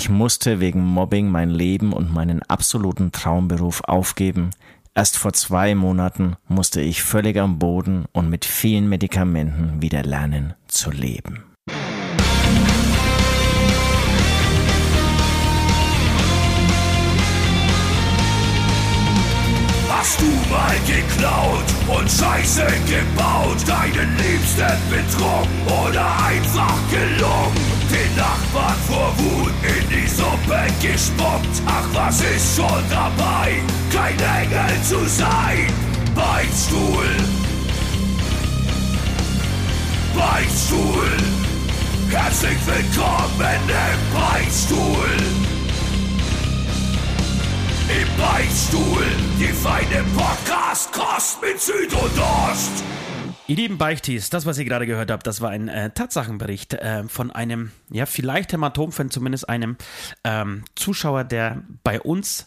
Ich musste wegen Mobbing mein Leben und meinen absoluten Traumberuf aufgeben. Erst vor zwei Monaten musste ich völlig am Boden und mit vielen Medikamenten wieder lernen zu leben. Hast du mal geklaut und Scheiße gebaut, deinen Liebsten betrogen oder einfach gelungen? Den Nachbarn vor Wut in die Suppe gespuckt. Ach, was ist schon dabei, kein Engel zu sein? Beichtstuhl, Beichtstuhl, herzlich willkommen im Beichtstuhl. Im Beichtstuhl, die feine Podcast-Kost mit Süd und Ost. Ihr lieben Beichtis, das, was ihr gerade gehört habt, das war ein äh, Tatsachenbericht äh, von einem, ja, vielleicht Hämatom-Fan, zumindest einem ähm, Zuschauer, der bei uns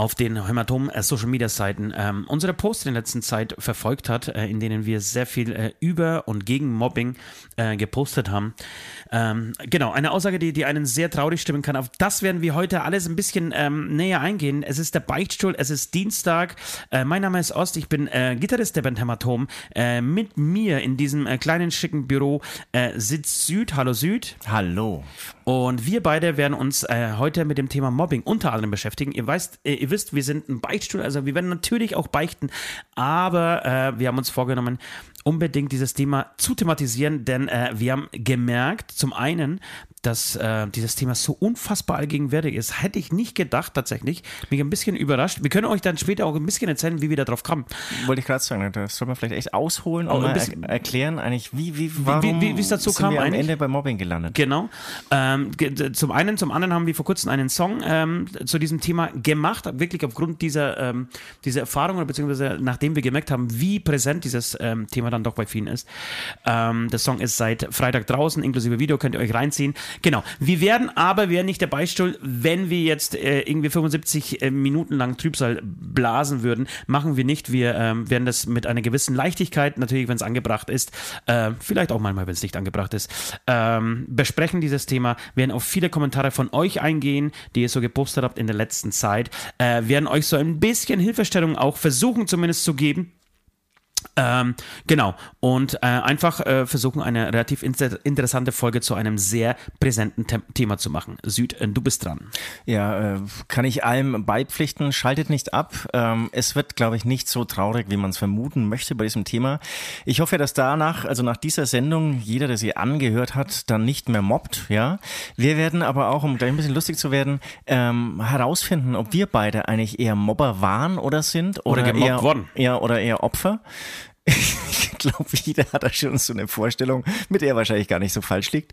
auf den Hämatom-Social-Media-Seiten äh, ähm, unsere Posts in der letzten Zeit verfolgt hat, äh, in denen wir sehr viel äh, über und gegen Mobbing äh, gepostet haben. Ähm, genau, eine Aussage, die, die einen sehr traurig stimmen kann. Auf das werden wir heute alles ein bisschen ähm, näher eingehen. Es ist der Beichtstuhl, es ist Dienstag. Äh, mein Name ist Ost, ich bin äh, Gitarrist der Band Hämatom. Mit mir in diesem kleinen, schicken Büro sitzt Süd. Hallo Süd. Hallo. Und wir beide werden uns äh, heute mit dem Thema Mobbing unter anderem beschäftigen. Ihr, weißt, ihr wisst, wir sind ein Beichtstuhl, also wir werden natürlich auch beichten, aber wir haben uns vorgenommen, unbedingt dieses Thema zu thematisieren, denn äh, wir haben gemerkt, zum einen, dass äh, dieses Thema so unfassbar allgegenwärtig ist. Hätte ich nicht gedacht, tatsächlich. Mich ein bisschen überrascht. Wir können euch dann später auch ein bisschen erzählen, wie wir darauf kamen. Wollte ich gerade sagen, das soll man vielleicht echt ausholen und oh, mal er erklären, eigentlich, wie, wie, warum wie, wie, es dazu sind kam. Wir am Ende bei Mobbing gelandet. Genau. Ähm, zum einen, zum anderen haben wir vor kurzem einen Song ähm, zu diesem Thema gemacht, wirklich aufgrund dieser, ähm, dieser Erfahrung oder beziehungsweise nachdem wir gemerkt haben, wie präsent dieses ähm, Thema dann doch bei vielen ist. Ähm, der Song ist seit Freitag draußen, inklusive Video, könnt ihr euch reinziehen. Genau. Wir werden aber, wäre nicht der Beistuhl, wenn wir jetzt äh, irgendwie 75 äh, Minuten lang Trübsal blasen würden, machen wir nicht. Wir ähm, werden das mit einer gewissen Leichtigkeit, natürlich, wenn es angebracht ist, äh, vielleicht auch manchmal, wenn es nicht angebracht ist, ähm, besprechen dieses Thema, werden auf viele Kommentare von euch eingehen, die ihr so gepostet habt in der letzten Zeit, äh, werden euch so ein bisschen Hilfestellung auch versuchen zumindest zu geben ähm, genau. Und äh, einfach äh, versuchen, eine relativ inter interessante Folge zu einem sehr präsenten The Thema zu machen. Süd, äh, du bist dran. Ja, äh, kann ich allem beipflichten. Schaltet nicht ab. Ähm, es wird, glaube ich, nicht so traurig, wie man es vermuten möchte bei diesem Thema. Ich hoffe, dass danach, also nach dieser Sendung, jeder, der sie angehört hat, dann nicht mehr mobbt. Ja, wir werden aber auch, um gleich ein bisschen lustig zu werden, ähm, herausfinden, ob wir beide eigentlich eher Mobber waren oder sind oder, oder gemobbt eher, worden. Eher, oder eher Opfer. ich glaube, jeder hat da schon so eine Vorstellung, mit der er wahrscheinlich gar nicht so falsch liegt.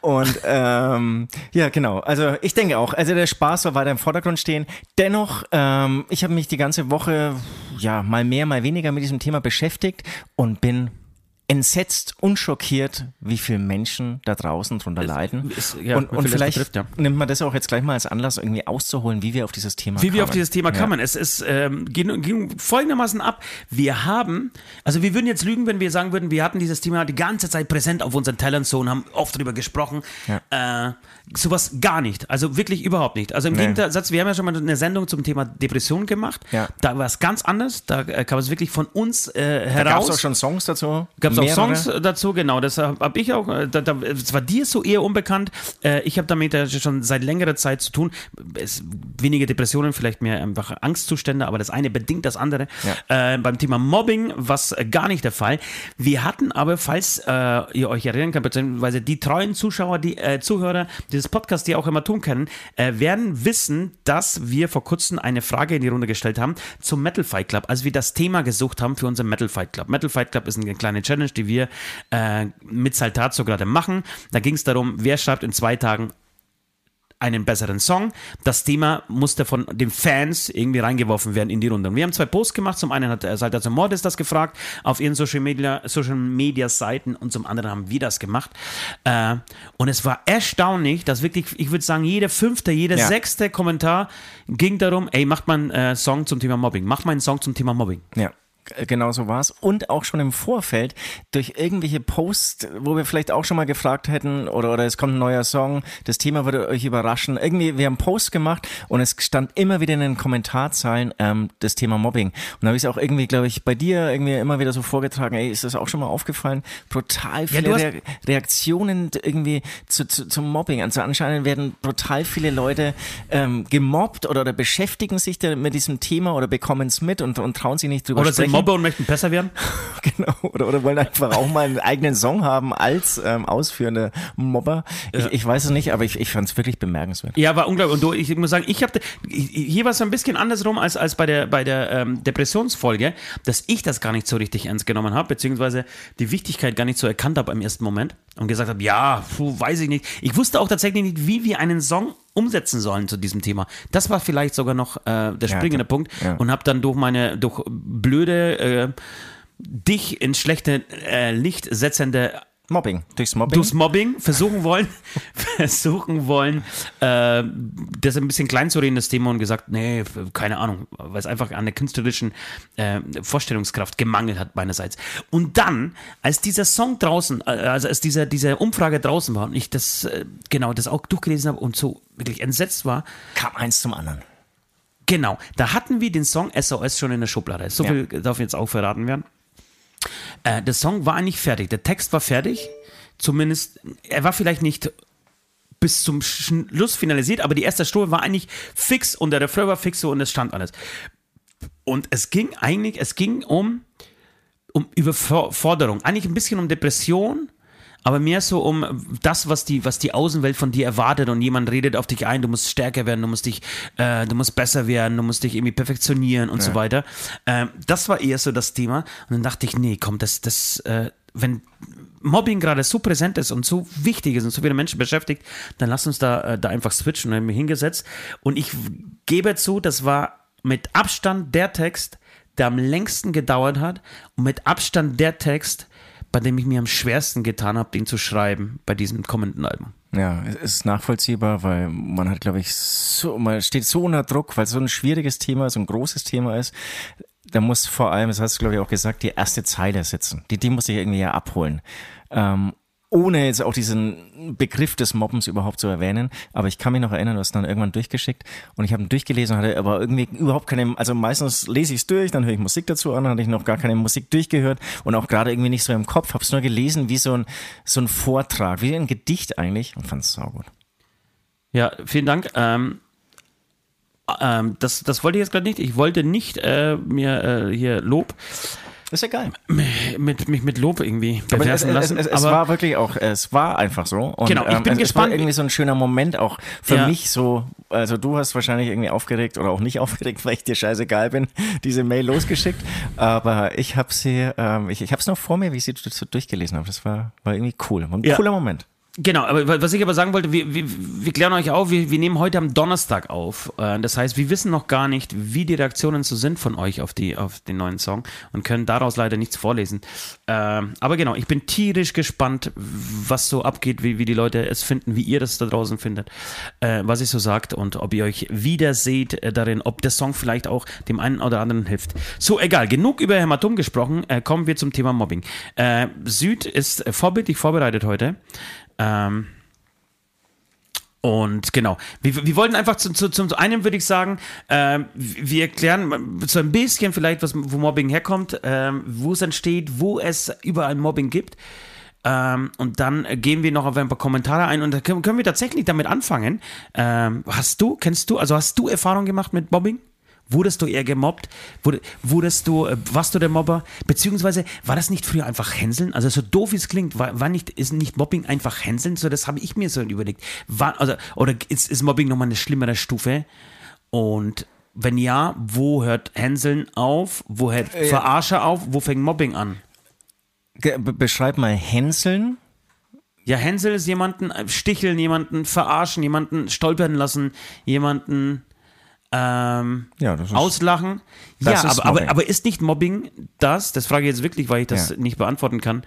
Und ähm, ja, genau. Also ich denke auch, also der Spaß soll weiter im Vordergrund stehen. Dennoch, ähm, ich habe mich die ganze Woche ja mal mehr, mal weniger mit diesem Thema beschäftigt und bin entsetzt und schockiert, wie viele Menschen da draußen drunter leiden. Ist, ja, und, und vielleicht betrifft, ja. nimmt man das auch jetzt gleich mal als Anlass, irgendwie auszuholen, wie wir auf dieses Thema wie kamen. Wie wir auf dieses Thema ja. kamen. Es ist, ähm, ging, ging, folgendermaßen ab. Wir haben, also wir würden jetzt lügen, wenn wir sagen würden, wir hatten dieses Thema die ganze Zeit präsent auf unseren so und haben oft darüber gesprochen. Ja. Äh, sowas gar nicht. Also wirklich überhaupt nicht. Also im nee. Gegensatz, wir haben ja schon mal eine Sendung zum Thema Depression gemacht. Ja. Da war es ganz anders. Da äh, kam es wirklich von uns äh, heraus. Gab es auch schon Songs dazu. Gab es auch Songs dazu, genau. Das habe ich auch. Äh, da, da, das war dir so eher unbekannt. Äh, ich habe damit schon seit längerer Zeit zu tun. Es, weniger Depressionen, vielleicht mehr einfach Angstzustände, aber das eine bedingt das andere. Ja. Äh, beim Thema Mobbing war es gar nicht der Fall. Wir hatten aber, falls äh, ihr euch erinnern könnt, beziehungsweise die treuen Zuschauer, die Zuhörer dieses Podcasts, die auch immer tun können, äh, werden wissen, dass wir vor kurzem eine Frage in die Runde gestellt haben zum Metal Fight Club, als wir das Thema gesucht haben für unseren Metal Fight Club. Metal Fight Club ist eine kleine Challenge, die wir äh, mit Saltazo gerade machen. Da ging es darum, wer schreibt in zwei Tagen einen besseren Song. Das Thema musste von den Fans irgendwie reingeworfen werden in die Runde. Und wir haben zwei Posts gemacht. Zum einen hat äh, Saltazo Mordes das gefragt auf ihren Social Media, Social Media Seiten und zum anderen haben wir das gemacht. Äh, und es war erstaunlich, dass wirklich, ich würde sagen, jeder fünfte, jeder ja. sechste Kommentar ging darum, ey, macht mal einen äh, Song zum Thema Mobbing. Macht mal einen Song zum Thema Mobbing. Ja Genau so war's. Und auch schon im Vorfeld durch irgendwelche Posts, wo wir vielleicht auch schon mal gefragt hätten, oder, oder es kommt ein neuer Song, das Thema würde euch überraschen. Irgendwie, wir haben einen Post gemacht und es stand immer wieder in den Kommentarzeilen ähm, das Thema Mobbing. Und da habe ich es auch irgendwie, glaube ich, bei dir irgendwie immer wieder so vorgetragen, ey, ist das auch schon mal aufgefallen? Brutal viele hast- Rea Reaktionen irgendwie zu, zu, zum Mobbing. Also anscheinend werden brutal viele Leute ähm, gemobbt oder, oder beschäftigen sich mit diesem Thema oder bekommen es mit und, und trauen sich nicht drüber Oder sprechen. Mobber und möchten besser werden? Genau, oder, oder wollen einfach auch mal einen eigenen Song haben als ähm, ausführende Mobber. Ich, ich weiß es nicht, aber ich, ich fand es wirklich bemerkenswert. Ja, war unglaublich. Und du, ich muss sagen, ich habe hier war es ein bisschen andersrum als, als bei der, bei der ähm, Depressionsfolge, dass ich das gar nicht so richtig ernst genommen habe, beziehungsweise die Wichtigkeit gar nicht so erkannt habe im ersten Moment und gesagt habe, ja, puh, weiß ich nicht. Ich wusste auch tatsächlich nicht, wie wir einen Song umsetzen sollen zu diesem Thema. Das war vielleicht sogar noch äh, der springende klar. Punkt Ja. und habe dann durch meine durch blöde äh, dich ins schlechte äh, Licht setzende Mobbing, durchs Mobbing. durchs Mobbing versuchen wollen, versuchen wollen, äh, das ein bisschen klein zu reden, das Thema, und gesagt, nee, keine Ahnung, weil es einfach an der künstlerischen äh, Vorstellungskraft gemangelt hat meinerseits. Und dann, als dieser Song draußen, äh, also als dieser, diese Umfrage draußen war und ich das, äh, genau, das auch durchgelesen habe und so wirklich entsetzt war, kam eins zum anderen. Genau, da hatten wir den Song SOS schon in der Schublade. So Ja. viel darf jetzt auch verraten werden. Äh, der Song war eigentlich fertig, der Text war fertig. Zumindest, er war vielleicht nicht bis zum Schluss finalisiert, aber die erste Strophe war eigentlich fix und der Refrain war fix so und es stand alles. Und es ging eigentlich, es ging um, um Überforderung, eigentlich ein bisschen um Depression, aber mehr so um das, was die, was die Außenwelt von dir erwartet und jemand redet auf dich ein, du musst stärker werden, du musst dich, äh, du musst besser werden, du musst dich irgendwie perfektionieren und so weiter. Ähm, das war eher so das Thema. Und dann dachte ich, nee, komm, das, das, äh, wenn Mobbing gerade so präsent ist und so wichtig ist und so viele Menschen beschäftigt, dann lass uns da, äh, da einfach switchen und haben mich hingesetzt. Und ich gebe zu, das war mit Abstand der Text, der am längsten gedauert hat und mit Abstand der Text, bei dem ich mir am schwersten getan habe, den zu schreiben bei diesem kommenden Album. Ja, es ist nachvollziehbar, weil man hat, glaube ich, so, man steht so unter Druck, weil es so ein schwieriges Thema, so ein großes Thema ist. Da muss vor allem, das hast du, glaube ich, auch gesagt, die erste Zeile sitzen. Die, die muss ich irgendwie ja abholen. Ähm, ohne jetzt auch diesen Begriff des Mobbens überhaupt zu erwähnen. Aber ich kann mich noch erinnern, du hast dann irgendwann durchgeschickt und ich habe ihn durchgelesen, hatte aber irgendwie überhaupt keine, also meistens lese ich es durch, dann höre ich Musik dazu an, dann hatte ich noch gar keine Musik durchgehört und auch gerade irgendwie nicht so im Kopf, habe es nur gelesen wie so ein, so ein Vortrag, wie ein Gedicht eigentlich und fand es saugut. Ja, vielen Dank. Ähm, ähm, das, das wollte ich jetzt gerade nicht. Ich wollte nicht äh, mir äh, hier Lob, Ist ja geil. mit, mich mit Lob irgendwie Aber es, bewerfen es, lassen. es, es aber war wirklich auch, es war einfach so. Und, Genau, ich bin es, gespannt. Es war irgendwie so ein schöner Moment auch für Ja. mich so, also du hast wahrscheinlich irgendwie aufgeregt oder auch nicht aufgeregt, weil ich dir scheißegal bin, diese Mail losgeschickt. Aber ich habe sie, ähm, ich, ich habe es noch vor mir, wie ich sie durchgelesen habe. Das war, war irgendwie cool. War ein Ja. cooler Moment. Genau, aber wa- was ich aber sagen wollte, wir, wir, wir klären euch auf, wir, wir nehmen heute am Donnerstag auf. Äh, Das heißt, wir wissen noch gar nicht, wie die Reaktionen so sind von euch auf, die, auf den neuen Song und können daraus leider nichts vorlesen. Ähm, Aber genau, ich bin tierisch gespannt, was so abgeht, wie, wie die Leute es finden, wie ihr das da draußen findet, äh, was ihr so sagt und ob ihr euch wieder seht äh, darin, ob der Song vielleicht auch dem einen oder anderen hilft. So, egal, genug über Hämatom gesprochen, kommen wir zum Thema Mobbing. Süd ist vorbildlich vorbereitet heute. Ähm, und genau, wir, wir wollten einfach zu, zu, zum einen würde ich sagen, ähm, wir erklären so ein bisschen vielleicht, was, wo Mobbing herkommt, ähm, wo es entsteht, wo es überall Mobbing gibt. Ähm, und dann äh, gehen wir noch auf ein paar Kommentare ein und da können, können wir tatsächlich damit anfangen. Ähm, hast du, kennst du, also hast du Erfahrung gemacht mit Mobbing? Wurdest du eher gemobbt? Wurde, wurdest du, äh, warst du der Mobber? Beziehungsweise war das nicht früher einfach Hänseln? Also so doof wie es klingt, war, war nicht, ist nicht Mobbing einfach Hänseln? So, das habe ich mir so überlegt. War, also, oder ist, ist Mobbing nochmal eine schlimmere Stufe? Und wenn ja, wo hört Hänseln auf? Wo hört Verarsche auf? Wo fängt Mobbing an? Be- Beschreib mal Hänseln. Ja, Hänsel ist jemanden äh, sticheln, jemanden verarschen, jemanden stolpern lassen, jemanden ähm, Ja, das ist- auslachen. das ja, ist aber, aber, aber ist nicht Mobbing das, das frage ich jetzt wirklich, weil ich das Ja. nicht beantworten kann,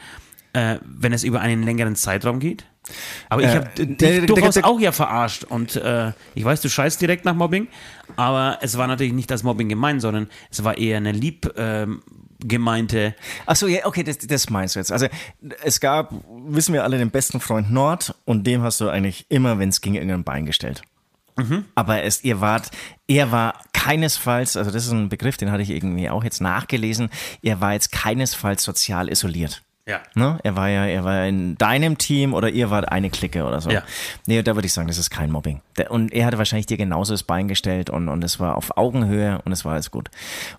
äh, wenn es über einen längeren Zeitraum geht? Aber ich Äh, habe der- dich der- durchaus der- auch ja verarscht und äh, ich weiß, du scheißt direkt nach Mobbing, aber es war natürlich nicht als Mobbing gemeint, sondern es war eher eine lieb, ähm, gemeinte. Achso, ja, okay, das, das meinst du jetzt. Also es gab, wissen wir alle, den besten Freund Nord und dem hast du eigentlich immer, wenn es ging, irgendein Bein gestellt. Mhm. Aber es, ihr wart, er war keinesfalls, also das ist ein Begriff, den hatte ich irgendwie auch jetzt nachgelesen, er war jetzt keinesfalls sozial isoliert. Ja. Ne? Er war ja, er war in deinem Team oder ihr wart eine Clique oder so. Ja. Nee, da würde ich sagen, das ist kein Mobbing. Und er hatte wahrscheinlich dir genauso das Bein gestellt und, und es war auf Augenhöhe und es war alles gut.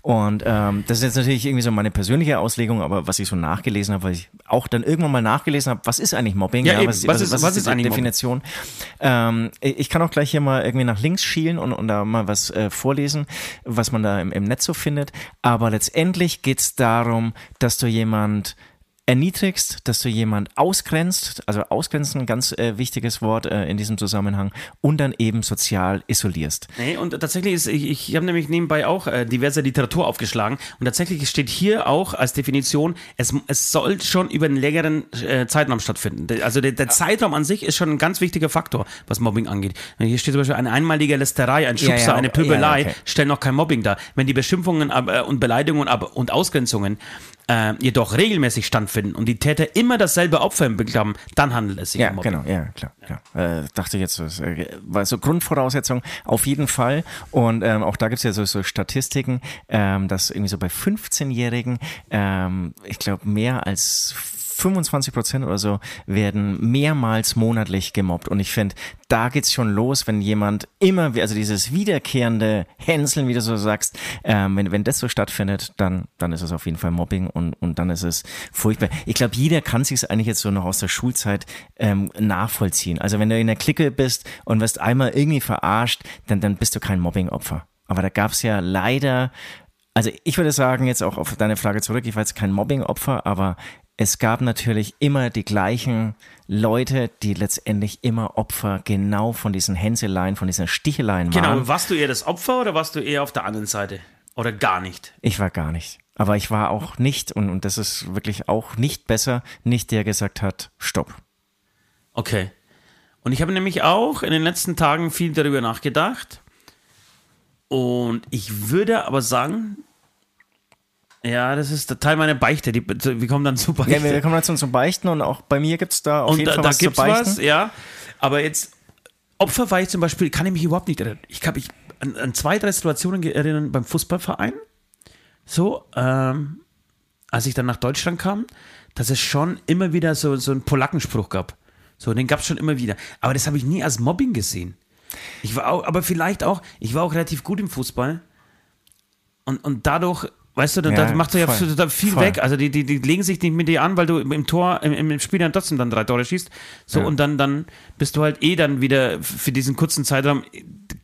Und ähm, das ist jetzt natürlich irgendwie so meine persönliche Auslegung, aber was ich so nachgelesen habe, weil ich auch dann irgendwann mal nachgelesen habe, was ist eigentlich Mobbing? Ja, eben. was, Was ist- was ist die eigentlich Definition? Ähm, ich kann auch gleich hier mal irgendwie nach links schielen und, und da mal was äh, vorlesen, was man da im, im Netz so findet. Aber letztendlich geht es darum, dass du jemand erniedrigst, dass du jemand ausgrenzt, also ausgrenzen, ein ganz äh, wichtiges Wort äh, in diesem Zusammenhang, und dann eben sozial isolierst. Nee, und tatsächlich ist, ich, ich habe nämlich nebenbei auch äh, diverse Literatur aufgeschlagen und tatsächlich steht hier auch als Definition, es, es soll schon über einen längeren äh, Zeitraum stattfinden. Also der, der Zeitraum an sich ist schon ein ganz wichtiger Faktor, was Mobbing angeht. Hier steht zum Beispiel eine einmalige Lästerei, ein Schubser, ja, eine okay, Pöbelei, ja, okay. stellen noch kein Mobbing dar. Wenn die Beschimpfungen aber, und Beleidigungen und Ausgrenzungen äh, jedoch regelmäßig stattfinden und die Täter immer dasselbe Opfer haben, dann handelt es sich Ja, um Mobbing. genau, ja, klar. klar. Äh, dachte jetzt, äh, war so Grundvoraussetzung auf jeden Fall. Und ähm, auch da gibt's ja so, so Statistiken, ähm, dass irgendwie so bei 15-Jährigen, ähm, ich glaube, mehr als 25 Prozent oder so werden mehrmals monatlich gemobbt. Und ich finde, da geht's schon los, wenn jemand immer, also dieses wiederkehrende Hänseln, wie du so sagst, ähm, wenn, wenn das so stattfindet, dann, dann ist es auf jeden Fall Mobbing und, und dann ist es furchtbar. Ich glaube, jeder kann sich eigentlich jetzt so noch aus der Schulzeit ähm, nachvollziehen. Also wenn du in der Clique bist und wirst einmal irgendwie verarscht, dann, dann bist du kein Mobbing-Opfer. Aber da gab's ja leider also ich würde sagen, jetzt auch auf deine Frage zurück, ich war jetzt kein Mobbing-Opfer, aber es gab natürlich immer die gleichen Leute, die letztendlich immer Opfer genau von diesen Hänseleien, von diesen Sticheleien waren. Genau, warst du eher das Opfer oder warst du eher auf der anderen Seite? Oder gar nicht? Ich war gar nicht. Aber ich war auch nicht, und, und das ist wirklich auch nicht besser, nicht der gesagt hat, stopp. Okay. Und ich habe nämlich auch in den letzten Tagen viel darüber nachgedacht. Und ich würde aber sagen, ja, das ist der Teil meiner Beichte. Die, wir kommen dann zu Beichte. Ja, wir kommen jetzt zu zum Beichten und auch bei mir gibt's da auf und jeden da, Fall da was zu gibt's beichten. was, ja. Aber jetzt, Opfer war ich zum Beispiel, kann ich mich überhaupt nicht erinnern. Ich kann mich an, an zwei, drei Situationen erinnern beim Fußballverein. So, ähm, als ich dann nach Deutschland kam, dass es schon immer wieder so, so einen Polackenspruch gab. So, den gab es schon immer wieder. Aber das habe ich nie als Mobbing gesehen. Ich war auch, aber vielleicht auch, ich war auch relativ gut im Fußball. Und, und dadurch, weißt du, da, Ja, da macht er ja voll. viel, viel Voll. weg. Also die, die, die legen sich nicht mit dir an, weil du im Tor, im, im Spiel dann trotzdem dann drei Tore schießt. So, Ja. und dann, dann bist du halt eh dann wieder für diesen kurzen Zeitraum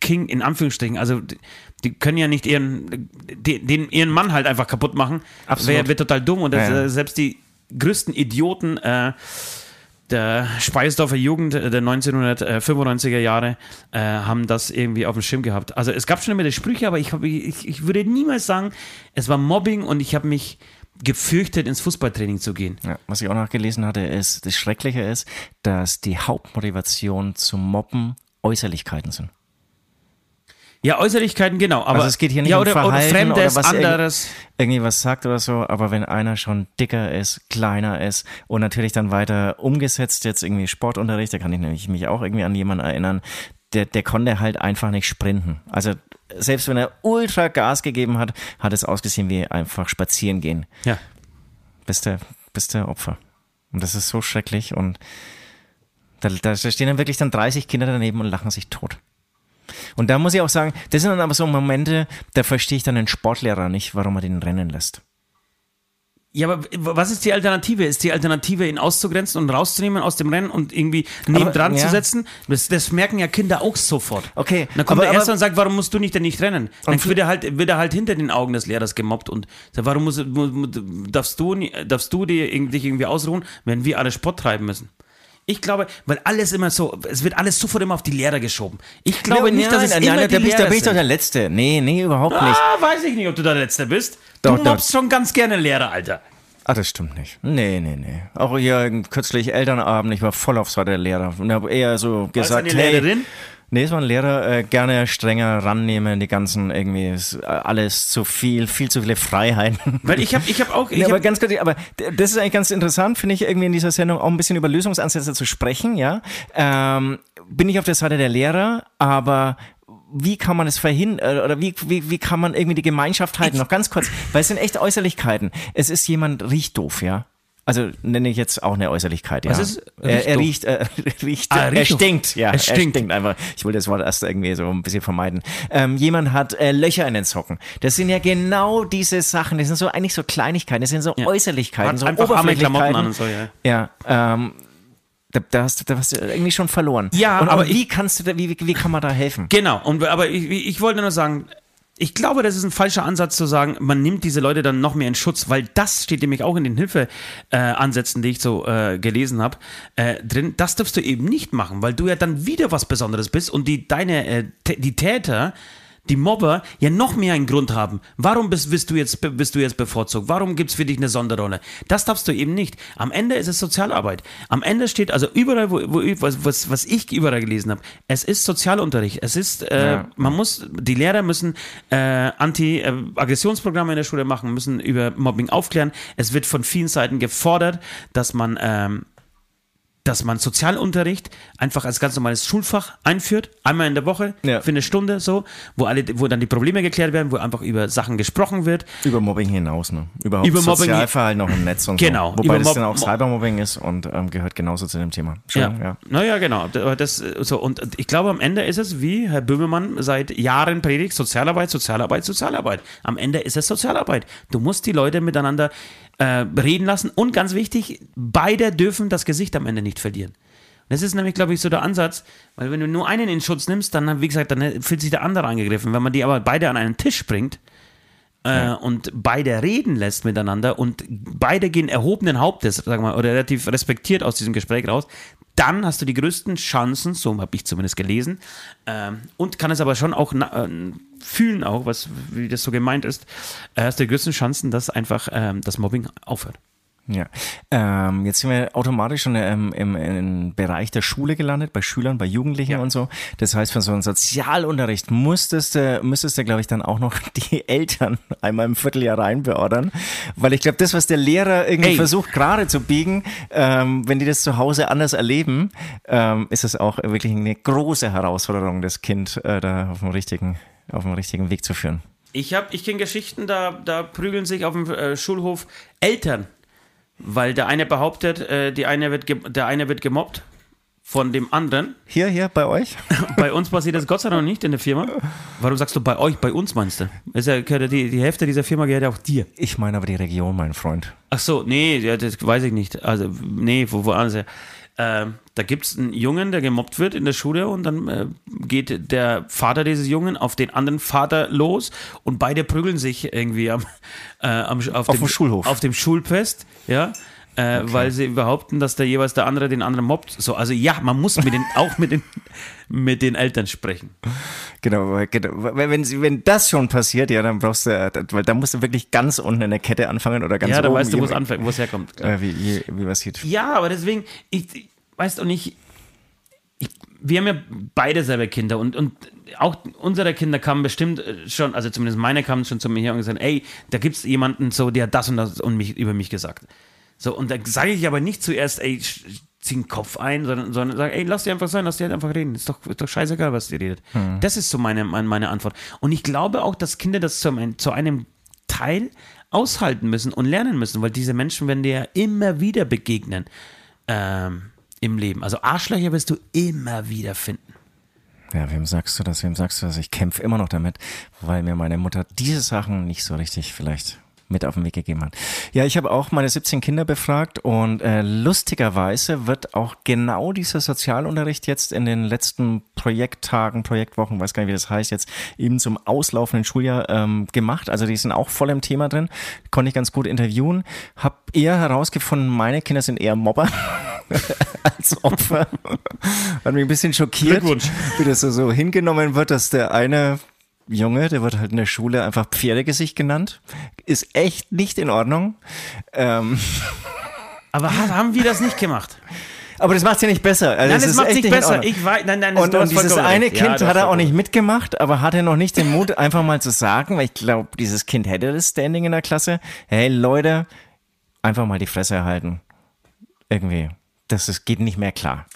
King in Anführungsstrichen. Also die, die können ja nicht ihren, die, den, ihren Mann halt einfach kaputt machen. Absolut. Wäre wär total dumm. Und das, Ja, ja. äh, selbst die größten Idioten, äh, der Speisdorfer Jugend der 1995er Jahre äh, haben das irgendwie auf dem Schirm gehabt. Also es gab schon immer die Sprüche, aber ich, hab, ich, ich würde niemals sagen, es war Mobbing und ich habe mich gefürchtet, ins Fußballtraining zu gehen. Ja, was ich auch noch gelesen hatte, ist, das Schreckliche ist, dass die Hauptmotivation zum Mobben Äußerlichkeiten sind. Ja, Äußerlichkeiten, genau. Aber also es geht hier nicht ja, um oder, Verhalten oder Fremdes, oder was anderes. irgendwie was sagt oder so, aber wenn einer schon dicker ist, kleiner ist und natürlich dann weiter umgesetzt, jetzt irgendwie Sportunterricht, da kann ich nämlich mich auch irgendwie an jemanden erinnern, der, der konnte halt einfach nicht sprinten. Also selbst wenn er ultra Gas gegeben hat, hat es ausgesehen wie einfach spazieren gehen. Ja. Bist der, bist der Opfer. Und das ist so schrecklich und da, da stehen dann wirklich dann 30 Kinder daneben und lachen sich tot. Und da muss ich auch sagen, das sind dann aber so Momente, da verstehe ich dann den Sportlehrer nicht, warum er den rennen lässt. Ja, aber was ist die Alternative? Ist die Alternative, ihn auszugrenzen und rauszunehmen aus dem Rennen und irgendwie nebendran ja. zu setzen? Das, das merken ja Kinder auch sofort. Okay, Dann kommt aber- der Erste aber- und sagt, warum musst du nicht denn nicht rennen? Dann wird er, halt, wird er halt hinter den Augen des Lehrers gemobbt und sagt, warum musst, mu- mu- darfst, du, darfst du dir, dich irgendwie ausruhen, wenn wir alle Sport treiben müssen? Ich glaube, weil alles immer so, es wird alles sofort immer auf die Lehrer geschoben. Ich glaube nicht, dass es nein, immer nein, die da bin ich, da Lehrer bin ich doch der Letzte. Nee, nee, überhaupt nicht. Ah, weiß ich nicht, ob du der Letzte bist. Doch, du mobst schon ganz gerne Lehrer, Alter. Ah, das stimmt nicht. Nee, nee, nee. Auch hier kürzlich Elternabend, ich war voll auf Seite der Lehrer und habe eher so Als gesagt, eine hey, Lehrerin? Nee, es waren Lehrer äh, gerne strenger rannehmen, die ganzen irgendwie ist, äh, alles zu viel, viel zu viele Freiheiten. Weil ich habe ich hab auch. Ich Nee, aber hab, ganz kurz, aber das ist eigentlich ganz interessant, finde ich, irgendwie in dieser Sendung auch ein bisschen über Lösungsansätze zu sprechen, ja. Ähm, bin ich auf der Seite der Lehrer, aber wie kann man es verhindern oder wie, wie, wie kann man irgendwie die Gemeinschaft halten? Noch ganz kurz, weil es sind echt Äußerlichkeiten. Es ist jemand riecht doof, ja. Also nenne ich jetzt auch eine Äußerlichkeit, ja. Was ist er, er riecht äh, riecht, Ah, er stinkt, ja. Es stinkt. Er stinkt einfach. Ich wollte das Wort erst irgendwie so ein bisschen vermeiden. Ähm, jemand hat äh, Löcher in den Socken. Das sind ja genau diese Sachen. Das sind so eigentlich so Kleinigkeiten. Das sind so Ja. Äußerlichkeiten, Hat so einfach Oberflächlichkeiten. Klamotten an und so, ja. Ja, ähm, da, da, hast, du- da hast du irgendwie schon verloren. Ja, und, aber aber wie kannst du da, wie, wie, wie kann man da helfen? Genau, und, aber ich, ich wollte nur sagen, ich glaube, das ist ein falscher Ansatz zu sagen, man nimmt diese Leute dann noch mehr in Schutz, weil das steht nämlich auch in den Hilfeansätzen, äh, die ich so äh, gelesen habe, äh, drin. Das darfst du eben nicht machen, weil du ja dann wieder was Besonderes bist und die deine äh, die Täter die Mobber ja noch mehr einen Grund haben. Warum bist, bist, du, jetzt, bist du jetzt bevorzugt? Warum gibt es für dich eine Sonderrolle? Das darfst du eben nicht. Am Ende ist es Sozialarbeit. Am Ende steht, also überall, wo, wo, was, was, was ich überall gelesen habe, es ist Sozialunterricht. Es ist, äh, Ja. man muss, die Lehrer müssen äh, Anti-Aggressionsprogramme in der Schule machen, müssen über Mobbing aufklären. Es wird von vielen Seiten gefordert, dass man ähm, dass man Sozialunterricht einfach als ganz normales Schulfach einführt, einmal in der Woche Ja. für eine Stunde so, wo alle, wo dann die Probleme geklärt werden, wo einfach über Sachen gesprochen wird. Über Mobbing hinaus, ne? Überhaupt Über Sozialverhalten auch im Netz und Genau, so. Wobei das dann auch Mo- Cybermobbing ist und ähm, gehört genauso zu dem Thema. Entschuldigung, ja. Naja, genau. Das, äh, so, und ich glaube, am Ende ist es, wie Herr Böhmermann seit Jahren predigt, Sozialarbeit, Sozialarbeit, Sozialarbeit. Am Ende ist es Sozialarbeit. Du musst die Leute miteinander äh, reden lassen und ganz wichtig, beide dürfen das Gesicht am Ende nicht verlieren. Das ist nämlich, glaube ich, so der Ansatz, weil wenn du nur einen in Schutz nimmst, dann, wie gesagt, dann fühlt sich der andere angegriffen. Wenn man die aber beide an einen Tisch bringt, äh, und beide reden lässt miteinander und beide gehen erhobenen Hauptes, sag mal, oder relativ respektiert aus diesem Gespräch raus, dann hast du die größten Chancen, so habe ich zumindest gelesen, ähm, und kann es aber schon auch äh, fühlen, auch, was, wie das so gemeint ist, äh, hast du die größten Chancen, dass einfach ähm, das Mobbing aufhört. Ja, ähm, jetzt sind wir automatisch schon ähm, im, im Bereich der Schule gelandet, bei Schülern, bei Jugendlichen Ja. und so. Das heißt, für so einen Sozialunterricht musstest du, müsstest du, glaube ich, dann auch noch die Eltern einmal im Vierteljahr reinbeordern. Weil ich glaube, das, was der Lehrer irgendwie Ey. versucht gerade zu biegen, ähm, wenn die das zu Hause anders erleben, ähm, ist es auch wirklich eine große Herausforderung, das Kind äh, da auf dem richtigen, auf dem richtigen Weg zu führen. Ich habe, ich kenne Geschichten, da, da prügeln sich auf dem äh, Schulhof Eltern, weil der eine behauptet, äh, die eine wird der eine wird gemobbt von dem anderen. Hier, hier bei euch? Bei uns passiert das Gott sei Dank nicht in der Firma. Warum sagst du bei euch? Bei uns meinst du? Ist ja, die, die Hälfte dieser Firma gehört ja auch dir. Ich meine aber die Region, mein Freund. Ach so, nee, ja, das weiß ich nicht. Also, nee, wo, woanders. Ähm, da gibt es einen Jungen, der gemobbt wird in der Schule und dann äh, geht der Vater dieses Jungen auf den anderen Vater los und beide prügeln sich irgendwie am, äh, am auf, Auf dem Schulhof. Auf dem Schulfest, ja. Äh, Weil sie behaupten, dass der jeweils der andere den anderen mobbt. So, also ja, man muss mit den, auch mit den, mit den Eltern sprechen. Genau, genau. Wenn, sie- wenn das schon passiert, ja, dann brauchst du, äh, weil da musst du wirklich ganz unten in der Kette anfangen oder ganz ja, da oben. weißt du, wo es anfängt, wo es herkommt. Äh, wie, wie, wie sieht. Ja, aber deswegen, ich, ich weißt du nicht, ich, wir haben ja beide selber Kinder und, und auch unsere Kinder kamen bestimmt äh, schon, also zumindest meine kamen schon zu mir her und gesagt, ey, da gibt es jemanden so, der hat das und das und mich, über mich gesagt. So, und da sage ich aber nicht zuerst, ey, zieh den Kopf ein, sondern, sondern sage, ey, lass die einfach sein, lass die halt einfach reden. Ist doch, ist doch scheißegal, was die redet. Das ist so meine, meine, meine Antwort. Und ich glaube auch, dass Kinder das zu, einem- zu einem Teil aushalten müssen und lernen müssen, weil diese Menschen werden dir ja immer wieder begegnen ähm, im Leben. Also Arschlöcher wirst du immer wieder finden. Ja, wem sagst du das? Wem sagst du das? Ich kämpfe immer noch damit, weil mir meine Mutter diese Sachen nicht so richtig vielleicht mit auf den Weg gegeben hat. Ja, ich habe auch meine 17 Kinder befragt und äh, lustigerweise wird auch genau dieser Sozialunterricht jetzt in den letzten Projekttagen, Projektwochen, weiß gar nicht, wie das heißt, jetzt eben zum auslaufenden Schuljahr ähm, gemacht. Also die sind auch voll im Thema drin. Konnte ich ganz gut interviewen. Hab eher herausgefunden, meine Kinder sind eher Mobber als Opfer. Hat mich ein bisschen schockiert, wie das so, so hingenommen wird, dass der eine Junge, der wird halt in der Schule einfach Pferdegesicht genannt. Ist echt nicht in Ordnung. Ähm, Aber ha- haben wir das nicht gemacht? Aber das macht es ja nicht besser. Also Nein, es das ist macht echt nicht besser. Ich weiß, nein, nein, das- Und, und dieses eine recht. Ja, Kind du hat er auch nicht mitgemacht, aber hatte noch nicht den Mut, einfach mal zu sagen, weil ich glaube, dieses Kind hätte das Standing in der Klasse. Hey Leute, einfach mal die Fresse erhalten. Irgendwie. Das ist, geht nicht mehr klar.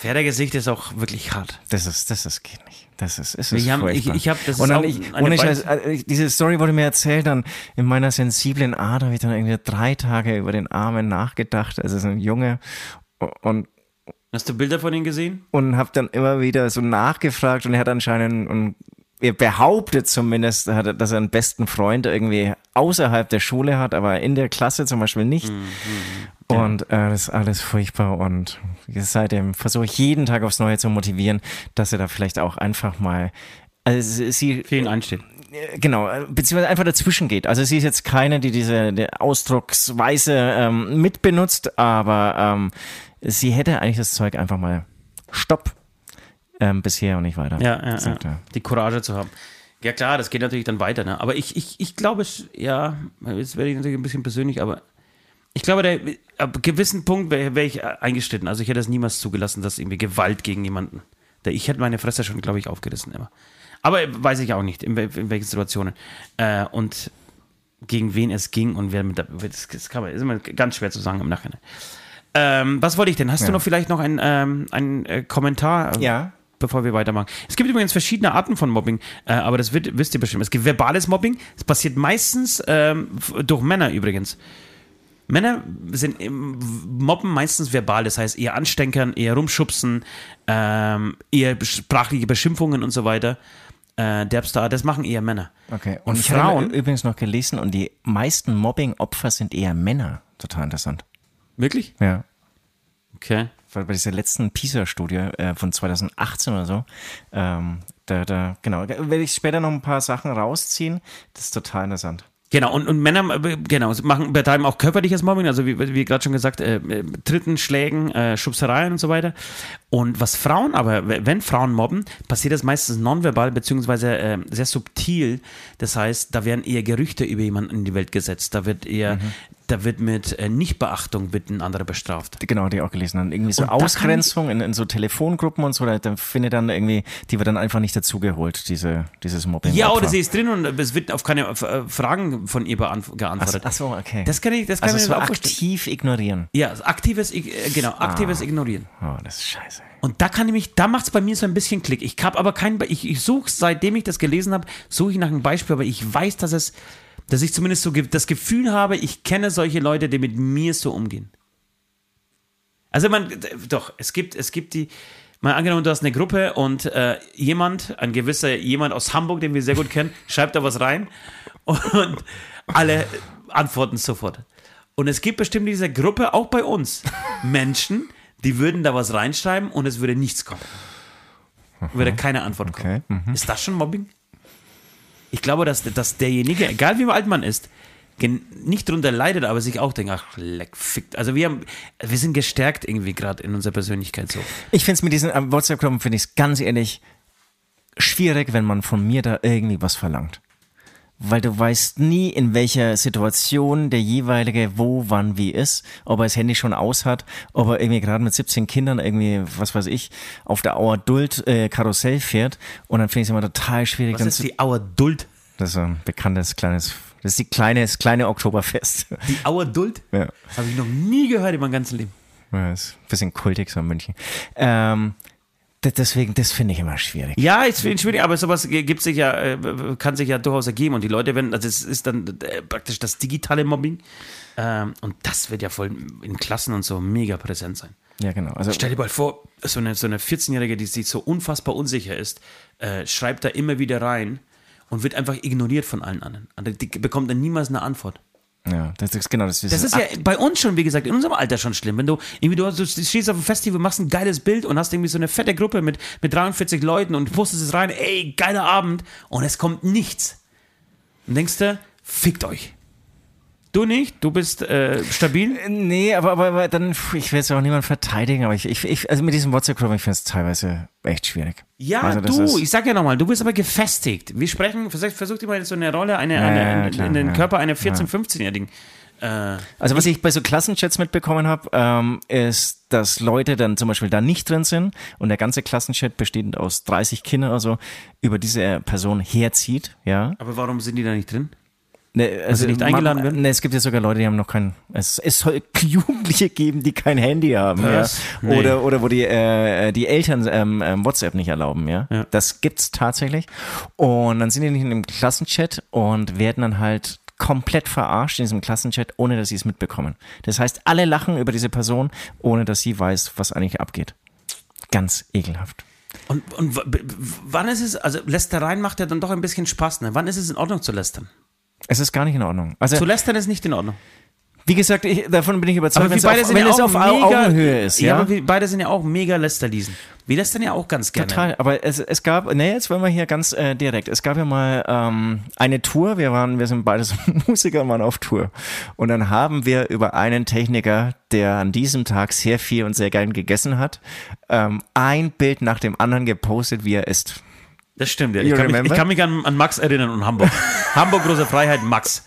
Pferdegesicht ist auch wirklich hart. Das ist, das ist, geht nicht. Das ist, es ist haben- ich- ich hab- das und dann ich, ohne Scheiß, also ich- diese Story wurde mir erzählt, dann in meiner sensiblen Art habe ich dann irgendwie drei Tage über den Armen nachgedacht. Also so ein Junge und Hast du Bilder von ihm gesehen? und habe dann immer wieder so nachgefragt und er hat anscheinend und er behauptet zumindest, dass er einen besten Freund irgendwie außerhalb der Schule hat, aber in der Klasse zum Beispiel nicht. Und äh, das ist alles furchtbar und seitdem versuche ich jeden Tag aufs Neue zu motivieren, dass er da vielleicht auch einfach mal also sie Für ihn einsteht. äh, Genau, äh, beziehungsweise einfach dazwischen geht. Also sie ist jetzt keine, die diese die Ausdrucksweise ähm, mitbenutzt, aber ähm, sie hätte eigentlich das Zeug einfach mal Stopp ähm, bisher und nicht weiter. Ja, ja, ja. Die Courage zu haben. Ja klar, das geht natürlich dann weiter. Ne? Aber ich, ich, ich glaube, ja, jetzt werde ich natürlich ein bisschen persönlich, aber ich glaube, der, ab einem gewissen Punkt wäre wär ich eingeschritten. Also ich hätte es niemals zugelassen, dass irgendwie Gewalt gegen jemanden. Ich hätte meine Fresse schon, glaube ich, aufgerissen immer. Aber weiß ich auch nicht, in, in welchen Situationen. Äh, und gegen wen es ging und wer mit der, das, das kann man, ist immer ganz schwer zu sagen im Nachhinein. Ähm, was wollte ich denn? Hast du Ja. noch vielleicht noch einen, ähm, äh, Kommentar? Ja. Bevor wir weitermachen. Es gibt übrigens verschiedene Arten von Mobbing, äh, aber das wird, wisst ihr bestimmt. Es gibt verbales Mobbing, es passiert meistens ähm, durch Männer übrigens. Männer sind mobben meistens verbal, das heißt eher anstenkern, eher rumschubsen, ähm, eher sprachliche Beschimpfungen und so weiter. Äh, Derbstar, das machen eher Männer. Okay. Und ich Frauen- habe übrigens noch gelesen und die meisten Mobbing-Opfer sind eher Männer. Total interessant. Wirklich? Ja. Okay. Weil bei dieser letzten PISA-Studie äh, von 2018 oder so, ähm, da, da, genau, da werde ich später noch ein paar Sachen rausziehen. Das ist total interessant. Genau, und, und Männer äh, genau, machen, betreiben auch körperliches Mobbing, also wie, wie gerade schon gesagt, äh, äh, Tritten, Schlägen, äh, Schubsereien und so weiter. Und was Frauen aber, wenn Frauen mobben, passiert das meistens nonverbal beziehungsweise äh, sehr subtil. Das heißt, da werden eher Gerüchte über jemanden in die Welt gesetzt. Da wird eher, da wird mit äh, Nichtbeachtung wird ein anderer bestraft. Genau, die auch gelesen haben. Irgendwie so Und Ausgrenzung in, in so Telefongruppen und so, da, da findet dann irgendwie, die wird dann einfach nicht dazugeholt, diese, dieses Mobbing. Ja, oder sie ist drin und es wird auf keine äh, Fragen von ihr beantw- geantwortet. Ach so, okay. Das kann ich, das kann also ich so aktiv ignorieren. Ja, also aktives, äh, genau, aktives Ignorieren. Oh, das ist scheiße. Und da kann nämlich, da macht es bei mir so ein bisschen Klick. Ich habe aber kein, Be- ich, ich suche, seitdem ich das gelesen habe, suche ich nach einem Beispiel, aber ich weiß, dass es, dass ich zumindest so das Gefühl habe, ich kenne solche Leute, die mit mir so umgehen. Also man, doch, es gibt, es gibt die, mal angenommen, du hast eine Gruppe und äh, jemand, ein gewisser jemand aus Hamburg, den wir sehr gut kennen, schreibt da was rein und alle antworten sofort. Und es gibt bestimmt in dieser Gruppe, auch bei uns, Menschen, die würden da was reinschreiben und es würde nichts kommen. Würde keine Antwort kommen. Okay, mhm. Ist das schon Mobbing? Ich glaube, dass, dass derjenige, egal wie alt man ist, nicht darunter leidet, aber sich auch denkt, ach, leck, fickt. Also wir, haben, wir sind gestärkt irgendwie gerade in unserer Persönlichkeit so. Ich finde es mit diesen WhatsApp-Gruppen, finde ich es ganz ehrlich schwierig, wenn man von mir da irgendwie was verlangt. Weil du weißt nie, in welcher Situation der jeweilige wo, wann, wie ist, ob er das Handy schon aus hat, ob er irgendwie gerade mit 17 Kindern irgendwie, was weiß ich, auf der Auer Duld äh, Karussell fährt und dann finde ich es immer total schwierig. Was ist die Auer Duld? das ist ein bekanntes kleines, das ist die kleine, das kleine Oktoberfest. Die Auer Duld? ja. Habe ich noch nie gehört in meinem ganzen Leben. Ja, ist ein bisschen kultig so in München. Ähm, deswegen, das finde ich immer schwierig. Ja, ist finde ich schwierig, aber sowas gibt sich ja, äh, kann sich ja durchaus ergeben und die Leute werden, also es ist dann äh, praktisch das digitale Mobbing ähm, und das wird ja voll in Klassen und so mega präsent sein. Ja, genau. Also, Stell dir mal vor, so eine, so eine 14-Jährige, die sich so unfassbar unsicher ist, äh, schreibt da immer wieder rein und wird einfach ignoriert von allen anderen. Die bekommt dann niemals eine Antwort. Ja, das ist genau das. Das ist ja bei uns schon, wie gesagt, in unserem Alter schon schlimm. Wenn du irgendwie, du, du stehst auf einem Festival, machst ein geiles Bild und hast irgendwie so eine fette Gruppe mit, mit 43 Leuten und postest es rein, ey, geiler Abend und es kommt nichts. Und denkst du, fickt euch. Du nicht? Du bist äh, stabil? Nee, aber, aber, aber dann, ich will jetzt auch niemanden verteidigen, aber ich, ich, ich also mit diesem WhatsApp-Gruppen, ich finde es teilweise echt schwierig. Ja, also du, ich sag ja nochmal, du bist aber gefestigt. Wir sprechen, versuch, versuch dir mal so eine Rolle, eine, Ja, eine, ja, in- klar, in den ja. Körper einer 14-, 15-Jährigen Äh, Also was ich bei so Klassenchats mitbekommen habe, ähm, ist, dass Leute dann zum Beispiel da nicht drin sind und der ganze Klassenchat bestehend aus 30 Kindern oder so über diese Person herzieht, ja. aber warum sind die da nicht drin? Ne, also nicht eingeladen werden? Ne, es gibt ja sogar Leute, die haben noch kein. Es, es soll Jugendliche geben, die kein Handy haben, Was? ja. Nee. Oder oder wo die äh, die Eltern ähm, ähm, WhatsApp nicht erlauben, ja? Ja. Das gibt's tatsächlich. Und dann sind die nicht in dem Klassenchat und werden dann halt komplett verarscht in diesem Klassenchat, ohne dass sie es mitbekommen. Das heißt, alle lachen über diese Person, ohne dass sie weiß, was eigentlich abgeht. Ganz ekelhaft. Und, und wann ist es, also Lästereien macht ja dann doch ein bisschen Spaß, ne? Wann ist es in Ordnung zu lästern? Es ist gar nicht in Ordnung. Also Zu lästern ist nicht in Ordnung. wie gesagt, ich, davon bin ich überzeugt, wenn es auf, sind wenn ja es auf mega, Augenhöhe ist, ja. aber wir beide sind ja auch mega Lästerliesen. Wir lästern ja auch ganz gerne. Total, aber es, es gab, ne, jetzt wollen wir hier ganz äh, direkt. Es gab ja mal ähm, eine Tour, wir waren, wir sind beide so Musiker, waren auf Tour. Und dann haben wir über einen Techniker, der an diesem Tag sehr viel und sehr gern gegessen hat, ähm, ein Bild nach dem anderen gepostet, wie er isst. Das stimmt, ja. Ich kann, mich, ich kann mich an, an Max erinnern und Hamburg. Hamburg, große Freiheit, Max.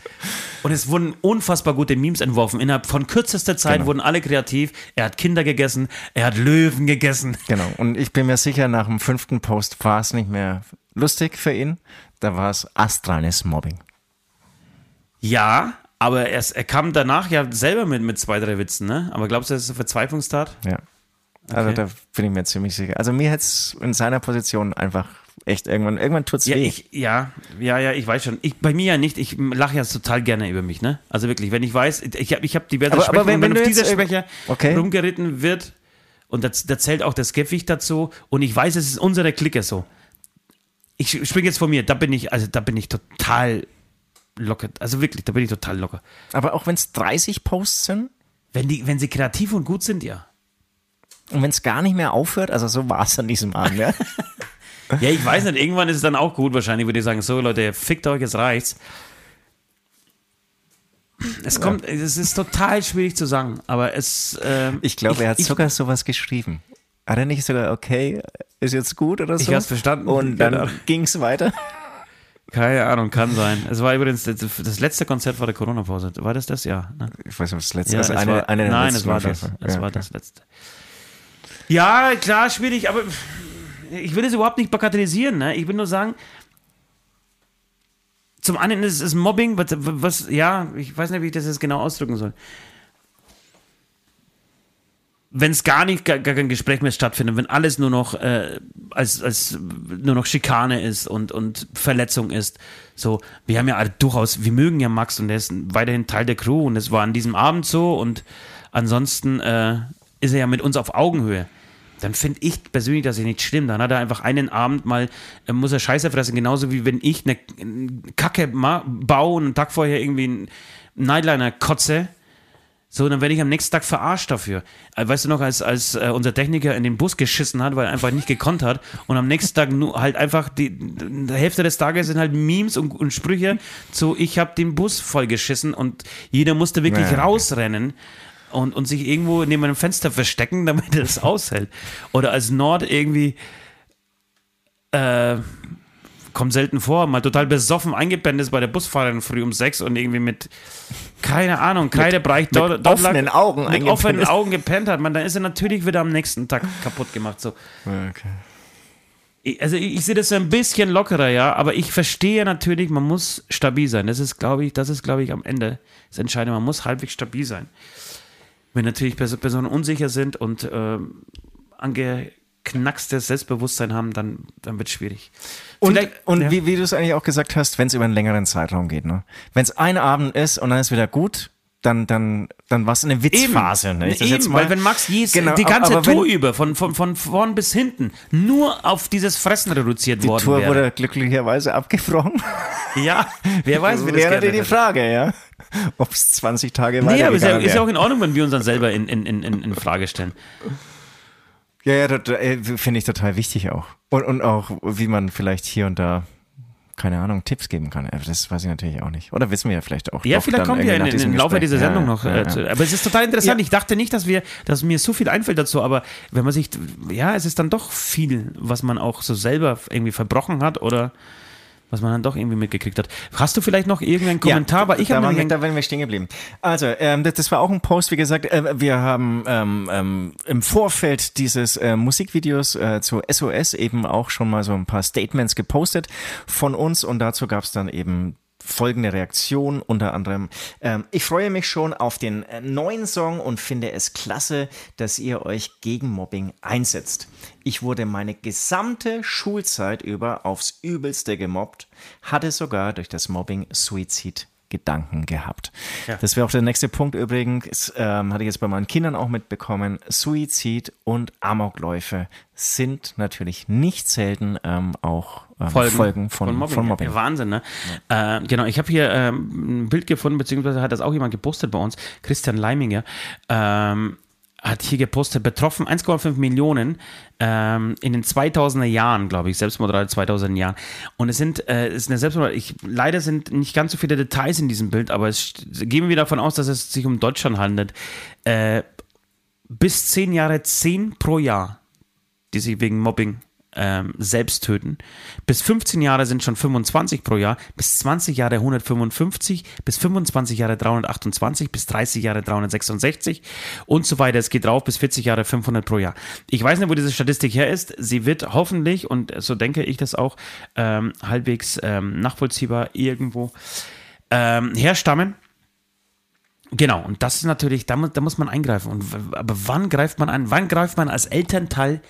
Und es wurden unfassbar gute Memes entworfen. Innerhalb von kürzester Zeit Genau. wurden alle kreativ. Er hat Kinder gegessen, er hat Löwen gegessen. Genau. Und ich bin mir sicher, nach dem fünften Post war es nicht mehr lustig für ihn. Da war es astrales Mobbing. Ja, aber er, er kam danach ja selber mit, mit zwei, drei Witzen, ne? Aber glaubst du, das ist eine Verzweiflungstat? Ja. Also Okay. da bin ich mir ziemlich sicher. Also mir hätte es in seiner Position einfach echt irgendwann, irgendwann tut's Ja, weh. ich, ja, ja, ja, ich weiß schon. Ich, bei mir ja nicht. Ich lache ja total gerne über mich, ne? Also wirklich, wenn ich weiß, ich habe ich hab diverse Aber- Schwächen aber wenn- wenn, wenn auf dieser Schwäche okay. rumgeritten wird und da, da zählt auch das Gewicht dazu und ich weiß, es ist unsere Clique so. Ich springe jetzt von mir, da bin ich, also da bin ich total locker. Also wirklich, da bin ich total locker. Aber auch wenn es 30 Posts sind Wenn, die, wenn sie kreativ und gut sind, ja. und wenn es gar nicht mehr aufhört, also so war es an diesem Abend, ja. Ja, ich weiß nicht, irgendwann ist es dann auch gut wahrscheinlich, würde ich sagen, so Leute, fickt euch, es reicht's. Es kommt, es ist total schwierig zu sagen, aber es. ähm, Ich glaube, er hat ich, sogar sowas geschrieben. Hat er nicht sogar, okay, ist jetzt gut oder so? hab's verstanden. Und dann Ahnung. ging es weiter. Keine Ahnung, kann sein. Es war übrigens das, das letzte Konzert vor der Corona-Pause. War das das? Ja. Ne? Ich weiß nicht, ob das letzte ja also es eine, war, eine der nein, es war das. Es Ja, war okay. das letzte. Ja, klar, schwierig, aber ich will es überhaupt nicht bagatellisieren. Ne? Ich will nur sagen, zum einen ist es Mobbing, was, was, ja, ich weiß nicht, wie ich das jetzt genau ausdrücken soll. Wenn es gar nicht, gar, gar kein Gespräch mehr stattfindet, wenn alles nur noch äh, als, als nur noch Schikane ist und, und Verletzung ist, so, wir haben ja durchaus, wir mögen ja Max und der ist weiterhin Teil der Crew und es war an diesem Abend so und ansonsten äh, ist er ja mit uns auf Augenhöhe. Dann finde ich persönlich das ja nicht schlimm. Dann hat er einfach einen Abend mal, äh, muss er Scheiße fressen, genauso wie wenn ich eine Kacke baue und einen Tag vorher irgendwie einen Nightliner kotze. So, dann werde ich am nächsten Tag verarscht dafür. Äh, Weißt du noch, als, als äh, unser Techniker in den Bus geschissen hat, weil er einfach nicht gekonnt hat und am nächsten Tag nur halt einfach die, die Hälfte des Tages sind halt Memes und, und Sprüche zu, ich habe den Bus voll geschissen und jeder musste wirklich Ja. rausrennen und, und sich irgendwo neben einem Fenster verstecken, damit er das aushält. Oder als Nord irgendwie äh, kommt selten vor, mal total besoffen eingepennt ist bei der Busfahrerin früh um sechs und irgendwie mit, keine Ahnung, Kreidebereich mit dort, dort offenen lag, Augen mit offenen ist. Augen gepennt hat, man, dann ist er natürlich wieder am nächsten Tag kaputt gemacht. So. Okay. Also ich, ich sehe das so ein bisschen lockerer, ja, aber ich verstehe natürlich, man muss stabil sein. Das ist, glaube ich, das ist, glaube ich, am Ende das Entscheidende. Man muss halbwegs stabil sein. Wenn natürlich Pers- Personen unsicher sind und ähm, angeknackstes Selbstbewusstsein haben, dann, dann wird es schwierig. Und, und ja. wie, wie du es eigentlich auch gesagt hast, wenn es über einen längeren Zeitraum geht, ne? Wenn es ein Abend ist und dann ist wieder gut, dann, dann, dann war es eine Witzphase. Ne? Ich das Eben, jetzt mal- weil wenn Max Jes Genau, die ganze Tour über, von, von, von vorn bis hinten, nur auf dieses Fressen reduziert Die worden Tour wäre. wurde glücklicherweise abgebrochen. ja, wer weiß, wie das Wäre die hätte. Frage, ja. Ob es 20 Tage Nee, aber ist ja, weitergegangen ist ja auch wäre. in Ordnung, wenn wir uns dann selber in, in, in, in Frage stellen. Ja, ja, das äh, finde ich total wichtig auch. Und, und auch, wie man vielleicht hier und da, keine Ahnung, Tipps geben kann. Das weiß ich natürlich auch nicht. Oder wissen wir ja vielleicht auch. Ja, vielleicht kommen wir in, im Laufe dieser Sendung ja, noch. ja, äh, ja. zu- Aber es ist total interessant. Ich dachte nicht, dass wir, dass mir so viel einfällt dazu, aber wenn man sich, ja, es ist dann doch viel, was man auch so selber irgendwie verbrochen hat oder was man dann doch irgendwie mitgekriegt hat. Hast du vielleicht noch irgendeinen Kommentar? Ja, Weil ich da, waren wir, da wären wir stehen geblieben. Also, ähm, das, das war auch ein Post, wie gesagt, äh, wir haben ähm, ähm, im Vorfeld dieses äh, Musikvideos äh, zu SOS eben auch schon mal so ein paar Statements gepostet von uns und dazu gab es dann eben folgende Reaktion unter anderem. Ähm, ich freue mich schon auf den äh, neuen Song und finde es klasse, dass ihr euch gegen Mobbing einsetzt. Ich wurde meine gesamte Schulzeit über aufs Übelste gemobbt, hatte sogar durch das Mobbing Suizid Gedanken gehabt. Ja. Das wäre auch der nächste Punkt übrigens, ähm, hatte ich jetzt bei meinen Kindern auch mitbekommen. Suizid und Amokläufe sind natürlich nicht selten ähm, auch ähm, Folgen, von, Mobbing. Von Mobbing. Ja, Wahnsinn, ne? Ja. Äh, genau, ich habe hier ähm, ein Bild gefunden, beziehungsweise hat das auch jemand gepostet bei uns, Christian Leiminger. Ähm, hat hier gepostet, betroffen 1,5 Millionen ähm, in den 2000er Jahren, glaube ich, Selbstmordrate 2000er Jahren. Und es sind, äh, es ist eine Selbstmordrate, ich, leider sind nicht ganz so viele Details in diesem Bild, aber es gehen wir davon aus, dass es sich um Deutschland handelt. Äh, bis 10 Jahre 10 pro Jahr, die sich wegen Mobbing ähm, selbst töten. Bis 15 Jahre sind schon 25 pro Jahr, bis 20 Jahre 155, bis 25 Jahre 328, bis 30 Jahre 366 und so weiter. Es geht drauf bis 40 Jahre 500 pro Jahr. Ich weiß nicht, wo diese Statistik her ist. Sie wird hoffentlich, und so denke ich das auch, ähm, halbwegs ähm, nachvollziehbar irgendwo ähm, herstammen. Genau, und das ist natürlich, da muss, da muss man eingreifen. Und, aber wann greift man ein? Wann greift man als Elternteil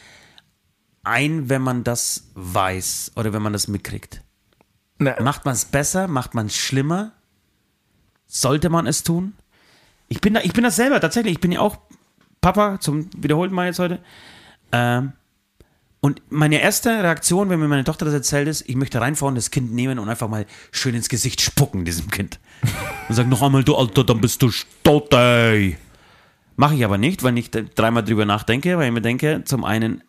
ein, wenn man das weiß oder wenn man das mitkriegt? Na, Macht man es besser? Macht man es schlimmer? Sollte man es tun? Ich bin, da, ich bin das selber, tatsächlich. Ich bin ja auch Papa, zum wiederholten Mal jetzt heute. Ähm, und meine erste Reaktion, wenn mir meine Tochter das erzählt ist, ich möchte reinfahren, das Kind nehmen und einfach mal schön ins Gesicht spucken, diesem Kind. Und sagen noch einmal, du Alter, dann bist du stot, ey. Mache ich aber nicht, weil ich dreimal drüber nachdenke, weil ich mir denke, zum einen,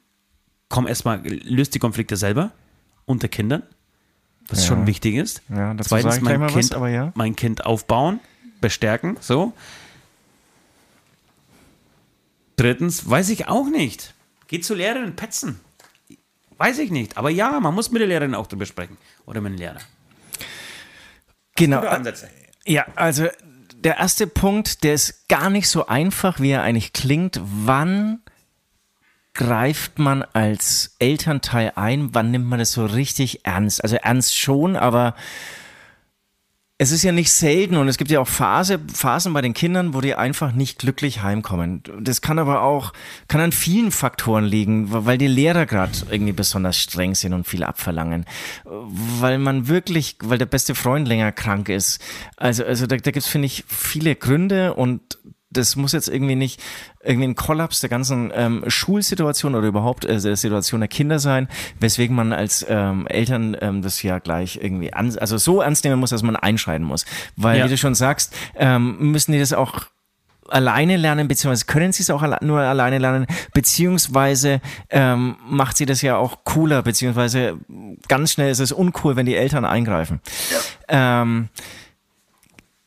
komm erstmal, löst die Konflikte selber unter Kindern, was Ja. schon wichtig ist. Ja, dazu Zweitens, mein mal was, kind, aber ja. mein Kind aufbauen, bestärken, so. Drittens, weiß ich auch nicht. Geht zu Lehrerin petzen. Weiß ich nicht. Aber ja, man muss mit der Lehrerin auch drüber sprechen. Oder mit dem Lehrer. genau. Ansätze. Ja, also der erste Punkt, der ist gar nicht so einfach, wie er eigentlich klingt. Wann greift man als Elternteil ein? Wann nimmt man das so richtig ernst? Also ernst schon, aber es ist ja nicht selten und es gibt ja auch Phase, Phasen bei den Kindern, wo die einfach nicht glücklich heimkommen. Das kann aber auch, kann an vielen Faktoren liegen, weil die Lehrer gerade irgendwie besonders streng sind und viel abverlangen. Weil man wirklich, weil der beste Freund länger krank ist. Also, also da, da gibt es, finde ich, viele Gründe und das muss jetzt irgendwie nicht irgendwie ein Kollaps der ganzen ähm, Schulsituation oder überhaupt äh, der Situation der Kinder sein, weswegen man als ähm, Eltern ähm, das ja gleich irgendwie an, also so ernst nehmen muss, dass man einschreiten muss. Weil, Ja. wie du schon sagst, ähm, müssen die das auch alleine lernen, beziehungsweise können sie es auch alle, nur alleine lernen, beziehungsweise ähm, macht sie das ja auch cooler, beziehungsweise ganz schnell ist es uncool, wenn die Eltern eingreifen. Ähm,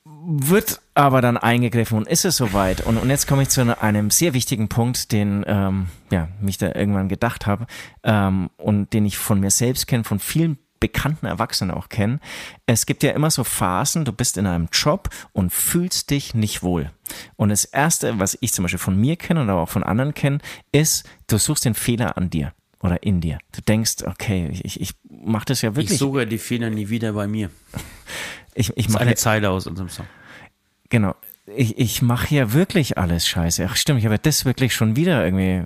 wird aber dann eingegriffen und ist es soweit. Und, und jetzt komme ich zu einem sehr wichtigen Punkt, den ähm, ja, mich da irgendwann gedacht habe ähm, und den ich von mir selbst kenne, von vielen bekannten Erwachsenen auch kenne. Es gibt ja immer so Phasen, du bist in einem Job und fühlst dich nicht wohl. Und das Erste, was ich zum Beispiel von mir kenne und aber auch von anderen kenne, ist, du suchst den Fehler an dir oder in dir. Du denkst, okay, ich, ich mache das ja Ich wirklich. suche die Fehler nie wieder bei mir. ich, ich mache eine Zeile aus unserem Song. Genau. Ich, ich mache ja wirklich alles scheiße. Ach stimmt, ich habe ja das wirklich schon wieder irgendwie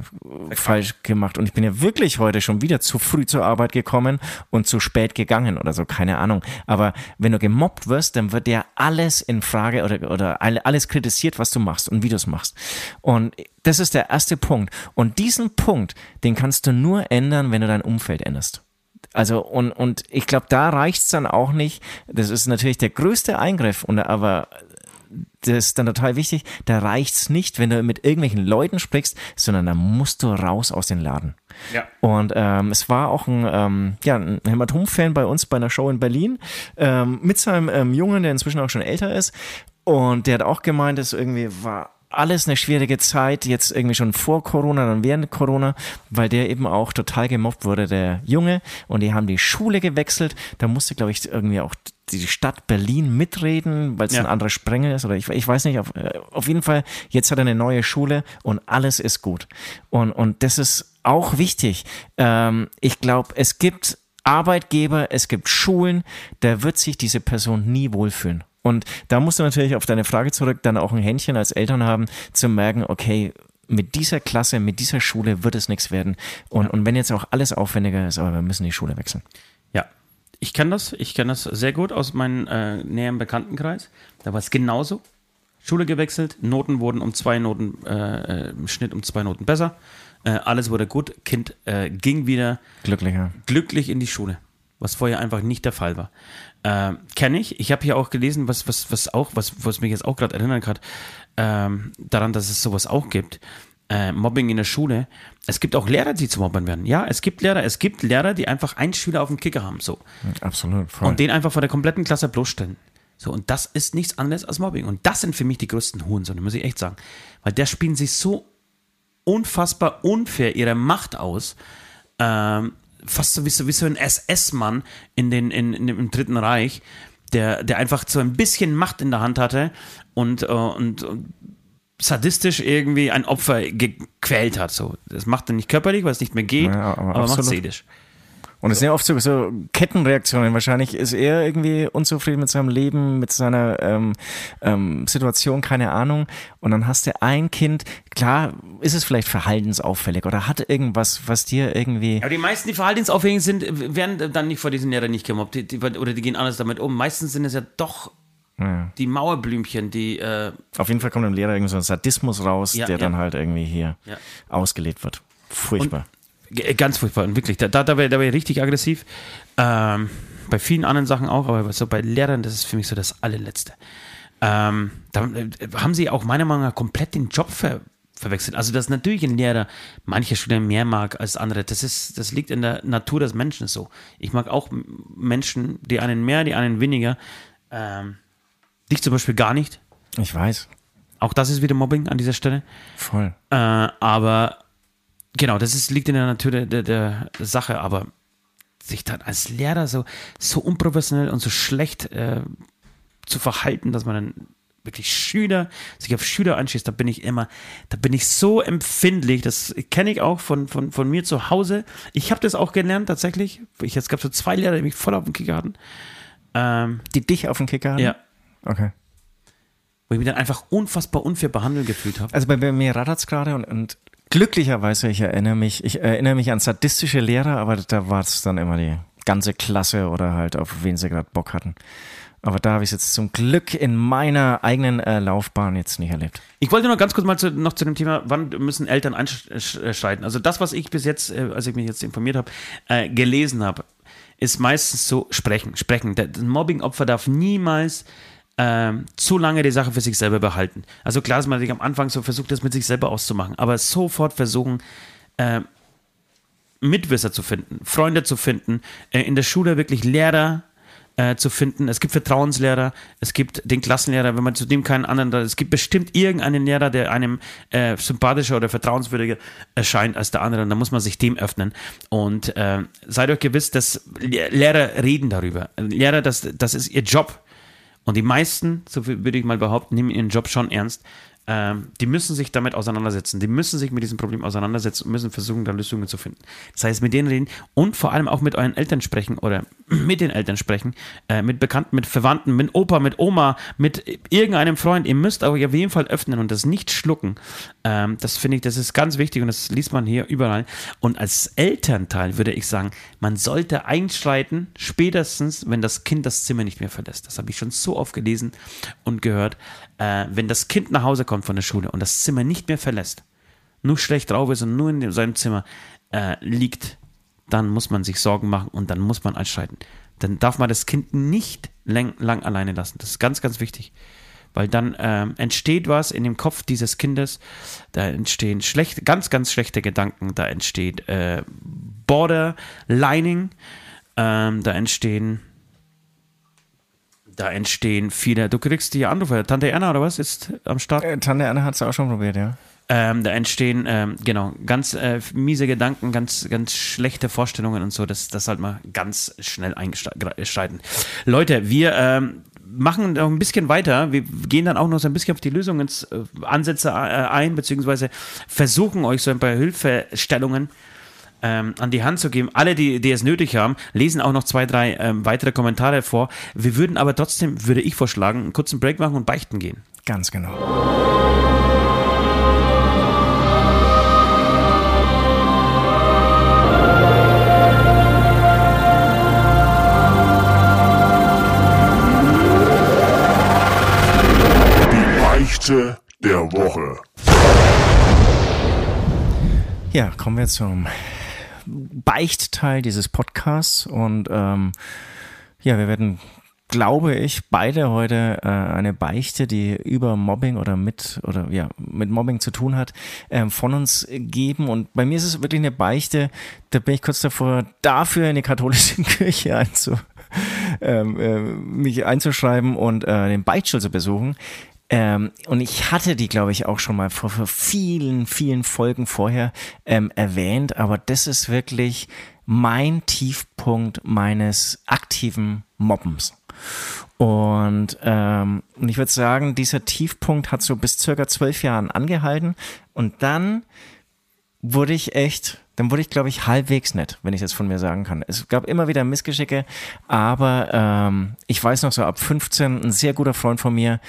falsch gemacht. Und ich bin ja wirklich heute schon wieder zu früh zur Arbeit gekommen und zu spät gegangen oder so, keine Ahnung. Aber wenn du gemobbt wirst, dann wird ja alles in Frage oder, oder alle- alles kritisiert, was du machst und wie du es machst. Und das ist der erste Punkt. Und diesen Punkt, den kannst du nur ändern, wenn du dein Umfeld änderst. Also und, und ich glaube, da reicht's dann auch nicht. Das ist natürlich der größte Eingriff, und, aber das ist dann total wichtig, da reicht's nicht, wenn du mit irgendwelchen Leuten sprichst, sondern da musst du raus aus den Laden. Ja. Und ähm, es war auch ein, ähm, ja, ein Hämatom-Fan bei uns bei einer Show in Berlin ähm, mit seinem ähm, Jungen, der inzwischen auch schon älter ist. Und der hat auch gemeint, dass irgendwie war alles eine schwierige Zeit, jetzt irgendwie schon vor Corona, dann während Corona, weil der eben auch total gemobbt wurde, der Junge. Und die haben die Schule gewechselt. Da musste, glaube ich, irgendwie auch die Stadt Berlin mitreden, weil es Ja. ein anderer Sprengel ist oder ich, ich weiß nicht, auf, äh, auf jeden Fall, jetzt hat er eine neue Schule und alles ist gut. Und, und das ist auch wichtig. Ähm, ich glaube, es gibt Arbeitgeber, es gibt Schulen, da wird sich diese Person nie wohlfühlen. Und da musst du natürlich auf deine Frage zurück dann auch ein Händchen als Eltern haben, zu merken, okay, mit dieser Klasse, mit dieser Schule wird es nichts werden. Und, und wenn jetzt auch alles aufwendiger ist, aber wir müssen die Schule wechseln. Ja, ich kann das. Ich kenne das sehr gut aus meinem äh, näheren Bekanntenkreis. Da war es genauso. Schule gewechselt, Noten wurden um zwei Noten, äh, äh, im Schnitt um zwei Noten besser. Äh, alles wurde gut. Kind äh, ging wieder Glücklicher. glücklich in die Schule, was vorher einfach nicht der Fall war. Äh, Kenne ich. Ich habe hier auch gelesen, was, was, was auch, was, was mich jetzt auch gerade erinnert hat, ähm, daran, dass es sowas auch gibt. Äh, Mobbing in der Schule. Es gibt auch Lehrer, die zu Mobbern werden. Ja, es gibt Lehrer. Es gibt Lehrer, die einfach einen Schüler auf dem Kicker haben. So Absolut. Voll. und den einfach vor der kompletten Klasse bloßstellen. So, und das ist nichts anderes als Mobbing. Und das sind für mich die größten Hurensöhne, muss ich echt sagen. Weil der spielen sich so unfassbar unfair ihre Macht aus. Ähm, fast so wie, so wie so ein SS-Mann in den, in, in, im Dritten Reich, der, der einfach so ein bisschen Macht in der Hand hatte und, äh, und, und sadistisch irgendwie ein Opfer gequält hat. So. Das macht er nicht körperlich, weil es nicht mehr geht, Ja, aber aber, macht seelisch. Und es sind ja oft so, so Kettenreaktionen. Wahrscheinlich ist er irgendwie unzufrieden mit seinem Leben, mit seiner ähm, ähm, Situation, keine Ahnung. Und dann hast du ein Kind, klar ist es vielleicht verhaltensauffällig oder hat irgendwas, was dir irgendwie. Aber die meisten, die verhaltensauffällig sind, werden dann nicht vor diesen Lehrern nicht gemobbt. Die, die, oder die gehen anders damit um. Meistens sind es ja doch Ja. die Mauerblümchen, die. Äh, Auf jeden Fall kommt im Lehrer irgendwie so ein Sadismus raus, Ja, der dann ja. halt irgendwie hier Ja. ausgelebt wird. Furchtbar. G- Ganz furchtbar, und wirklich. Da, da, da wäre wär ich richtig aggressiv. Ähm, bei vielen anderen Sachen auch, aber so bei Lehrern, das ist für mich so das allerletzte. Ähm, da äh, haben sie auch meiner Meinung nach komplett den Job ver verwechselt. Also, dass natürlich ein Lehrer manche Schüler mehr mag als andere, das, ist, das liegt in der Natur des Menschen so. Ich mag auch Menschen, die einen mehr, die einen weniger. Ähm, dich zum Beispiel gar nicht. ich weiß. Auch das ist wieder Mobbing an dieser Stelle. Voll. Äh, aber genau, das ist, liegt in der Natur der, der, der Sache, aber sich dann als Lehrer so, so unprofessionell und so schlecht äh, zu verhalten, dass man dann wirklich Schüler, sich auf Schüler einschießt, da bin ich immer, da bin ich so empfindlich, das kenne ich auch von, von, von mir zu Hause. Ich habe das auch gelernt tatsächlich. Ich, es gab so zwei Lehrer, die mich voll auf den Kicker hatten. Ähm, Die dich auf den Kicker haben? ja, Okay. wo ich mich dann einfach unfassbar unfair behandelt gefühlt habe. Also bei, bei mir rattert's gerade und, und glücklicherweise, ich erinnere mich, ich erinnere mich an sadistische Lehrer, aber da war es dann immer die ganze Klasse oder halt auf wen sie gerade Bock hatten. Aber da habe ich es jetzt zum Glück in meiner eigenen äh, Laufbahn jetzt nicht erlebt. Ich wollte noch ganz kurz mal zu, noch zu dem Thema, wann müssen Eltern einschreiten. Also das, was ich bis jetzt, äh, als ich mich jetzt informiert habe, äh, gelesen habe, ist meistens so sprechen, sprechen. Das Mobbing-Opfer darf niemals ähm, zu lange die Sache für sich selber behalten. Also klar, dass man sich am Anfang so versucht, das mit sich selber auszumachen, aber sofort versuchen, äh, Mitwisser zu finden, Freunde zu finden, äh, in der Schule wirklich Lehrer äh, zu finden. Es gibt Vertrauenslehrer, es gibt den Klassenlehrer, wenn man zu dem keinen anderen, es gibt bestimmt irgendeinen Lehrer, der einem äh, sympathischer oder vertrauenswürdiger erscheint als der andere und da muss man sich dem öffnen. Und äh, seid euch gewiss, dass Le- Lehrer reden darüber. Lehrer, das, das ist ihr Job. Und die meisten, so würde ich mal behaupten, nehmen ihren Job schon ernst. Ähm, die müssen sich damit auseinandersetzen. Die müssen sich mit diesem Problem auseinandersetzen und müssen versuchen, da Lösungen zu finden. Das heißt, mit denen reden und vor allem auch mit euren Eltern sprechen oder mit den Eltern sprechen, äh, mit Bekannten, mit Verwandten, mit Opa, mit Oma, mit irgendeinem Freund. Ihr müsst euch auf jeden Fall öffnen und das nicht schlucken. Ähm, das finde ich, das ist ganz wichtig und das liest man hier überall. Und als Elternteil würde ich sagen, man sollte einschreiten, spätestens, wenn das Kind das Zimmer nicht mehr verlässt. Das habe ich schon so oft gelesen und gehört. Äh, wenn das Kind nach Hause kommt von der Schule und das Zimmer nicht mehr verlässt, nur schlecht drauf ist und nur in seinem Zimmer äh, liegt, dann muss man sich Sorgen machen und dann muss man einschreiten. Dann darf man das Kind nicht lang, lang alleine lassen. Das ist ganz, ganz wichtig. Weil dann ähm, entsteht was in dem Kopf dieses Kindes, da entstehen schlechte, ganz, ganz schlechte Gedanken, da entsteht äh, Borderlining, ähm, da entstehen Da entstehen viele. Du kriegst die Anrufe. Tante Erna oder was ist am Start? Äh, Tante Anne hat es auch schon probiert, ja. Ähm, da entstehen, ähm, genau, ganz äh, miese Gedanken, ganz, ganz schlechte Vorstellungen und so. Das, das sollte man ganz schnell einschreiten. Leute, wir ähm, machen noch ein bisschen weiter. Wir gehen dann auch noch so ein bisschen auf die Lösungsansätze äh, ein, beziehungsweise versuchen euch so ein paar Hilfestellungen ähm, an die Hand zu geben. Alle, die, die es nötig haben, lesen auch noch zwei, drei ähm, weitere Kommentare vor. Wir würden aber trotzdem, würde ich vorschlagen, einen kurzen Break machen und beichten gehen. Ganz genau. Die Beichte der Woche. Ja, kommen wir zum Beichtteil dieses Podcasts und ähm, ja, wir werden, glaube ich, beide heute äh, eine Beichte, die über Mobbing oder mit oder ja mit Mobbing zu tun hat, ähm, von uns geben. Und bei mir ist es wirklich eine Beichte. Da bin ich kurz davor, dafür in die katholische Kirche einzu, ähm, äh, mich einzuschreiben und äh, den Beichtstuhl zu besuchen. Ähm, und ich hatte die, glaube ich, auch schon mal vor, vor vielen, vielen Folgen vorher ähm, erwähnt, aber das ist wirklich mein Tiefpunkt meines aktiven Mobbens. Und, ähm, und ich würde sagen, dieser Tiefpunkt hat so bis circa zwölf Jahren angehalten und dann wurde ich echt, dann wurde ich, glaube ich, halbwegs nett, wenn ich das von mir sagen kann. Es gab immer wieder Missgeschicke, aber ähm, ich weiß noch so ab 15, ein sehr guter Freund von mir,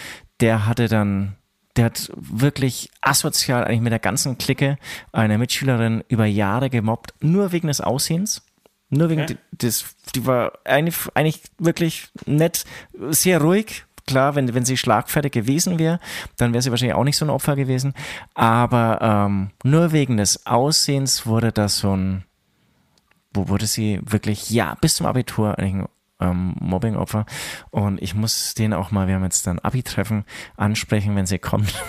der hatte dann, der hat wirklich asozial eigentlich mit der ganzen Clique eine Mitschülerin über Jahre gemobbt, nur wegen des Aussehens. Nur wegen Okay. des, die war eigentlich, eigentlich wirklich nett, sehr ruhig. Klar, wenn, wenn sie schlagfertig gewesen wäre, dann wäre sie wahrscheinlich auch nicht so ein Opfer gewesen. Aber ähm, nur wegen des Aussehens wurde das so ein, wo wurde sie wirklich, ja, bis zum Abitur eigentlich ein ähm, Mobbing-Opfer. Und ich muss den auch mal, wir haben jetzt dann Abi-Treffen, ansprechen, wenn sie kommt.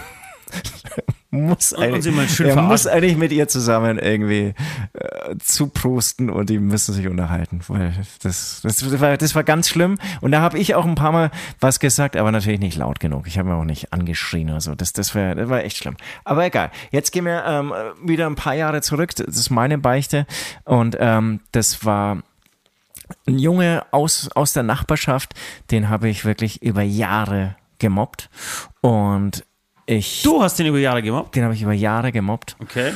muss eigentlich, er verarschen. muss eigentlich mit ihr zusammen irgendwie äh, zuprosten und die müssen sich unterhalten, weil das, das, war, das war ganz schlimm. Und da habe ich auch ein paar Mal was gesagt, aber natürlich nicht laut genug. Ich habe mir auch nicht angeschrien oder so. Das, das, wär, das war echt schlimm. Aber egal. Jetzt gehen wir ähm, wieder ein paar Jahre zurück. Das ist meine Beichte. Und ähm, das war ein Junge aus, aus der Nachbarschaft, den habe ich wirklich über Jahre gemobbt. Und ich, Du hast den über Jahre gemobbt? den habe ich über Jahre gemobbt. Okay.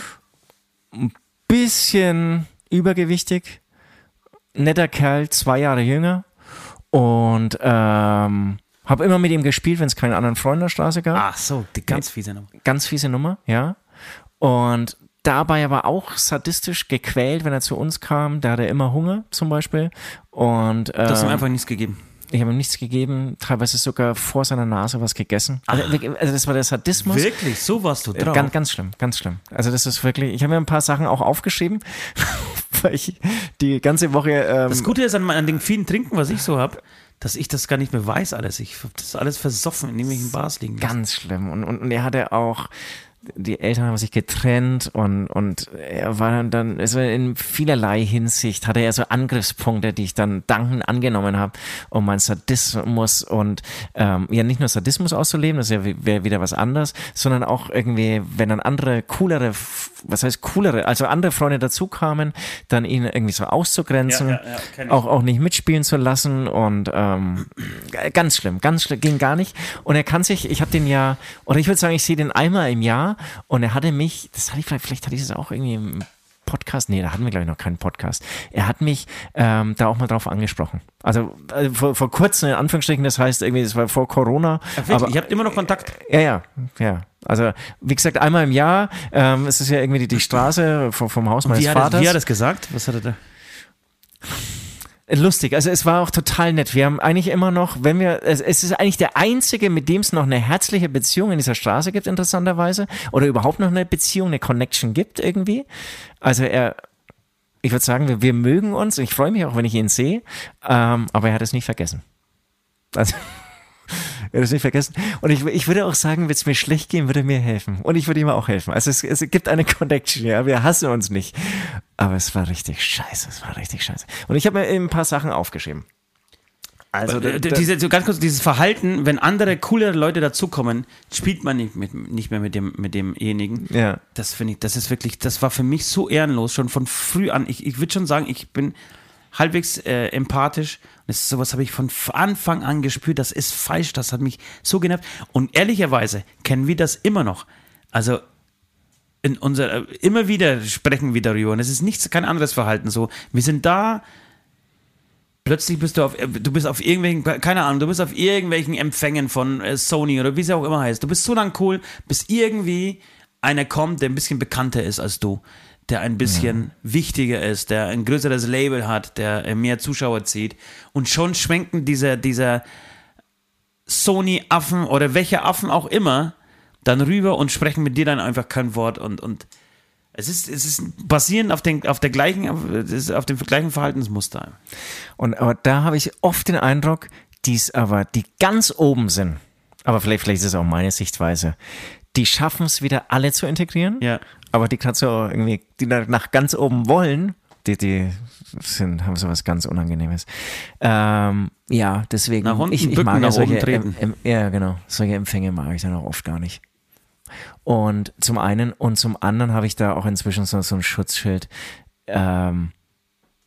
Bisschen übergewichtig, netter Kerl, zwei Jahre jünger. Und ähm, habe immer mit ihm gespielt, wenn es keinen anderen Freund in der Straße gab. Ach so, die ganz fiese Nummer. Ganz fiese Nummer, ja. Und dabei aber auch sadistisch gequält, wenn er zu uns kam. Da hatte er immer Hunger zum Beispiel. Und Du hast ihm ähm, einfach nichts gegeben. ich habe ihm nichts gegeben, teilweise sogar vor seiner Nase was gegessen. Also, also das war der Sadismus. Wirklich? So warst du drauf? Ganz, ganz schlimm, ganz schlimm. Also das ist wirklich, ich habe mir ein paar Sachen auch aufgeschrieben, weil ich die ganze Woche ähm, Das Gute ist an, an dem vielen Trinken, was ich so habe, dass ich das gar nicht mehr weiß alles. Ich habe das alles versoffen, in irgendwelchen Bars liegen. lassen. ganz schlimm. Und, und, und er hatte auch, die Eltern haben sich getrennt und, und er war dann, also in vielerlei Hinsicht hatte er so Angriffspunkte, die ich dann dankend angenommen habe, um meinen Sadismus und ähm, ja nicht nur Sadismus auszuleben, das wäre wär wieder was anderes, sondern auch irgendwie, wenn dann andere coolere, was heißt coolere, also andere Freunde dazu kamen, dann ihn irgendwie so auszugrenzen, Ja, ja, ja, auch, auch nicht mitspielen zu lassen und ähm, ganz schlimm, ganz schlimm, ging gar nicht. Und er kann sich, ich habe den ja, oder ich würde sagen, ich sehe den einmal im Jahr und er hatte mich, das hatte ich vielleicht, vielleicht hatte ich es auch irgendwie im Podcast, nee, da hatten wir glaube ich noch keinen Podcast. Er hat mich ähm, da auch mal drauf angesprochen. Also äh, vor, vor kurzem in Anführungsstrichen, das heißt irgendwie, das war vor Corona. Wirklich? aber Ihr habt immer noch Kontakt? ja, ja, ja. Also wie gesagt, einmal im Jahr. Ähm, es ist ja irgendwie die, die Straße vom, vom Haus meines Wie hat, er, Vaters. wie hat er das gesagt? Was hat er da? Lustig, also es war auch total nett. Wir haben eigentlich immer noch, wenn wir, es, ist eigentlich der einzige, mit dem es noch eine herzliche Beziehung in dieser Straße gibt, interessanterweise, oder überhaupt noch eine Beziehung, eine Connection gibt irgendwie. Also er, ich würde sagen, wir, wir mögen uns. Ich freue mich auch, wenn ich ihn sehe, ähm, aber er hat es nicht vergessen. Also Er hat es nicht vergessen. Und ich, ich würde auch sagen, wenn es mir schlecht gehen, würde er mir helfen. Und ich würde ihm auch helfen. Also es, es gibt eine Connection, ja. Wir hassen uns nicht. Aber es war richtig scheiße. Es war richtig scheiße. Und ich habe mir ein paar Sachen aufgeschrieben. Also, Äh, diese, so ganz kurz, dieses Verhalten, wenn andere coolere Leute dazukommen, spielt man nicht, mit, nicht mehr mit, dem, mit demjenigen. Ja. Das finde ich, das ist wirklich, das war für mich so ehrenlos, schon von früh an. Ich, ich würde schon sagen, ich bin halbwegs äh, empathisch. Das ist sowas habe ich von Anfang an gespürt, das ist falsch, das hat mich so genervt. Und ehrlicherweise kennen wir das immer noch. Also in unser, äh, immer wieder sprechen wir darüber und es ist nichts, kein anderes Verhalten so. Wir sind da, plötzlich bist du auf, äh, du bist auf irgendwelchen, keine Ahnung, du bist auf irgendwelchen Empfängen von äh, Sony oder wie es auch immer heißt. Du bist so lang cool, bis irgendwie einer kommt, der ein bisschen bekannter ist als du, der ein bisschen wichtiger ist, der ein größeres Label hat, der äh, mehr Zuschauer zieht und schon schwenken dieser, dieser Sony-Affen oder welche Affen auch immer dann rüber und sprechen mit dir dann einfach kein Wort und, und es ist, es ist basierend auf, den, auf, der gleichen, auf dem gleichen Verhaltensmuster. Und aber da habe ich oft den Eindruck, die es aber, die ganz oben sind, aber vielleicht, vielleicht ist es auch meine Sichtweise, die schaffen es wieder alle zu integrieren. Ja. Aber die gerade so irgendwie, die nach, nach ganz oben wollen, die, die sind, haben sowas ganz Unangenehmes. Ähm, ja, deswegen. Nach unten ich, ich mag ja nach solche, em, em, ja, genau. Solche Empfänge mag ich dann auch oft gar nicht. Und zum einen und zum anderen habe ich da auch inzwischen so, so ein Schutzschild. Ähm,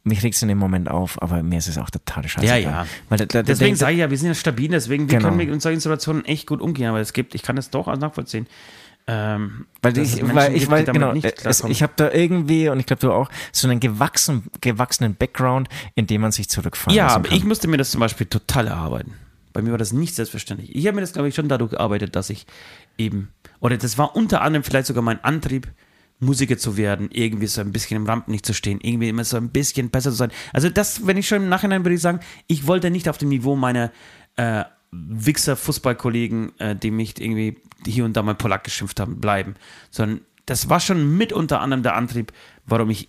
mich regt es in dem Moment auf, aber mir ist es auch total scheiße. Ja, ja. Da, da, Deswegen sage ich ja, wir sind ja stabil, deswegen wir Genau. können mit solchen Situationen echt gut umgehen, aber es gibt, ich kann das doch auch nachvollziehen. Ähm, Weil ich, weil ich, weil, genau, es, klarkommen. ich habe da irgendwie, und ich glaube du auch, so einen gewachsen, gewachsenen Background, in dem man sich zurückfallen Ja, aber kann. ich musste mir das zum Beispiel total erarbeiten. Bei mir war das nicht selbstverständlich. Ich habe mir das, glaube ich, schon dadurch gearbeitet, dass ich eben, oder das war unter anderem vielleicht sogar mein Antrieb, Musiker zu werden, irgendwie so ein bisschen im Rampenlicht zu stehen, irgendwie immer so ein bisschen besser zu sein. Also das, wenn ich schon im Nachhinein würde ich sagen, ich wollte nicht auf dem Niveau meiner äh, Wichser-Fußballkollegen, äh, die mich irgendwie hier und da mal Polack geschimpft haben, bleiben. Sondern das war schon mit unter anderem der Antrieb, warum ich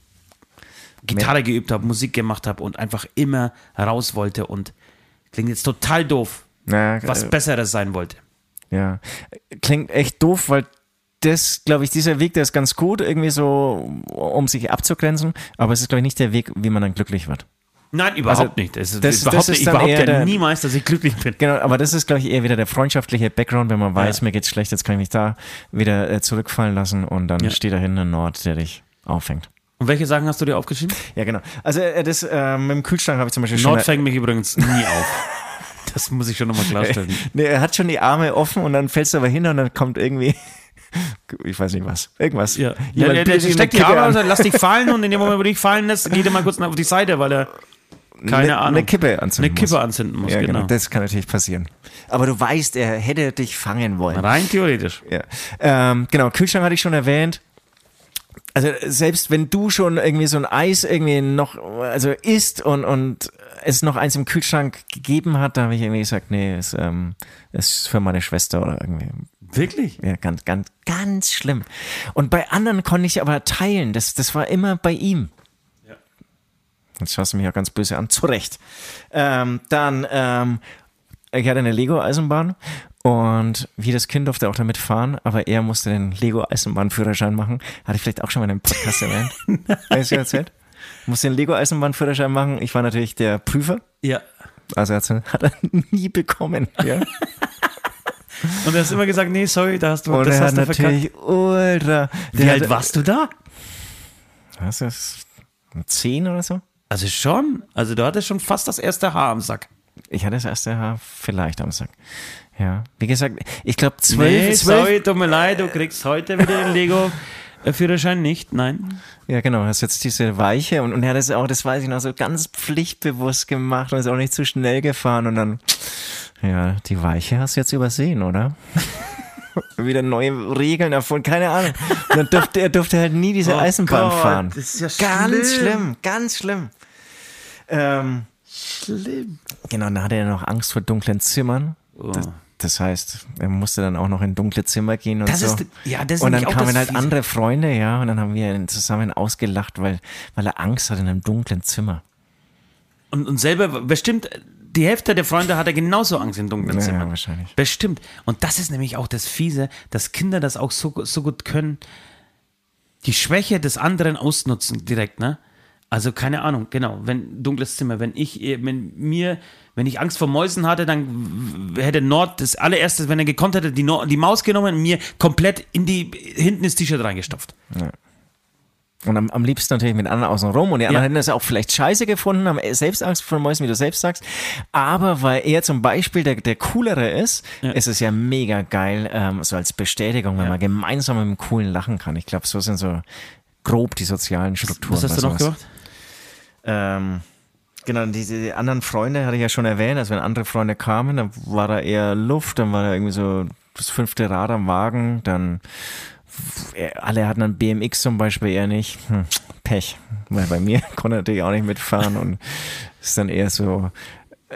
Gitarre geübt habe, Musik gemacht habe und einfach immer raus wollte und klingt jetzt total doof, ja, was äh, Besseres sein wollte. ja. Klingt echt doof, weil das, glaube ich, dieser Weg, der ist ganz gut, irgendwie so, um sich abzugrenzen, aber es ist, glaube ich, nicht der Weg, wie man dann glücklich wird. Nein, überhaupt Also, nicht. Es ist das- überhaupt das nicht. ist Ich behaupte eher ja der- niemals, dass ich glücklich bin. Genau, aber das ist, glaube ich, eher wieder der freundschaftliche Background, wenn man weiß, Ja. mir geht's schlecht, jetzt kann ich mich da wieder äh, zurückfallen lassen und dann Ja. steht da hinten ein Nord, der dich auffängt. Und welche Sachen hast du dir aufgeschrieben? Ja, genau. Also äh, das äh, mit dem Kühlschrank habe ich zum Beispiel schon. Nord fängt mich übrigens nie auf. Das muss ich schon nochmal klarstellen. Nee, er hat schon die Arme offen und dann fällst du aber hin und dann kommt irgendwie, ich weiß nicht was, irgendwas. Ja. Jemand Der, der, der steckt die Arme an. aus, dann lass dich fallen und in dem Moment, wo du dich fallen lässt, geht er mal kurz auf die Seite, weil er keine eine, Ahnung. Eine Kippe anzünden eine Kippe muss. anzünden muss, Ja, genau. genau. Das kann natürlich passieren. Aber du weißt, er hätte dich fangen wollen. Rein theoretisch. Ja. Ähm, genau, Kühlschrank hatte ich schon erwähnt. Also selbst wenn du schon irgendwie so ein Eis irgendwie noch, also isst und, und es noch eins im Kühlschrank gegeben hat, da habe ich irgendwie gesagt, nee, ist, ähm, ist für meine Schwester oder irgendwie. Wirklich? Ja, ganz, ganz, ganz schlimm. Und bei anderen konnte ich aber teilen. Das, das war immer bei ihm. Jetzt schaust du mich ja ganz böse an. Zu Recht. Ähm, dann, ähm, ich hatte eine Lego-Eisenbahn und wie das Kind durfte auch damit fahren, aber er musste den Lego-Eisenbahnführerschein machen. Hatte ich vielleicht auch schon mal in einem Podcast erwähnt. Weißt du erzählt? Musste den Lego-Eisenbahnführerschein machen. Ich war natürlich der Prüfer. Ja. Also hat er, hat er nie bekommen. Ja. Und er hat immer gesagt, nee, sorry, da hast du, Und das hast du verkackt. ultra. Wie alt warst du da? Was ist das? Zehn oder so? Also schon. Also du hattest schon fast das erste Haar am Sack. Ich hatte das erste Haar vielleicht am Sack. Ja, wie gesagt, ich glaube zwölf, Nee, zwölf. sorry, tut mir leid, du kriegst heute wieder den Lego-Führerschein nicht. Nein. Ja, genau, hast jetzt diese Weiche und, und er hat das auch, das weiß ich noch, so ganz pflichtbewusst gemacht und ist auch nicht zu schnell gefahren und dann, ja, die Weiche hast du jetzt übersehen, oder? Wieder neue Regeln erfunden, keine Ahnung. Dann durfte er durfte halt nie diese Oh Eisenbahn Gott, fahren. das ist ja ganz schlimm. schlimm, ganz schlimm. Ähm, Schlimm. Genau, dann hatte er noch Angst vor dunklen Zimmern. Oh. Das, das heißt, er musste dann auch noch in dunkle Zimmer gehen und Das so. ist, ja, das ist und dann kamen halt Fiese. andere Freunde, ja, und dann haben wir ihn zusammen ausgelacht, weil, weil er Angst hat in einem dunklen Zimmer. Und, und selber, bestimmt, die Hälfte der Freunde hat er genauso Angst in dunklen Ja, Zimmern. wahrscheinlich. Bestimmt. Und das ist nämlich auch das Fiese, dass Kinder das auch so, so gut können, die Schwäche des anderen ausnutzen direkt, ne? Also keine Ahnung, genau, wenn dunkles Zimmer, wenn ich, wenn mir, wenn ich Angst vor Mäusen hatte, dann hätte Nord das allererste, wenn er gekonnt hätte, die, Nord, die Maus genommen und mir komplett in die, hinten ins T-Shirt reingestopft. Ja. Und am, am liebsten natürlich mit anderen außen rum. Und die anderen Ja. hätten das auch vielleicht scheiße gefunden, haben selbst Angst vor Mäusen, wie du selbst sagst. Aber weil er zum Beispiel der, der Coolere ist, ist es ja mega geil, ähm, so als Bestätigung, wenn man gemeinsam mit einem coolen lachen kann. Ich glaube, so sind so grob die sozialen Strukturen. Was hast du noch sowas. gemacht? Ähm, genau, diese anderen Freunde hatte ich ja schon erwähnt. Also wenn andere Freunde kamen, dann war da eher Luft, dann war da irgendwie so das fünfte Rad am Wagen, dann alle hatten dann BMX zum Beispiel, er nicht. Hm, Pech. Weil bei mir konnte er natürlich auch nicht mitfahren und ist dann eher so,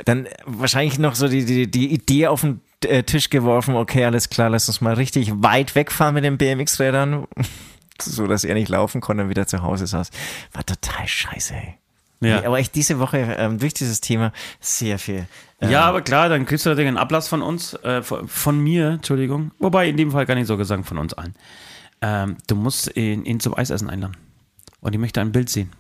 dann wahrscheinlich noch so die, die, die Idee auf den äh, Tisch geworfen, okay, alles klar, lass uns mal richtig weit wegfahren mit den BMX-Rädern, so dass er nicht laufen konnte und wieder zu Hause saß. War total scheiße, ey. Ja. Aber echt diese Woche ähm, durch dieses Thema sehr viel. Ähm, Ja, aber klar, dann kriegst du natürlich einen Ablass von uns, äh, von, von mir, Entschuldigung. Wobei in dem Fall kann ich sogar sagen, von uns allen. Ähm, du musst ihn, ihn zum Eisessen einladen. Und ich möchte ein Bild sehen.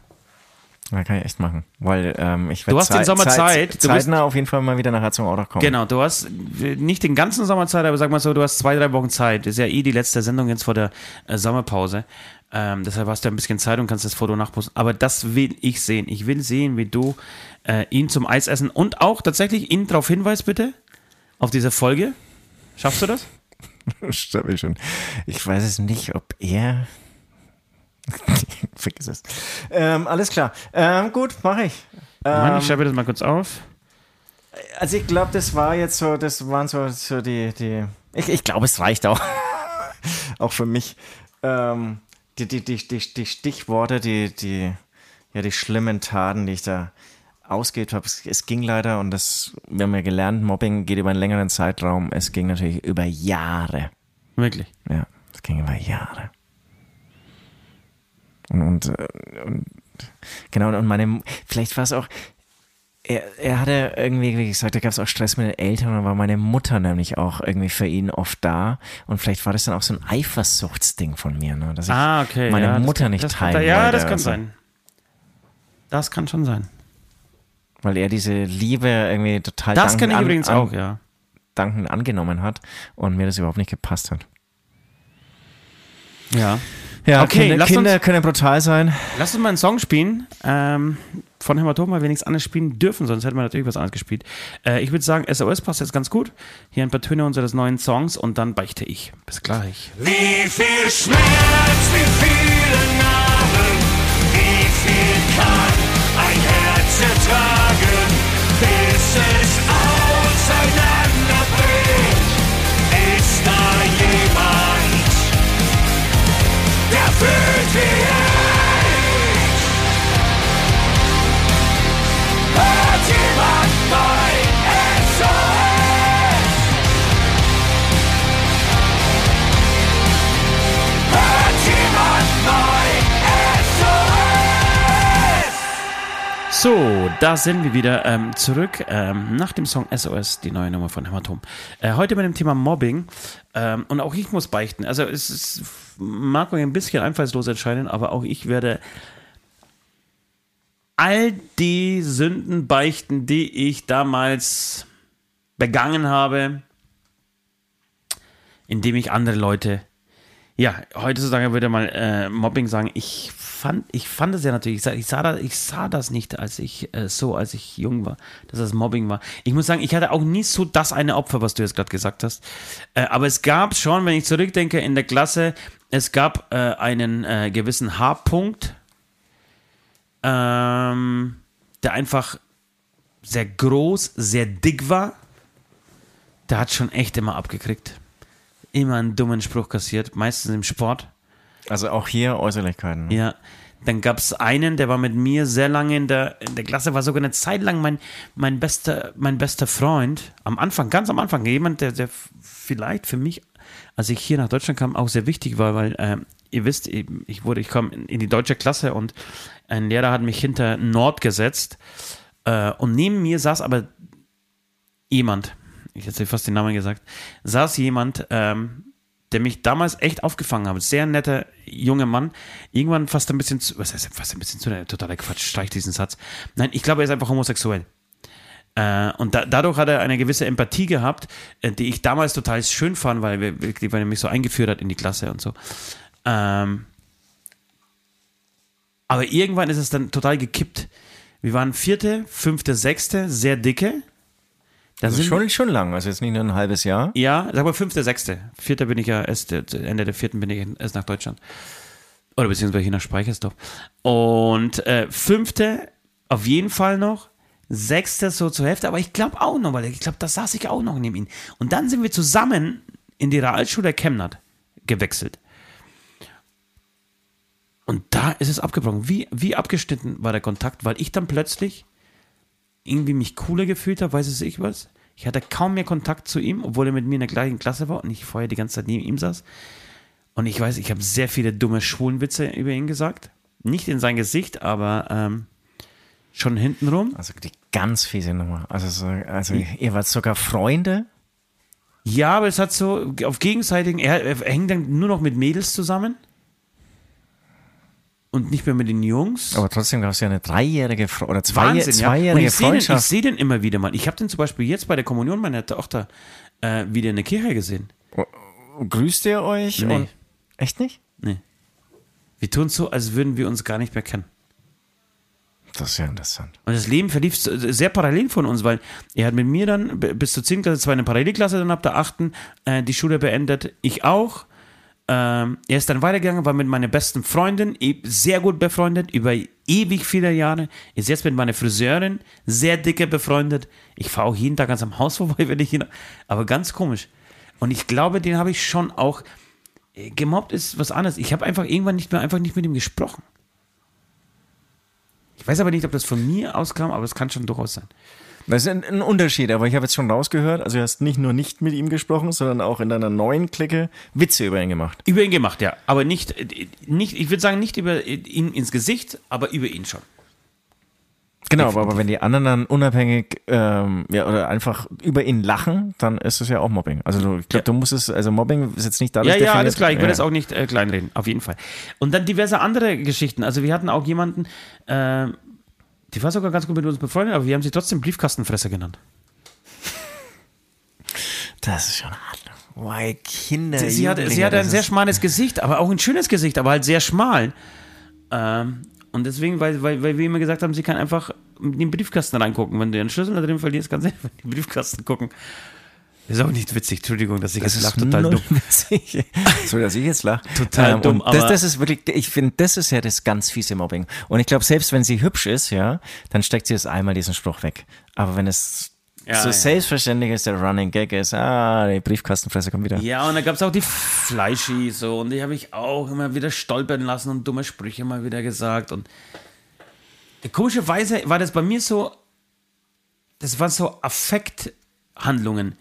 Ja, kann ich echt machen. Weil ähm, ich Du hast den Sommer Zeit. Du bist- zeitnah auf jeden Fall mal wieder nach Auto kommen. Genau, du hast nicht den ganzen Sommer Zeit, aber sag mal so, du hast zwei, drei Wochen Zeit. Das ist ja eh die letzte Sendung jetzt vor der äh, Sommerpause. Ähm, deshalb hast du ein bisschen Zeit und kannst das Foto nachposten. Aber das will ich sehen. Ich will sehen, wie du äh, ihn zum Eis essen und auch tatsächlich ihn darauf hinweist, bitte, auf diese Folge. Schaffst du das? Ich schon. Ich weiß es nicht, ob er. Vergiss es. Ähm, alles klar. Ähm, gut, mache ich. Mann, Ähm, ich schreibe das mal kurz auf. also ich glaube, das war jetzt so, das waren so, so die, die. Ich, ich glaube, es reicht auch. auch für mich. Ähm, die, die, die, die, die Stichworte, die, die, ja, die schlimmen Taten, die ich da ausgeht. Es, ging leider, und das, wir haben ja gelernt, Mobbing geht über einen längeren Zeitraum. Es ging natürlich über Jahre. Wirklich. Ja, es ging über Jahre. Und, und, und genau, und meine, vielleicht war es auch, er, er hatte irgendwie, wie gesagt, da gab es auch Stress mit den Eltern und dann war meine Mutter nämlich auch irgendwie für ihn oft da. Und vielleicht war das dann auch so ein Eifersuchtsding von mir, ne? dass ich Ah, okay. meine ja, Mutter kann, nicht teilen kann, Ja, wollte. das kann also, sein. Das kann schon sein. Weil er diese Liebe irgendwie total Das dankend kann ich an- übrigens an, auch, ja. dankend angenommen hat und mir das überhaupt nicht gepasst hat. Ja. Ja, Okay, Kinder, Kinder uns- können brutal sein. Lass uns mal einen Song spielen. Ähm, von Hämatom, weil wir nichts anderes spielen dürfen, sonst hätten wir natürlich was anderes gespielt. Äh, ich würde sagen, SOS passt jetzt ganz gut. Hier ein paar Töne unseres neuen Songs und dann beichte ich. Bis gleich. Wie viel Schmerz, wie viele Narben, wie viel kann ein Herz ertragen, bis So, da sind wir wieder ähm, zurück ähm, nach dem Song SOS, die neue Nummer von Hämatom. Äh, heute mit dem Thema Mobbing. Ähm, und auch ich muss beichten. Also es ist, mag euch ein bisschen einfallslos erscheinen, aber auch ich werde all die Sünden beichten, die ich damals begangen habe, indem ich andere Leute ja, heutzutage würde man äh, Mobbing sagen. Ich fand, ich fand es ja natürlich, ich sah, ich sah, das, ich sah das nicht, als ich äh, so, als ich jung war, dass das Mobbing war. Ich muss sagen, ich hatte auch nie so das eine Opfer, was du jetzt gerade gesagt hast. Äh, aber es gab schon, wenn ich zurückdenke, in der Klasse, es gab äh, einen äh, gewissen H-Punkt, ähm, der einfach sehr groß, sehr dick war. Der hat schon echt immer abgekriegt. Immer einen dummen Spruch kassiert, meistens im Sport. Also auch hier Äußerlichkeiten. Ja. Dann gab es einen, der war mit mir sehr lange in der, in der Klasse, war sogar eine Zeit lang mein, mein, bester, mein bester Freund. Am Anfang, ganz am Anfang, jemand, der, der vielleicht für mich, als ich hier nach Deutschland kam, auch sehr wichtig war, weil ähm, ihr wisst, ich wurde, ich komme in die deutsche Klasse und ein Lehrer hat mich hinter Nord gesetzt äh, und neben mir saß aber jemand, ich hätte fast den Namen gesagt, saß jemand, ähm, der mich damals echt aufgefangen hat. Sehr netter junger Mann. Irgendwann fast ein bisschen zu, was heißt fast ein bisschen zu, totaler Quatsch, streich diesen Satz. Nein, ich glaube, er ist einfach homosexuell. Äh, und da, dadurch hat er eine gewisse Empathie gehabt, äh, die ich damals total schön fand, weil, weil er mich so eingeführt hat in die Klasse und so. Ähm, aber irgendwann ist es dann total gekippt. Wir waren vierte, fünfte, sechste, sehr dicke. Da also schon, schon lang, also jetzt nicht nur ein halbes Jahr. Ja, sag mal fünfte, sechste. Vierter bin ich ja erst, Ende der vierten bin ich erst nach Deutschland. Oder beziehungsweise hier nach Speichersdorf. Und äh, fünfte auf jeden Fall noch. Sechster so zur Hälfte, aber ich glaube auch noch, weil ich glaube, da saß ich auch noch neben ihm. Und dann sind wir zusammen in die Realschule Chemnat gewechselt. Und da ist es abgebrochen. Wie, wie abgeschnitten war der Kontakt, weil ich dann plötzlich irgendwie mich cooler gefühlt habe, weiß es ich was. Ich hatte kaum mehr Kontakt zu ihm, obwohl er mit mir in der gleichen Klasse war und ich vorher die ganze Zeit neben ihm saß. Und ich weiß, ich habe sehr viele dumme Schwulenwitze über ihn gesagt. Nicht in sein Gesicht, aber ähm, schon hintenrum. Also die ganz fiese Nummer. Also, so, also ihr wart sogar Freunde? Ja, aber es hat so auf gegenseitigen, er, er hängt dann nur noch mit Mädels zusammen und nicht mehr mit den Jungs. Aber trotzdem gab es ja eine dreijährige Fre oder zwei, Wahnsinn, zweijährige ja. ich Freundschaft. Den, ich sehe den immer wieder mal. Ich habe den zum Beispiel jetzt bei der Kommunion meiner Tochter äh, wieder in der Kirche gesehen. Oh, grüßt ihr euch? Nee. Echt nicht? Nee. Wir tun so, als würden wir uns gar nicht mehr kennen. Das ist ja interessant. Und das Leben verlief sehr parallel von uns, weil er hat mit mir dann bis zur 10. Klasse, zwar eine Parallelklasse, dann ab der 8. Äh, die Schule beendet. Ich auch. Ähm, er ist dann weitergegangen, war mit meiner besten Freundin sehr gut befreundet, über ewig viele Jahre. Ist jetzt mit meiner Friseurin sehr dicke befreundet. Ich fahre auch jeden Tag ganz am Haus vorbei, wenn ich ihn. Aber ganz komisch. Und ich glaube, den habe ich schon auch. Äh, gemobbt ist was anderes. Ich habe einfach irgendwann nicht mehr einfach nicht mit ihm gesprochen. Ich weiß aber nicht, ob das von mir auskam, aber es kann schon durchaus sein. Das ist ein, Unterschied, aber ich habe jetzt schon rausgehört, also du hast nicht nur nicht mit ihm gesprochen, sondern auch in deiner neuen Clique Witze über ihn gemacht. Über ihn gemacht, ja. Aber nicht, nicht ich würde sagen, nicht über ihn ins Gesicht, aber über ihn schon. Genau, aber, aber wenn die anderen dann unabhängig ähm, ja, oder einfach über ihn lachen, dann ist es ja auch Mobbing. Also du, ich glaube, ja. du musst es, also Mobbing ist jetzt nicht dadurch Ja, ja, alles klar, ich will ja. das auch nicht äh, kleinreden, auf jeden Fall. Und dann diverse andere Geschichten. Also wir hatten auch jemanden, äh, die war sogar ganz gut mit uns befreundet, aber wir haben sie trotzdem Briefkastenfresser genannt. Das ist schon hart. Why, Kinder. Sie, sie, hat, sie hat ein sehr schmales Gesicht, aber auch ein schönes Gesicht, aber halt sehr schmal. Ähm, und deswegen, weil, weil, weil wir immer gesagt haben, sie kann einfach in den Briefkasten reingucken. Wenn du den Schlüssel da drin verlierst, kannst du in den Briefkasten gucken. Ist auch nicht witzig, Entschuldigung, dass ich das jetzt lache, total dumm. Witzig. so, dass ich jetzt lache. Total ähm, dumm. Das, das, ist wirklich, ich finde, das ist ja das ganz fiese Mobbing. Und ich glaube, selbst wenn sie hübsch ist, ja, dann steckt sie das einmal diesen Spruch weg. Aber wenn es ja, so ja. selbstverständlich ist, der Running Gag ist, ah, die Briefkastenfresse kommt wieder. Ja, und da gab es auch die Fleischi, so, und die habe ich auch immer wieder stolpern lassen und dumme Sprüche mal wieder gesagt. Und komischerweise war das bei mir so, das waren so Affekthandlungen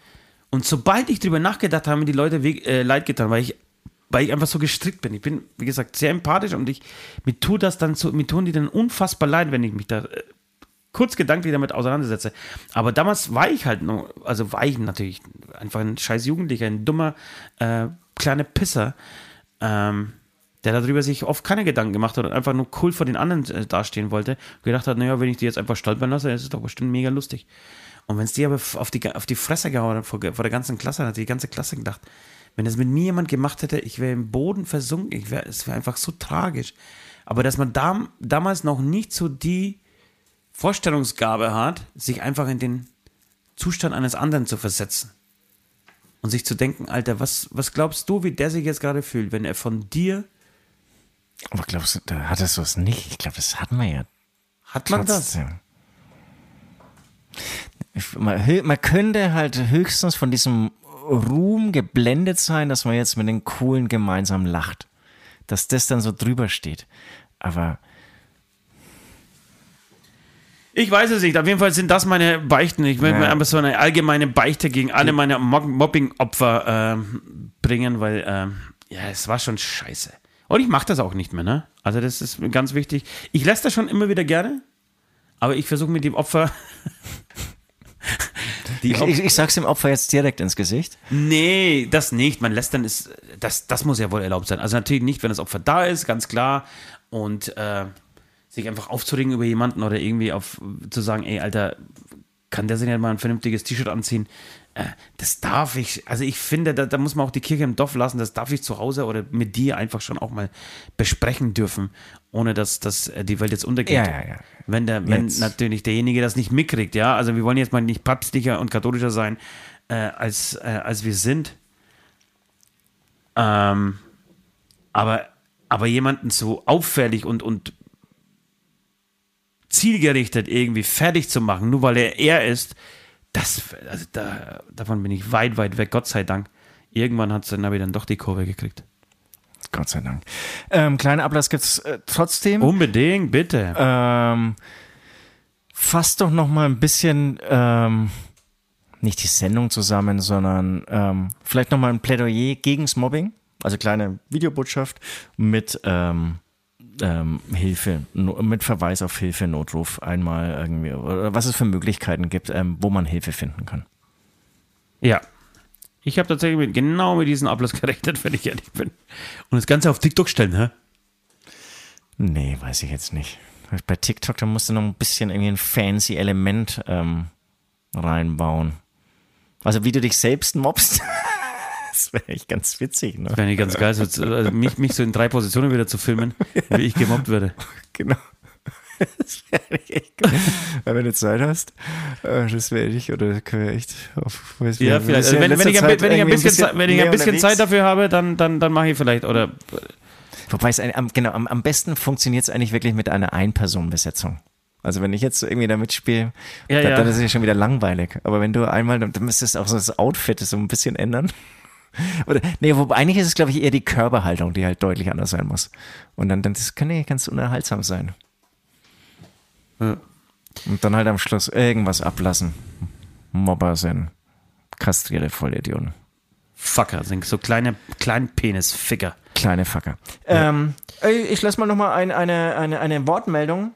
und sobald ich drüber nachgedacht habe, haben die Leute äh, leid getan, weil ich, weil ich einfach so gestrickt bin. Ich bin, wie gesagt, sehr empathisch und ich, mir tut das dann so, mir tun die dann unfassbar leid, wenn ich mich da äh, kurz gedanklich damit auseinandersetze. Aber damals war ich halt nur, also war ich natürlich einfach ein scheiß Jugendlicher, ein dummer, äh, kleiner Pisser, ähm, der darüber sich oft keine Gedanken gemacht hat und einfach nur cool vor den anderen äh, dastehen wollte. Und gedacht hat, naja, wenn ich die jetzt einfach stolpern lasse, ist es doch bestimmt mega lustig. Und wenn es die aber auf die, auf die Fresse gehauen hat vor, vor der ganzen Klasse, hat die ganze Klasse gedacht, wenn das mit mir jemand gemacht hätte, ich wäre im Boden versunken, ich wär, es wäre einfach so tragisch. Aber dass man da, damals noch nicht so die Vorstellungsgabe hat, sich einfach in den Zustand eines anderen zu versetzen. Und sich zu denken, Alter, was, was glaubst du, wie der sich jetzt gerade fühlt, wenn er von dir. Aber glaubst du, da hattest du es nicht? Ich glaube, das hatten wir ja. Hat man trotzdem. das? Man, man könnte halt höchstens von diesem Ruhm geblendet sein, dass man jetzt mit den Coolen gemeinsam lacht. Dass das dann so drüber steht. Aber. Ich weiß es nicht. Auf jeden Fall sind das meine Beichten. Ich will ja. mir einfach so eine allgemeine Beichte gegen alle meine Mobbing-Opfer äh, bringen, weil äh, ja, es war schon scheiße. Und ich mache das auch nicht mehr, ne? Also das ist ganz wichtig. Ich lasse das schon immer wieder gerne, aber ich versuche mit dem Opfer Ich, ich, ich sag's dem Opfer jetzt direkt ins Gesicht. Nee, das nicht. Man lässt dann ist, das, das muss ja wohl erlaubt sein. Also natürlich nicht, wenn das Opfer da ist, ganz klar. Und äh, sich einfach aufzuregen über jemanden oder irgendwie auf zu sagen, ey, Alter, kann der sich nicht mal ein vernünftiges T-Shirt anziehen? Äh, das darf ich, also ich finde, da, da muss man auch die Kirche im Dorf lassen, das darf ich zu Hause oder mit dir einfach schon auch mal besprechen dürfen, ohne dass, dass die Welt jetzt untergeht. Ja, ja, ja. Wenn, der, wenn Jetzt. natürlich derjenige das nicht mitkriegt, ja, also wir wollen jetzt mal nicht papstlicher und katholischer sein, äh, als, äh, als wir sind. Ähm, aber, aber jemanden so auffällig und, und zielgerichtet irgendwie fertig zu machen, nur weil er er ist, das, also da, davon bin ich weit, weit weg, Gott sei Dank. Irgendwann hat dann aber dann doch die Kurve gekriegt. Gott sei Dank. Ähm, kleiner Ablass gibt's äh, trotzdem. Unbedingt, bitte. Ähm, fass doch noch mal ein bisschen ähm, nicht die Sendung zusammen, sondern ähm, vielleicht noch mal ein Plädoyer gegens Mobbing. Also kleine Videobotschaft mit ähm, ähm, Hilfe, no, mit Verweis auf Hilfe, Notruf einmal irgendwie, oder was es für Möglichkeiten gibt, ähm, wo man Hilfe finden kann. Ja. Ich habe tatsächlich mit, genau mit diesem Ablass gerechnet, wenn ich ehrlich bin. Und das Ganze auf TikTok stellen, hä? Nee, weiß ich jetzt nicht. Bei TikTok, da musst du noch ein bisschen irgendwie ein fancy Element ähm, reinbauen. Also wie du dich selbst mobst. das wäre echt ganz witzig, ne? Wäre nicht ganz geil, so, also mich, mich so in drei Positionen wieder zu filmen, wie ich gemobbt werde. Genau. Das wäre echt gut. Wenn du Zeit hast, äh, das wäre ich, oder können wir echt auf, weiß Ja, vielleicht. Also wenn, wenn, ich wenn ich ein bisschen, Zeit- wenn ich ein bisschen Zeit dafür habe, dann, dann, dann mache ich vielleicht. Oder Wobei es ein, am, genau, am, am besten funktioniert es eigentlich wirklich mit einer Ein-Personen-Besetzung. Also wenn ich jetzt irgendwie da mitspiele, Ja, dann, ja. dann ist es ja schon wieder langweilig. Aber wenn du einmal, dann müsstest du auch so das Outfit so ein bisschen ändern. Oder, nee, wobei eigentlich ist es, glaube ich, eher die Körperhaltung, die halt deutlich anders sein muss. Und dann, dann das kann ja ganz unerhaltsam sein. Ja. Und dann halt am Schluss irgendwas ablassen. Mobber sind kastrierte Vollidioten. Fucker sind so kleine, kleine Penis-Ficker. Kleine Facker. Ähm, ey, ich lasse mal nochmal ein, eine, eine, eine Wortmeldung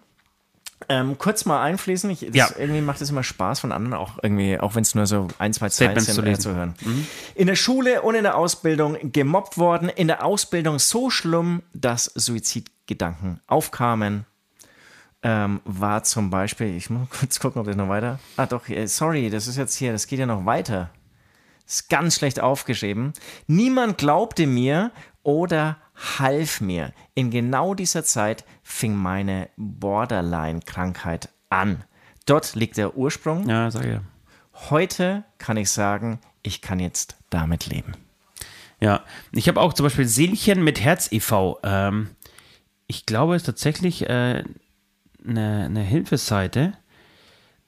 ähm, kurz mal einfließen. Ich, das, Ja. Irgendwie macht es immer Spaß von anderen, auch irgendwie, auch wenn es nur so ein, zwei Zeilen sind, zu äh, zu hören. In der Schule und in der Ausbildung gemobbt worden, in der Ausbildung so schlimm, dass Suizidgedanken aufkamen. Ähm, war zum Beispiel, ich muss kurz gucken, ob das noch weiter. Ah, doch, äh, sorry, das ist jetzt hier, das geht ja noch weiter. Ist ganz schlecht aufgeschrieben. Niemand glaubte mir oder half mir. In genau dieser Zeit fing meine Borderline-Krankheit an. Dort liegt der Ursprung. Ja, sag ja. Heute kann ich sagen, ich kann jetzt damit leben. Ja, ich habe auch zum Beispiel Seelchen mit Herz e.V. Ähm, ich glaube, es ist tatsächlich äh, eine, eine Hilfeseite.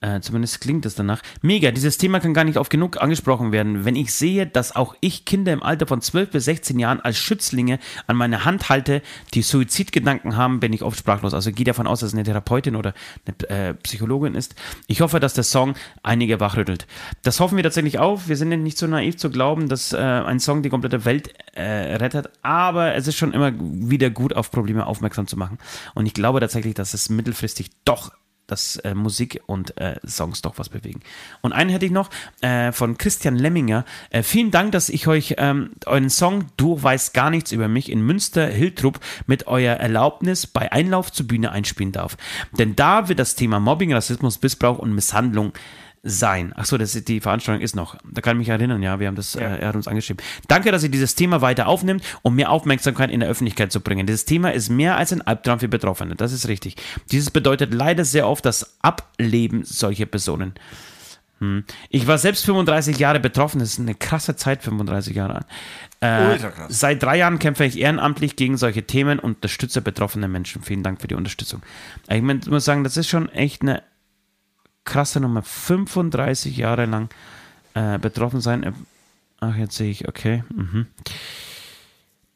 Äh, zumindest klingt es danach. Mega, dieses Thema kann gar nicht oft genug angesprochen werden. Wenn ich sehe, dass auch ich Kinder im Alter von 12 bis 16 Jahren als Schützlinge an meine Hand halte, die Suizidgedanken haben, bin ich oft sprachlos. Also gehe davon aus, dass es eine Therapeutin oder eine äh, Psychologin ist. Ich hoffe, dass der Song einige wachrüttelt. Das hoffen wir tatsächlich auf. Wir sind nicht so naiv zu glauben, dass äh, ein Song die komplette Welt äh, rettet, aber es ist schon immer wieder gut, auf Probleme aufmerksam zu machen. Und ich glaube tatsächlich, dass es mittelfristig doch dass äh, Musik und äh, Songs doch was bewegen. Und einen hätte ich noch äh, von Christian Lemminger. Äh, vielen Dank, dass ich euch ähm, euren Song Du weißt gar nichts über mich in Münster Hiltrup mit eurer Erlaubnis bei Einlauf zur Bühne einspielen darf. Denn da wird das Thema Mobbing, Rassismus, Missbrauch und Misshandlung sein. Achso, die Veranstaltung ist noch. Da kann ich mich erinnern, ja, wir haben das, äh, er hat uns angeschrieben. Danke, dass ihr dieses Thema weiter aufnimmt, um mehr Aufmerksamkeit in der Öffentlichkeit zu bringen. Dieses Thema ist mehr als ein Albtraum für Betroffene, das ist richtig. Dieses bedeutet leider sehr oft das Ableben solcher Personen. Hm. Ich war selbst 35 Jahre betroffen, das ist eine krasse Zeit, 35 Jahre an. Äh, seit drei Jahren kämpfe ich ehrenamtlich gegen solche Themen und unterstütze betroffene Menschen. Vielen Dank für die Unterstützung. Ich muss sagen, das ist schon echt eine krasse Nummer. 35 Jahre lang äh, betroffen sein. Ach, jetzt sehe ich, okay. Mhm.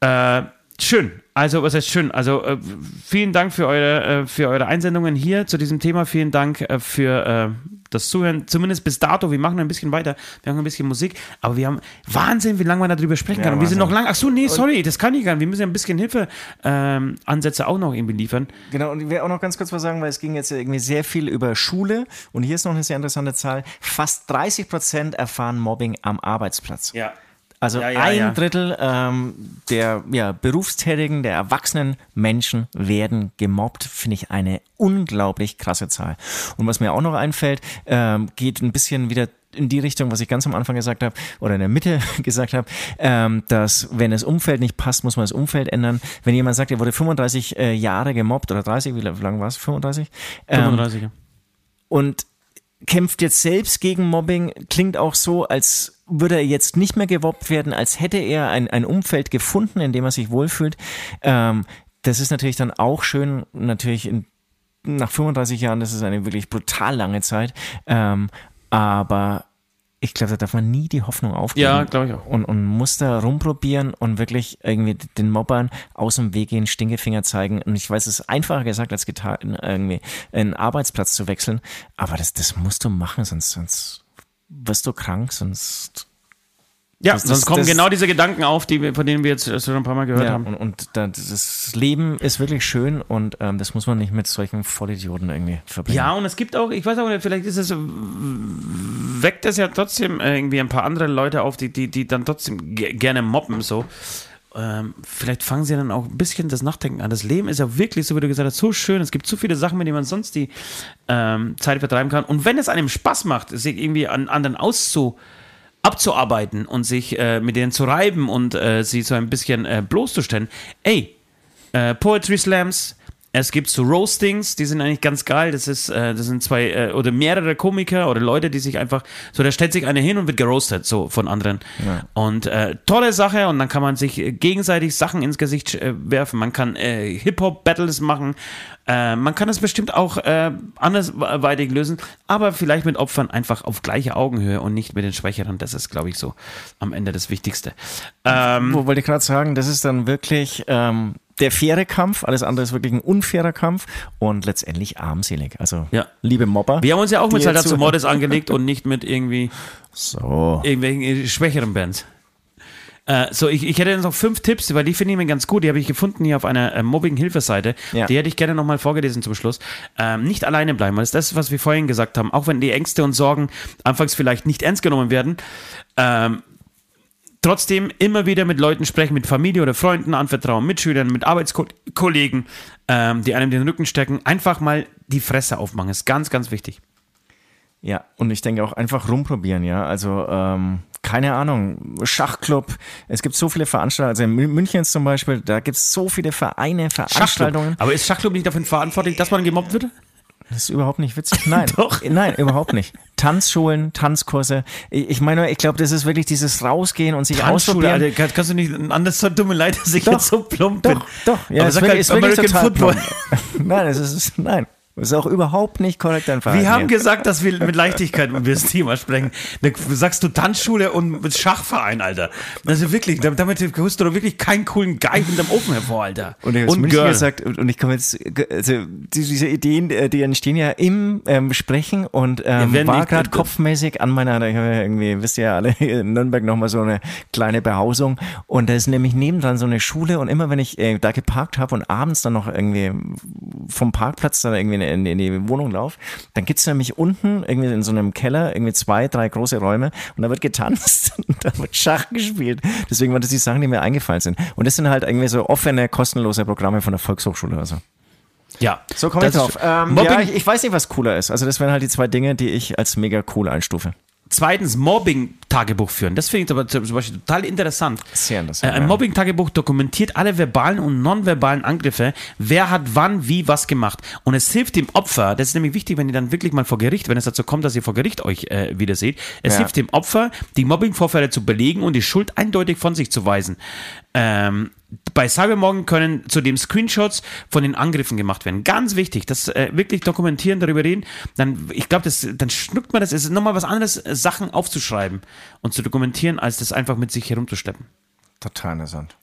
Äh, schön. Also, was heißt schön? Also, äh, vielen Dank für eure, äh, für eure Einsendungen hier zu diesem Thema. Vielen Dank äh, für äh, das Zuhören. Zumindest bis dato. Wir machen ein bisschen weiter. Wir haben ein bisschen Musik. Aber wir haben Wahnsinn, wie lange man darüber sprechen Ja, kann. Und wir sind noch Wahnsinn. lang. Ach so, nee, sorry, das kann ich gar nicht. Wir müssen ja ein bisschen Hilfeansätze Ansätze auch noch irgendwie liefern. Genau, und ich will auch noch ganz kurz was sagen, weil es ging jetzt irgendwie sehr viel über Schule und hier ist noch eine sehr interessante Zahl. Fast 30 Prozent erfahren Mobbing am Arbeitsplatz. Ja. Also Ja, ja, ein ja. Drittel ähm, der ja, berufstätigen, der erwachsenen Menschen werden gemobbt, finde ich eine unglaublich krasse Zahl. Und was mir auch noch einfällt, ähm, geht ein bisschen wieder in die Richtung, was ich ganz am Anfang gesagt habe oder in der Mitte gesagt habe, ähm, dass wenn das Umfeld nicht passt, muss man das Umfeld ändern. Wenn jemand sagt, er wurde 35 äh, Jahre gemobbt oder 30, wie lange war es? 35? Ähm, 35. ja. und kämpft jetzt selbst gegen Mobbing, klingt auch so, als würde er jetzt nicht mehr gewobbt werden, als hätte er ein, ein Umfeld gefunden, in dem er sich wohlfühlt. Ähm, das ist natürlich dann auch schön, natürlich in, nach 35 Jahren, das ist eine wirklich brutal lange Zeit, ähm, aber ich glaube, da darf man nie die Hoffnung aufgeben. Ja, glaube ich auch. Und, und muss da rumprobieren und wirklich irgendwie den Mobbern aus dem Weg gehen, Stinkefinger zeigen. Und ich weiß, es ist einfacher gesagt, als getan, irgendwie einen Arbeitsplatz zu wechseln. Aber das, das musst du machen, sonst, sonst wirst du krank, sonst. Ja, Das- sonst das- kommen das- genau diese Gedanken auf, die wir, von denen wir jetzt schon ein paar Mal gehört Ja, haben. und, und da, das Leben ist wirklich schön und ähm, das muss man nicht mit solchen Vollidioten irgendwie verbringen. Ja, und es gibt auch, ich weiß auch nicht, vielleicht ist es, weckt es ja trotzdem irgendwie ein paar andere Leute auf, die, die, die dann trotzdem ge gerne mobben, so. Ähm, vielleicht fangen sie dann auch ein bisschen das Nachdenken an. Das Leben ist ja wirklich, so wie du gesagt hast, so schön. Es gibt so viele Sachen, mit denen man sonst die ähm, Zeit vertreiben kann. Und wenn es einem Spaß macht, sich irgendwie an anderen auszu abzuarbeiten und sich äh, mit denen zu reiben und äh, sie so ein bisschen äh, bloßzustellen. Ey, äh, Poetry Slams, es gibt so Roastings, die sind eigentlich ganz geil. Das ist, äh, das sind zwei äh, oder mehrere Komiker oder Leute, die sich einfach, so da stellt sich einer hin und wird geroastet, so von anderen. Und äh, tolle Sache und dann kann man sich äh, gegenseitig Sachen ins Gesicht werfen. Man kann äh, Hip-Hop-Battles machen. Äh, man kann es bestimmt auch andersweitig lösen, aber vielleicht mit Opfern einfach auf gleicher Augenhöhe und nicht mit den Schwächeren. Das ist, glaube ich, so am Ende das Wichtigste. Ähm, Wo wollte ich gerade sagen, das ist dann wirklich ähm, der faire Kampf, alles andere ist wirklich ein unfairer Kampf und letztendlich armselig. Also, Ja. liebe Mobber. wir haben uns ja auch mit jetzt zu. Mordes angelegt und nicht mit irgendwie So. irgendwelchen äh, schwächeren Bands. Äh, so, ich, ich hätte jetzt noch fünf Tipps, weil die finde ich mir ganz gut. Die habe ich gefunden hier auf einer äh, Mobbing-Hilfeseite. Ja. Die hätte ich gerne nochmal vorgelesen zum Schluss. Ähm, nicht alleine bleiben, weil das ist das, was wir vorhin gesagt haben. Auch wenn die Ängste und Sorgen anfangs vielleicht nicht ernst genommen werden. Ähm, trotzdem immer wieder mit Leuten sprechen, mit Familie oder Freunden anvertrauen, Mitschülern, mit Arbeitskollegen, ähm, die einem den Rücken stecken. Einfach mal die Fresse aufmachen. Ist ganz, ganz wichtig. Ja, und ich denke auch einfach rumprobieren, ja. Also, ähm, keine Ahnung, Schachclub, es gibt so viele Veranstaltungen, also in Mün- München zum Beispiel, da gibt es so viele Vereine, Veranstaltungen. Aber ist Schachclub nicht dafür verantwortlich, dass man gemobbt wird? Das ist überhaupt nicht witzig. Nein, Doch. nein, überhaupt nicht. Tanzschulen, Tanzkurse. Ich meine, ich glaube, das ist wirklich dieses Rausgehen und sich Tanzschule, ausprobieren. Alter, kann, kannst du nicht anders tut mir leid, dass ich Doch, jetzt so plump bin. Doch, doch. Ja, Aber sag halt wirklich, ist wirklich American Football. Nein, es ist, nein. Es ist auch überhaupt nicht korrekt dein Verhalten. Wir haben hier. gesagt, dass wir mit Leichtigkeit über das Thema sprechen. Da sagst du Tanzschule und Schachverein, Alter. Also wirklich, damit holst du doch wirklich keinen coolen Guy hinterm Ofen hervor, Alter. Und ich habe München gesagt, und und ich komme jetzt, also die- diese Ideen, äh, die entstehen ja im ähm, Sprechen und ähm, werden war gerade kopfmäßig an meiner, ich habe ja irgendwie, wisst ihr ja alle, in Nürnberg nochmal so eine kleine Behausung und da ist nämlich nebendran so eine Schule und immer wenn ich äh, da geparkt habe und abends dann noch irgendwie vom Parkplatz dann irgendwie in, in die Wohnung laufe, dann gibt's nämlich unten irgendwie in so einem Keller irgendwie zwei, drei große Räume und da wird getanzt und da wird Schach gespielt. Deswegen waren das die Sachen, die mir eingefallen sind. Und das sind halt irgendwie so offene, kostenlose Programme von der Volkshochschule oder so. Ja. So komme ich drauf. Ähm, ja, ich, ich weiß nicht, was cooler ist. Also das wären halt die zwei Dinge, die ich als mega cool einstufe. Zweitens, Mobbing-Tagebuch führen. Das finde ich aber zum Beispiel total interessant. Sehr interessant, Äh, ein. Mobbing-Tagebuch dokumentiert alle verbalen und nonverbalen Angriffe. Wer hat wann, wie, was gemacht. Und es hilft dem Opfer, das ist nämlich wichtig, wenn ihr dann wirklich mal vor Gericht, wenn es dazu kommt, dass ihr vor Gericht euch äh, wieder seht, es Ja. hilft dem Opfer, die Mobbing-Vorfälle zu belegen und die Schuld eindeutig von sich zu weisen. Ähm, bei Cybermorgen können zudem Screenshots von den Angriffen gemacht werden. Ganz wichtig, das äh, wirklich dokumentieren, darüber reden. Dann, ich glaube, dann schnuckt man das. Es ist nochmal was anderes, äh, Sachen aufzuschreiben und zu dokumentieren, als das einfach mit sich herumzuschleppen. Total interessant.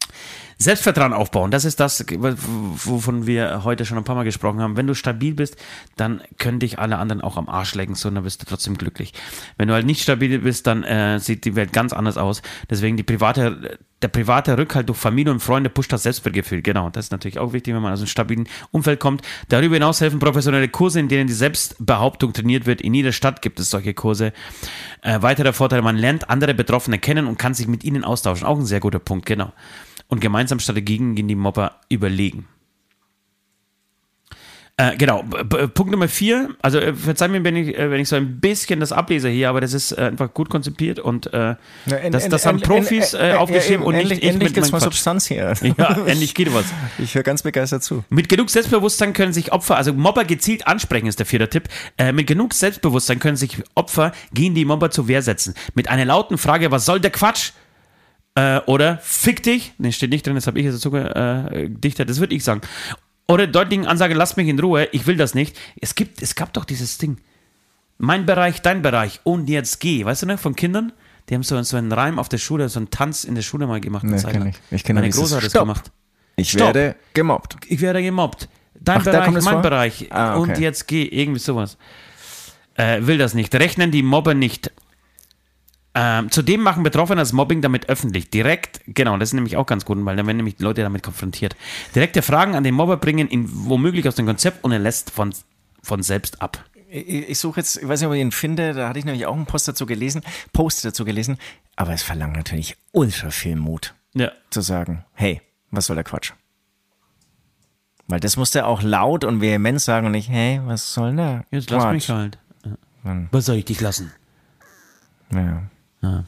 Selbstvertrauen aufbauen, das ist das, wovon wir heute schon ein paar Mal gesprochen haben. Wenn du stabil bist, dann können dich alle anderen auch am Arsch lecken, so, dann bist du trotzdem glücklich. Wenn du halt nicht stabil bist, dann äh, sieht die Welt ganz anders aus. Deswegen die private, der private Rückhalt durch Familie und Freunde pusht das Selbstwertgefühl. Genau, das ist natürlich auch wichtig, wenn man aus einem stabilen Umfeld kommt. Darüber hinaus helfen professionelle Kurse, in denen die Selbstbehauptung trainiert wird. In jeder Stadt gibt es solche Kurse. Äh, weiterer Vorteil, man lernt andere Betroffene kennen und kann sich mit ihnen austauschen. Auch ein sehr guter Punkt, genau und gemeinsam Strategien gegen die Mobber überlegen. Äh, genau, Punkt Nummer vier, also äh, verzeih mir, wenn ich, äh, wenn ich so ein bisschen das ablese hier, aber das ist äh, einfach gut konzipiert und äh, en, das, das en, haben en, Profis äh, aufgeschrieben ja, und endlich, nicht endlich gibt es mal Substanz hier. Ja, endlich geht was. Ich höre ganz begeistert zu. Mit genug Selbstbewusstsein können sich Opfer, also Mobber gezielt ansprechen, ist der vierte Tipp. mit genug Selbstbewusstsein können sich Opfer gegen die Mobber zur Wehr setzen. Mit einer lauten Frage, was soll der Quatsch? Äh, oder fick dich, ne, steht nicht drin, das habe ich jetzt sogar äh, gedichtet, das würde ich sagen. Oder deutlichen Ansage, lass mich in Ruhe, ich will das nicht. Es gibt, es gab doch dieses Ding. Mein Bereich, dein Bereich und jetzt geh. Weißt du noch, von Kindern? Die haben so, so einen Reim auf der Schule, so einen Tanz in der Schule mal gemacht. Nee, kenn ich. ich Meine Große hat das gemacht. Ich Stopp. werde gemobbt. Ich werde gemobbt. Dein Ach, Bereich, mein vor? Bereich ah, okay. und jetzt geh. Irgendwie sowas. Äh, will das nicht. Rechnen die Mobber nicht ähm, zudem machen Betroffene das Mobbing damit öffentlich. Direkt, genau, das ist nämlich auch ganz gut, weil dann werden nämlich die Leute damit konfrontiert. Direkte Fragen an den Mobber bringen ihn womöglich aus dem Konzept und er lässt von, von selbst ab. Ich, ich suche jetzt, ich weiß nicht, ob ich ihn finde, da hatte ich nämlich auch einen Post dazu gelesen, Post dazu gelesen, aber es verlangt natürlich ultra viel Mut, ja. zu sagen, hey, was soll der Quatsch? Weil das musste er auch laut und vehement sagen und nicht, hey, was soll denn der Jetzt Quatsch? lass mich halt. Was soll ich dich lassen? Ja. Ja.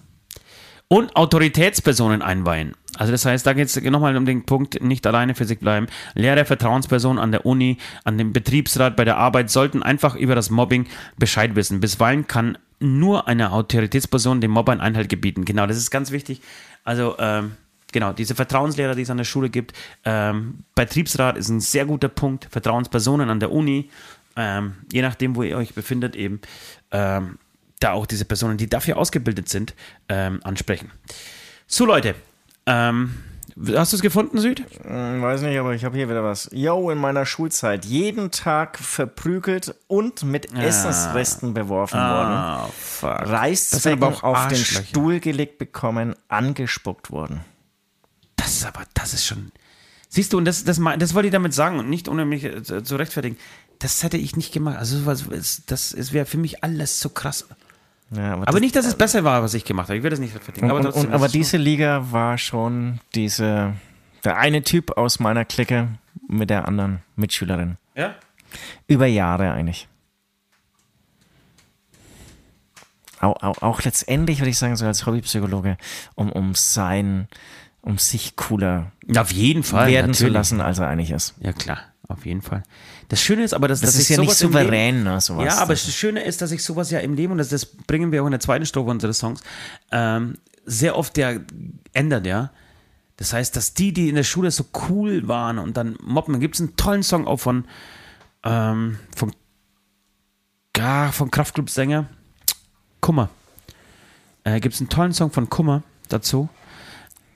Und Autoritätspersonen einweihen. Also das heißt, da geht es nochmal um den Punkt, nicht alleine für sich bleiben. Lehrer, Vertrauenspersonen an der Uni, an dem Betriebsrat, bei der Arbeit sollten einfach über das Mobbing Bescheid wissen. Bisweilen kann nur eine Autoritätsperson dem Mobber einen Einhalt gebieten. Genau, das ist ganz wichtig. Also ähm, genau, diese Vertrauenslehrer, die es an der Schule gibt. Ähm, Betriebsrat ist ein sehr guter Punkt. Vertrauenspersonen an der Uni, ähm, je nachdem, wo ihr euch befindet, eben. Ähm, da auch diese Personen, die dafür ausgebildet sind, ähm, ansprechen. So, Leute, ähm, hast du es gefunden, Süd? Hm, weiß nicht, aber ich habe hier wieder was. Yo, in meiner Schulzeit jeden Tag verprügelt und mit ah. Essensresten beworfen ah, worden. Fuck. Reißzwecken auch auf den Stuhl gelegt bekommen, angespuckt worden. Das ist aber, das ist schon. Siehst du, und das, das, das wollte ich damit sagen und nicht ohne mich äh, zu rechtfertigen. Das hätte ich nicht gemacht. Also, das, das wäre für mich alles so krass. Ja, aber, aber das, nicht, dass es besser war, was ich gemacht habe. Ich will das nicht verteidigen. Aber, trotzdem, und, aber diese Liga war schon diese, der eine Typ aus meiner Clique mit der anderen Mitschülerin. Ja? Über Jahre eigentlich. Auch, auch, auch letztendlich würde ich sagen, so als Hobbypsychologe, um, um sein, um sich cooler auf jeden Fall werden natürlich. zu lassen, als er eigentlich ist. Ja, klar, auf jeden Fall. Das Schöne ist aber, dass, das dass ist ja nicht souverän, ne, sowas. Ja, aber das Schöne ist, dass ich sowas ja im Leben, und das, das bringen wir auch in der zweiten Strophe unseres Songs, ähm, sehr oft ja ändert, ja. Das heißt, dass die, die in der Schule so cool waren und dann mobben, gibt es einen tollen Song auch von, ähm, von, ja, von Kraftclub-Sänger Kummer. Äh, gibt es einen tollen Song von Kummer dazu.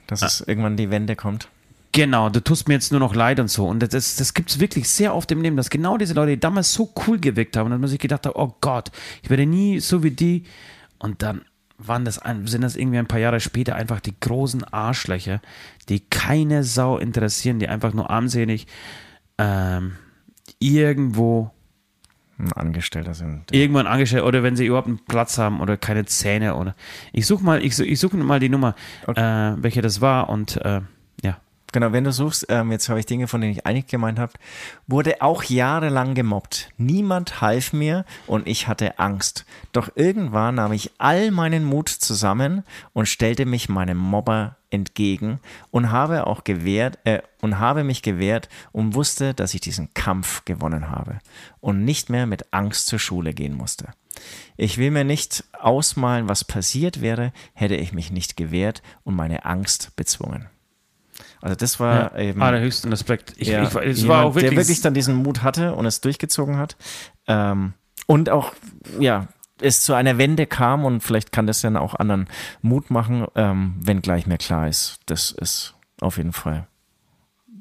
Dass ah. es irgendwann die Wende kommt. Genau, du tust mir jetzt nur noch leid und so. Und das, das gibt es wirklich sehr oft im Leben, dass genau diese Leute, die damals so cool gewirkt haben, dass man sich gedacht hat, oh Gott, ich werde nie so wie die. Und dann waren das, sind das irgendwie ein paar Jahre später einfach die großen Arschlöcher, die keine Sau interessieren, die einfach nur armselig ähm, irgendwo ein Angestellter sind. Irgendwann angestellt oder wenn sie überhaupt einen Platz haben oder keine Zähne oder ich suche mal, ich, ich suche mal die Nummer, okay. äh, welche das war und äh, Genau, wenn du suchst, ähm, jetzt habe ich Dinge, von denen ich einig gemeint habe, wurde auch jahrelang gemobbt. Niemand half mir und ich hatte Angst. Doch irgendwann nahm ich all meinen Mut zusammen und stellte mich meinem Mobber entgegen und habe auch gewehrt äh, und habe mich gewehrt und wusste, dass ich diesen Kampf gewonnen habe und nicht mehr mit Angst zur Schule gehen musste. Ich will mir nicht ausmalen, was passiert wäre, hätte ich mich nicht gewehrt und meine Angst bezwungen. Also das war ja, eben. Allerhöchsten Respekt. Ich, ja, ich, ich jemand, war auch wirklich der wirklich dann diesen Mut hatte und es durchgezogen hat. Ähm, und auch, ja, es zu einer Wende kam und vielleicht kann das dann auch anderen Mut machen, ähm, wenn gleich mehr klar ist, das ist auf jeden Fall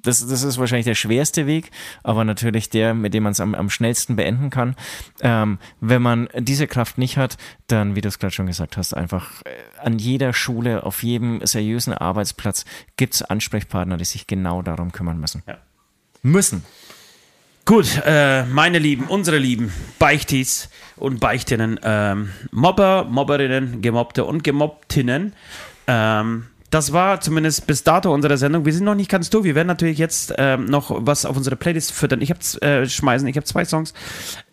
das, das ist wahrscheinlich der schwerste Weg, aber natürlich der, mit dem man es am, am schnellsten beenden kann. Ähm, wenn man diese Kraft nicht hat, dann, wie du es gerade schon gesagt hast, einfach äh, an jeder Schule, auf jedem seriösen Arbeitsplatz gibt es Ansprechpartner, die sich genau darum kümmern müssen. Ja. Müssen. Gut, äh, meine Lieben, unsere Lieben, Beichtis und Beichtinnen, ähm, Mobber, Mobberinnen, Gemobbte und Gemobbtinnen. Ähm, das war zumindest bis dato unsere Sendung. Wir sind noch nicht ganz durch. Wir werden natürlich jetzt ähm, noch was auf unsere Playlist füttern. Ich habe äh, schmeißen. Ich habe zwei Songs,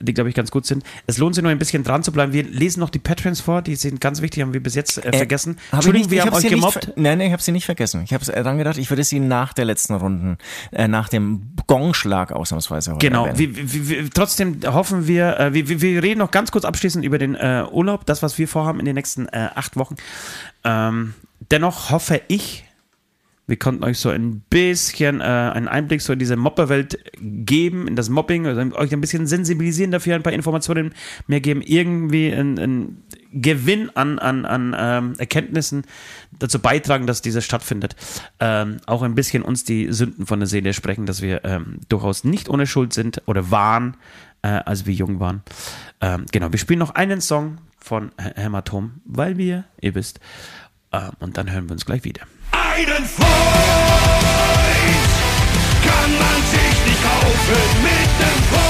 die glaube ich ganz gut sind. Es lohnt sich noch ein bisschen dran zu bleiben. Wir lesen noch die Patrons vor. Die sind ganz wichtig. Haben wir bis jetzt äh, vergessen. Hab ich nicht, wir haben euch gemobbt. nein, nein, ich habe sie nicht vergessen. Ich habe dran gedacht, ich würde sie nach der letzten Runde, äh, nach dem Gongschlag ausnahmsweise heute Genau. Wir, wir, wir, trotzdem hoffen wir, äh, wir, wir reden noch ganz kurz abschließend über den äh, Urlaub, das, was wir vorhaben in den nächsten äh, acht Wochen. Ähm, dennoch hoffe ich, wir konnten euch so ein bisschen äh, einen Einblick so in diese Mobberwelt geben, in das Mobbing, also euch ein bisschen sensibilisieren dafür, ein paar Informationen mehr geben, irgendwie einen Gewinn an, an, an ähm, Erkenntnissen dazu beitragen, dass dieses stattfindet. Ähm, auch ein bisschen uns die Sünden von der Seele sprechen, dass wir ähm, durchaus nicht ohne Schuld sind oder waren, äh, als wir jung waren. Ähm, genau, wir spielen noch einen Song von Hämatom, weil wir, ihr wisst, und dann hören wir uns gleich wieder. Einen Freund kann man sich nicht kaufen mit dem Freund.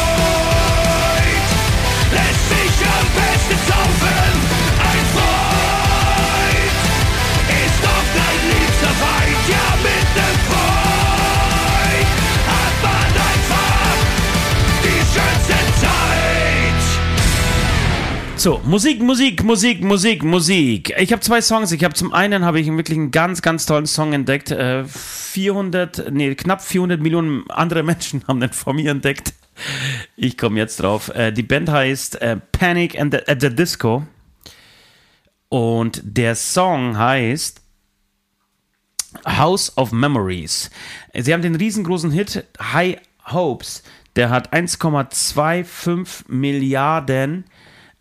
So, Musik, Musik, Musik, Musik, Musik. Ich habe zwei Songs. Ich habe zum einen habe ich wirklich einen ganz, ganz tollen Song entdeckt. Äh, 400, nee, knapp 400 Millionen andere Menschen haben den vor mir entdeckt. Ich komme jetzt drauf. Äh, die Band heißt äh, Panic and the, at the Disco. Und der Song heißt House of Memories. Sie haben den riesengroßen Hit High Hopes. Der hat 1,25 Milliarden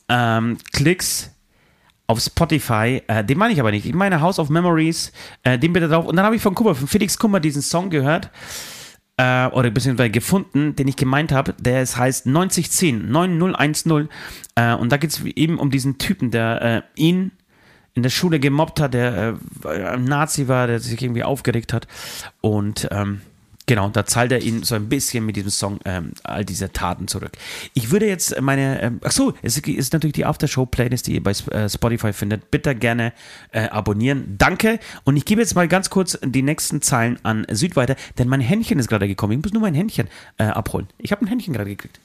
ähm, Klicks auf Spotify. Äh, den meine ich aber nicht. Ich meine House of Memories. Äh, den bitte drauf. Und dann habe ich von Kummer, von Felix Kummer diesen Song gehört. Äh, oder beziehungsweise gefunden, den ich gemeint habe. Der ist, heißt 9010, 9010. Äh, und da geht es eben um diesen Typen, der äh, ihn in der Schule gemobbt hat, der äh, Nazi war, der sich irgendwie aufgeregt hat. Und ähm, genau, da zahlt er ihn so ein bisschen mit diesem Song ähm, all diese Taten zurück. Ich würde jetzt meine, ähm, ach so, es ist natürlich die Aftershow-Playlist, die ihr bei äh, Spotify findet. Bitte gerne äh, abonnieren. Danke. Und ich gebe jetzt mal ganz kurz die nächsten Zeilen an Süd weiter, denn mein Händchen ist gerade gekommen. Ich muss nur mein Händchen äh, abholen. Ich habe ein Händchen gerade gekriegt.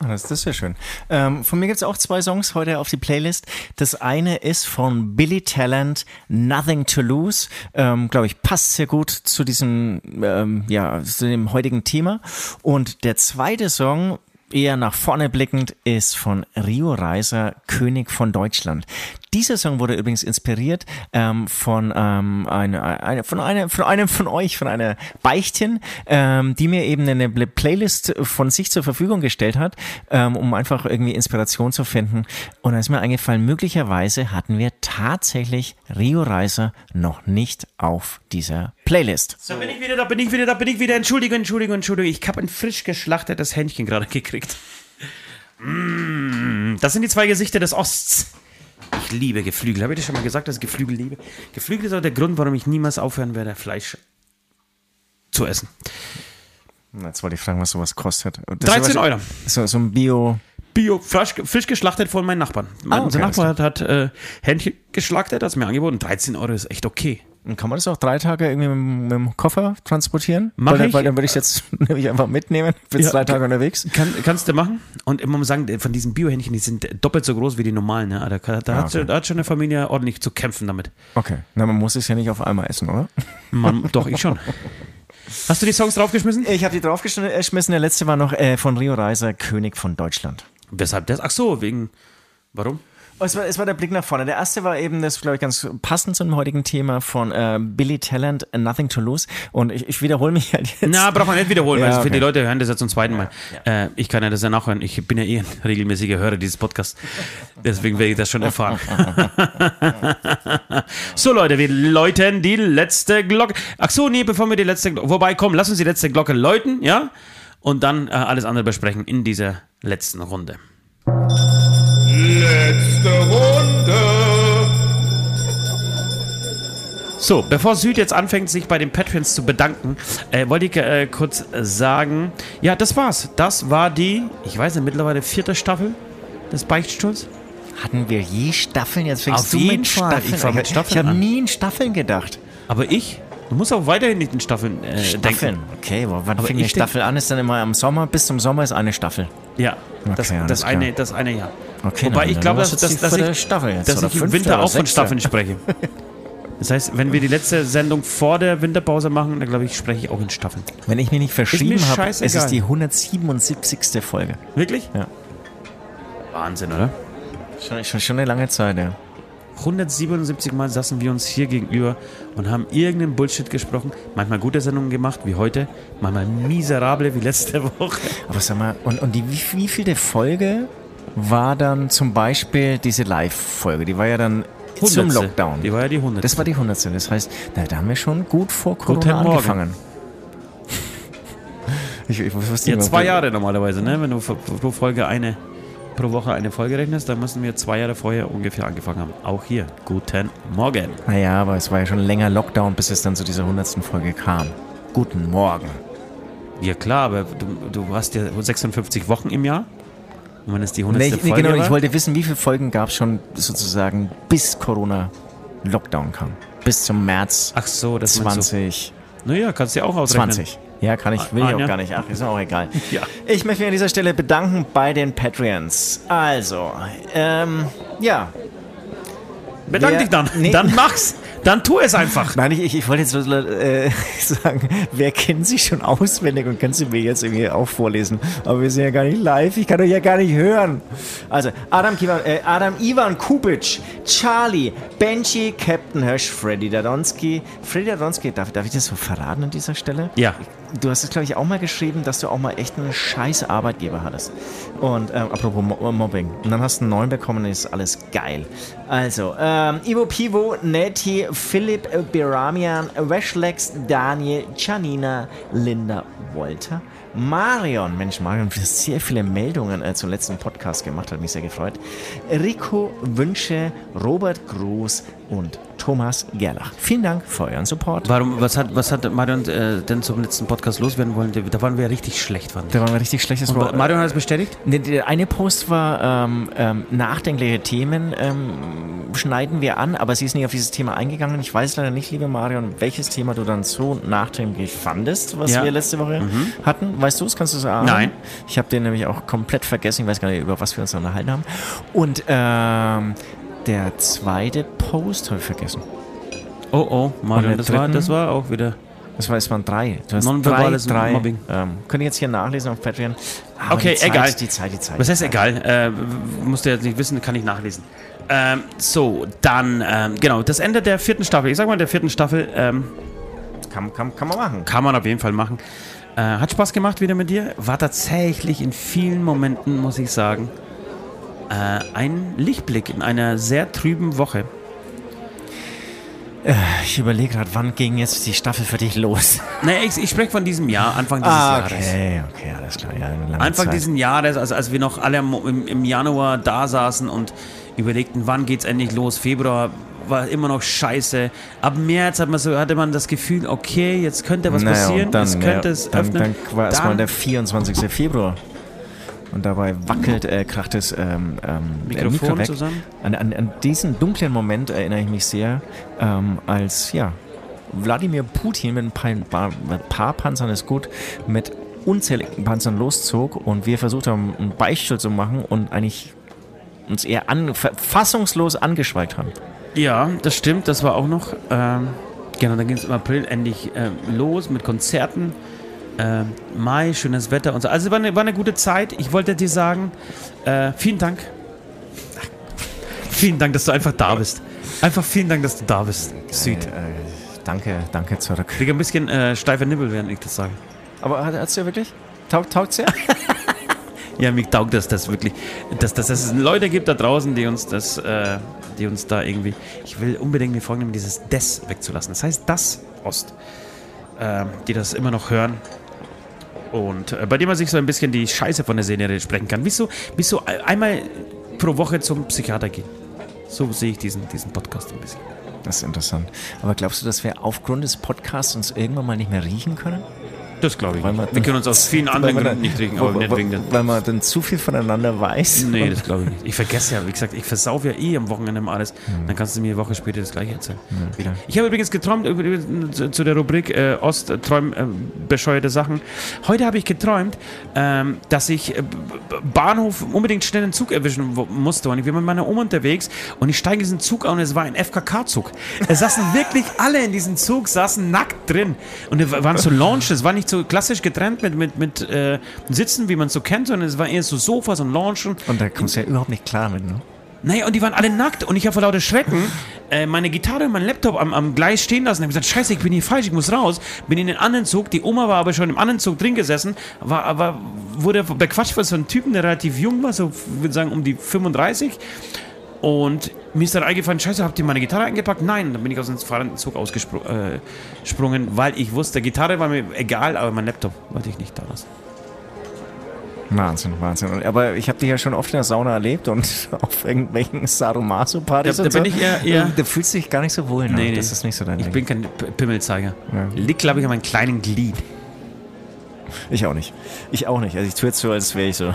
Ah, das, das ist ja schön. Ähm, von mir gibt es auch zwei Songs heute auf die Playlist. Das eine ist von Billy Talent, Nothing to Lose. Ähm, Glaube ich, passt sehr gut zu diesem, ähm, ja, zu dem heutigen Thema. Und der zweite Song, eher nach vorne blickend, ist von Rio Reiser, König von Deutschland. Dieser Song wurde übrigens inspiriert ähm, von, ähm, eine, eine, von, einem, von einem von euch, von einer Beichtchen, ähm, die mir eben eine Playlist von sich zur Verfügung gestellt hat, ähm, um einfach irgendwie Inspiration zu finden. Und da ist mir eingefallen, möglicherweise hatten wir tatsächlich Rio Reiser noch nicht auf dieser Playlist. Da bin ich wieder, da bin ich wieder, da bin ich wieder. Entschuldigung, Entschuldigung, Entschuldigung. Ich habe ein frisch geschlachtetes Hähnchen gerade gekriegt. Mm, das sind die zwei Gesichter des Osts. Ich liebe Geflügel. Habe ich dir schon mal gesagt, dass ich Geflügel liebe? Geflügel ist auch der Grund, warum ich niemals aufhören werde, Fleisch zu essen. Jetzt wollte ich fragen, was sowas kostet. Das 13 ist ja Euro. So, so ein Bio. Bio, frisch, frisch geschlachtet von meinen Nachbarn. Mein Ah, okay, unser Nachbar hat, hat äh, Hähnchen geschlachtet, hat es mir angeboten. 13 Euro ist echt okay. Und kann man das auch drei Tage irgendwie mit, dem- mit dem Koffer transportieren? Mach weil, ich. weil dann würde ich jetzt nämlich einfach mitnehmen. Ich bin Ja, drei Tage unterwegs. Kann, kannst du machen. Und ich muss sagen, von diesen Bio-Hähnchen, die sind doppelt so groß wie die normalen. Ne? Da, da, Ah, hat, okay. da hat schon eine Familie ordentlich zu kämpfen damit. Okay. Na, man muss es ja nicht auf einmal essen, oder? Man, doch, ich schon. Hast du die Songs draufgeschmissen? Ich habe die draufgeschmissen. Der letzte war noch äh, von Rio Reiser, König von Deutschland. Weshalb das? Ach so, wegen. Warum? Es war, es war der Blick nach vorne. Der erste war eben, das glaube ich ganz passend zum heutigen Thema von äh, Billy Talent, Nothing to Lose. Und ich, ich wiederhole mich halt jetzt. Na, braucht man nicht wiederholen, weil Ja, für okay. die Leute hören das ja zum zweiten Mal. Äh, ich kann ja das ja nachhören. Ich bin ja eh ein regelmäßiger Hörer dieses Podcasts. Deswegen werde ich das schon erfahren. so, Leute, wir läuten die letzte Glocke. Ach so, nee, bevor wir die letzte Glocke. Wobei, komm, lass uns die letzte Glocke läuten, ja? Und dann äh, alles andere besprechen in dieser letzten Runde. Letzte Runde. So, bevor Süd jetzt anfängt, sich bei den Patreons zu bedanken, äh, wollte ich äh, kurz sagen, ja, das war's. Das war die, ich weiß nicht, mittlerweile vierte Staffel des Beichtstuhls. Hatten wir je Staffeln? Jetzt fängst Auf du jeden mit Fall. Staffeln Ich mit Staffeln Ich habe nie in Staffeln gedacht. Aber ich, du musst auch weiterhin nicht in Staffeln äh, Staffeln. denken. Okay, aber wann fing ich eine Staffel an? Ist dann immer am Sommer. Bis zum Sommer ist eine Staffel. Ja, das, Okay, das, klar. eine, das eine Jahr. Okay, Wobei na, ich glaube, dass, dass, dass ich, Staffel jetzt, dass oder ich im Winter oder auch von. Staffeln spreche. Das heißt, wenn wir die letzte Sendung vor der Winterpause machen, dann glaube ich, spreche ich auch in Staffeln. Wenn ich mich nicht verschrieben habe, scheißegal. ist es die 177. Folge. Wirklich? Ja. Wahnsinn, oder? Schon, schon, schon eine lange Zeit, ja. 177 Mal saßen wir uns hier gegenüber und haben irgendeinen Bullshit gesprochen. Manchmal gute Sendungen gemacht, wie heute. Manchmal miserable, wie letzte Woche. Aber sag mal, und, und die wie, wie vielte Folge war dann zum Beispiel diese Live-Folge? Die war ja dann zum Hundertste. Lockdown. Die war ja die 100. Das war die 100. Das heißt, da, da haben wir schon gut vor Corona angefangen. Ich, ich wusste ja, zwei Jahre normalerweise, ne? Wenn du pro pro Folge eine, pro Woche eine Folge rechnest, dann müssen wir zwei Jahre vorher ungefähr angefangen haben. Auch hier. Guten Morgen. Naja, aber es war ja schon länger Lockdown, bis es dann zu dieser 100. Folge kam. Guten Morgen. Ja klar, aber du, du hast ja 56 Wochen im Jahr. Und wenn es die 100. Nee, ich, nee, Folge genau, war, ich wollte wissen, wie viele Folgen gab es schon sozusagen bis Corona Lockdown kam. Bis zum März Ach so, das meinst 20. du. Naja, kannst du ja auch ausrechnen. 20. Ja, kann ich, will ich Ah, auch gar nicht. Ach, ist auch egal. Ja. Ich möchte mich an dieser Stelle bedanken bei den Patreons. Also, ähm, ja. Bedank Wer- dich dann. Nee. Dann mach's. Dann tu es einfach. Nein, ich, ich, ich wollte jetzt äh, sagen, wer kennt sie schon auswendig und kann sie mir jetzt irgendwie auch vorlesen. Aber wir sind ja gar nicht live, ich kann euch ja gar nicht hören. Also, Adam, Kivan, äh, Adam Ivan Kubic, Charlie, Benji, Captain Hirsch, Freddy Dadonski. Freddy Dadonski, darf, darf ich das so verraten an dieser Stelle? Ja. Du hast es, glaube ich, auch mal geschrieben, dass du auch mal echt einen scheiß Arbeitgeber hattest. Und ähm, apropos Mo Mobbing. Und dann hast du einen neuen bekommen und ist alles geil. Also, ähm, Ivo Pivo, Neti, Philipp äh, Biramian, Weshlex, Daniel, Janina, Linda Wolter, Marion. Mensch, Marion, du hast sehr viele Meldungen äh, zum letzten Podcast gemacht, hat mich sehr gefreut. Rico Wünsche, Robert Gruß und Thomas Gerlach. Vielen Dank für euren Support. Warum, was hat, was hat Marion äh, denn zum letzten Podcast loswerden wollen? Da waren wir ja richtig schlecht, fand ich. Da waren wir richtig schlechtes Und Marion hat es bestätigt? Ne, Der eine Post war ähm, ähm, nachdenkliche Themen ähm, schneiden wir an, aber sie ist nicht auf dieses Thema eingegangen. Ich weiß leider nicht, liebe Marion, welches Thema du dann so nachdenklich fandest, was Ja. wir letzte Woche hatten. Weißt du es? Kannst du sagen? Nein. Ich habe den nämlich auch komplett vergessen. Ich weiß gar nicht, über was wir uns unterhalten haben. Und ähm, der zweite Post habe ich vergessen. Oh oh, Marion, der das war, das war auch wieder. Das war, es waren drei. Du hast drei, drei, Mobbing. Ähm, könnt ihr jetzt hier nachlesen auf Patreon. Aber Okay, die Zeit, egal. Die Zeit, die Zeit. Was heißt egal? Äh, musst du jetzt nicht wissen, kann ich nachlesen. Ähm, so, dann, ähm, genau, das Ende der vierten Staffel. Ich sag mal, der vierten Staffel ähm, Kann, kann, kann man machen. kann man auf jeden Fall machen. Äh, hat Spaß gemacht wieder mit dir. War tatsächlich in vielen Momenten, muss ich sagen, äh, ein Lichtblick in einer sehr trüben Woche. Ich überlege gerade, wann ging jetzt die Staffel für dich los? Nee, ich, ich spreche von diesem Jahr, Anfang dieses Jahres. Ah, okay, okay, alles klar. Ja, Anfang Zeit. diesen Jahres, also als wir noch alle im, im, Januar da saßen und überlegten, wann geht's endlich los? Februar war immer noch scheiße. Ab März hat man so, hatte man das Gefühl, okay, jetzt könnte was Naja, passieren, dann, es könnte ja, es dann, öffnen. Dann war erstmal Dann- der 24. Februar. Und dabei wackelt, äh, kracht das ähm, ähm, Mikrofon Mikro weg. zusammen. An, an, an diesen dunklen Moment erinnere ich mich sehr, ähm, als ja, Wladimir Putin mit ein paar, paar, paar Panzern ist gut, mit unzähligen Panzern loszog und wir versucht haben, einen Beichtstuhl zu machen und eigentlich uns eher an, fassungslos angeschweigt haben. Ja, das stimmt, das war auch noch. Ähm, genau, dann ging es im April endlich ähm, los mit Konzerten. Ähm, Mai, schönes Wetter und so. Also war eine, war eine gute Zeit. Ich wollte dir sagen, äh, vielen Dank. Vielen Dank, dass du einfach da bist. Einfach vielen Dank, dass du da bist. Süd. Äh, danke, danke zurück. Krieg ein bisschen äh, steife Nibbel, während ich das sage. Aber hat es ja wirklich? Taugt, taugt's ja? Ja, mir taugt das, das wirklich, dass, dass, dass es Leute gibt da draußen, die uns das, äh, die uns da irgendwie. Ich will unbedingt mir vornehmen, dieses Des wegzulassen. Das heißt das Ost. Ähm, die das immer noch hören. Und äh, bei dem man sich so ein bisschen die Scheiße von der Serie sprechen kann. Wieso, wieso einmal pro Woche zum Psychiater gehen? So sehe ich diesen, diesen Podcast ein bisschen. Das ist interessant. Aber glaubst du, dass wir aufgrund des Podcasts uns irgendwann mal nicht mehr riechen können? Das glaube ich. Weil nicht. wir können uns aus vielen anderen Gründen nicht riechen, weil- aber nicht weil- wegen den. Weil man dann zu viel voneinander weiß. Nee, das glaube ich nicht. Ich vergesse ja, wie gesagt, ich versaufe ja eh am Wochenende mal alles. Dann kannst du mir eine Woche später das gleiche erzählen. wieder. Ich habe übrigens geträumt über, über, zu- zu der Rubrik äh, Ost äh, träum äh, bescheuerte Sachen. Heute habe ich geträumt, ähm, dass ich äh, Bahnhof unbedingt schnell einen Zug erwischen musste. Und ich war mit meiner Oma unterwegs und ich steige in diesen Zug an und es war ein FKK-Zug. Es saßen wirklich alle in diesem Zug, saßen nackt drin. Und es waren so Lounges, es war nicht so klassisch getrennt mit, mit, mit äh, Sitzen, wie man es so kennt, sondern es war eher so Sofas und Loungen. Und da kommst du ja überhaupt nicht klar mit, ne? Naja, und die waren alle nackt und ich habe vor lauter Schrecken äh, meine Gitarre und meinen Laptop am, am Gleis stehen lassen. Ich habe gesagt, scheiße, ich bin hier falsch, ich muss raus. Bin in den anderen Zug, die Oma war aber schon im anderen Zug drin gesessen, war aber wurde bequatscht von so einem Typen, der relativ jung war, so ich würde sagen um die 35. Und mir ist dann eingefallen, scheiße, habt ihr meine Gitarre eingepackt? Nein, dann bin ich aus dem fahrenden Zug ausgesprungen, äh, weil ich wusste, Gitarre war mir egal, aber mein Laptop wollte ich nicht da lassen. Wahnsinn, Wahnsinn. Aber ich habe dich ja schon oft in der Sauna erlebt und auf irgendwelchen Sadomaso-Partys Da- da und so. bin ich eher- eher- Da fühlst du dich gar nicht so wohl, ne? Nee, nee. Das ist nicht so dein Ich Ding. bin kein Pimmelzeiger. Ja. Liegt, glaube ich, an meinem kleinen Glied. Ich auch nicht. Ich auch nicht. Also ich tue jetzt so, als wäre ich so.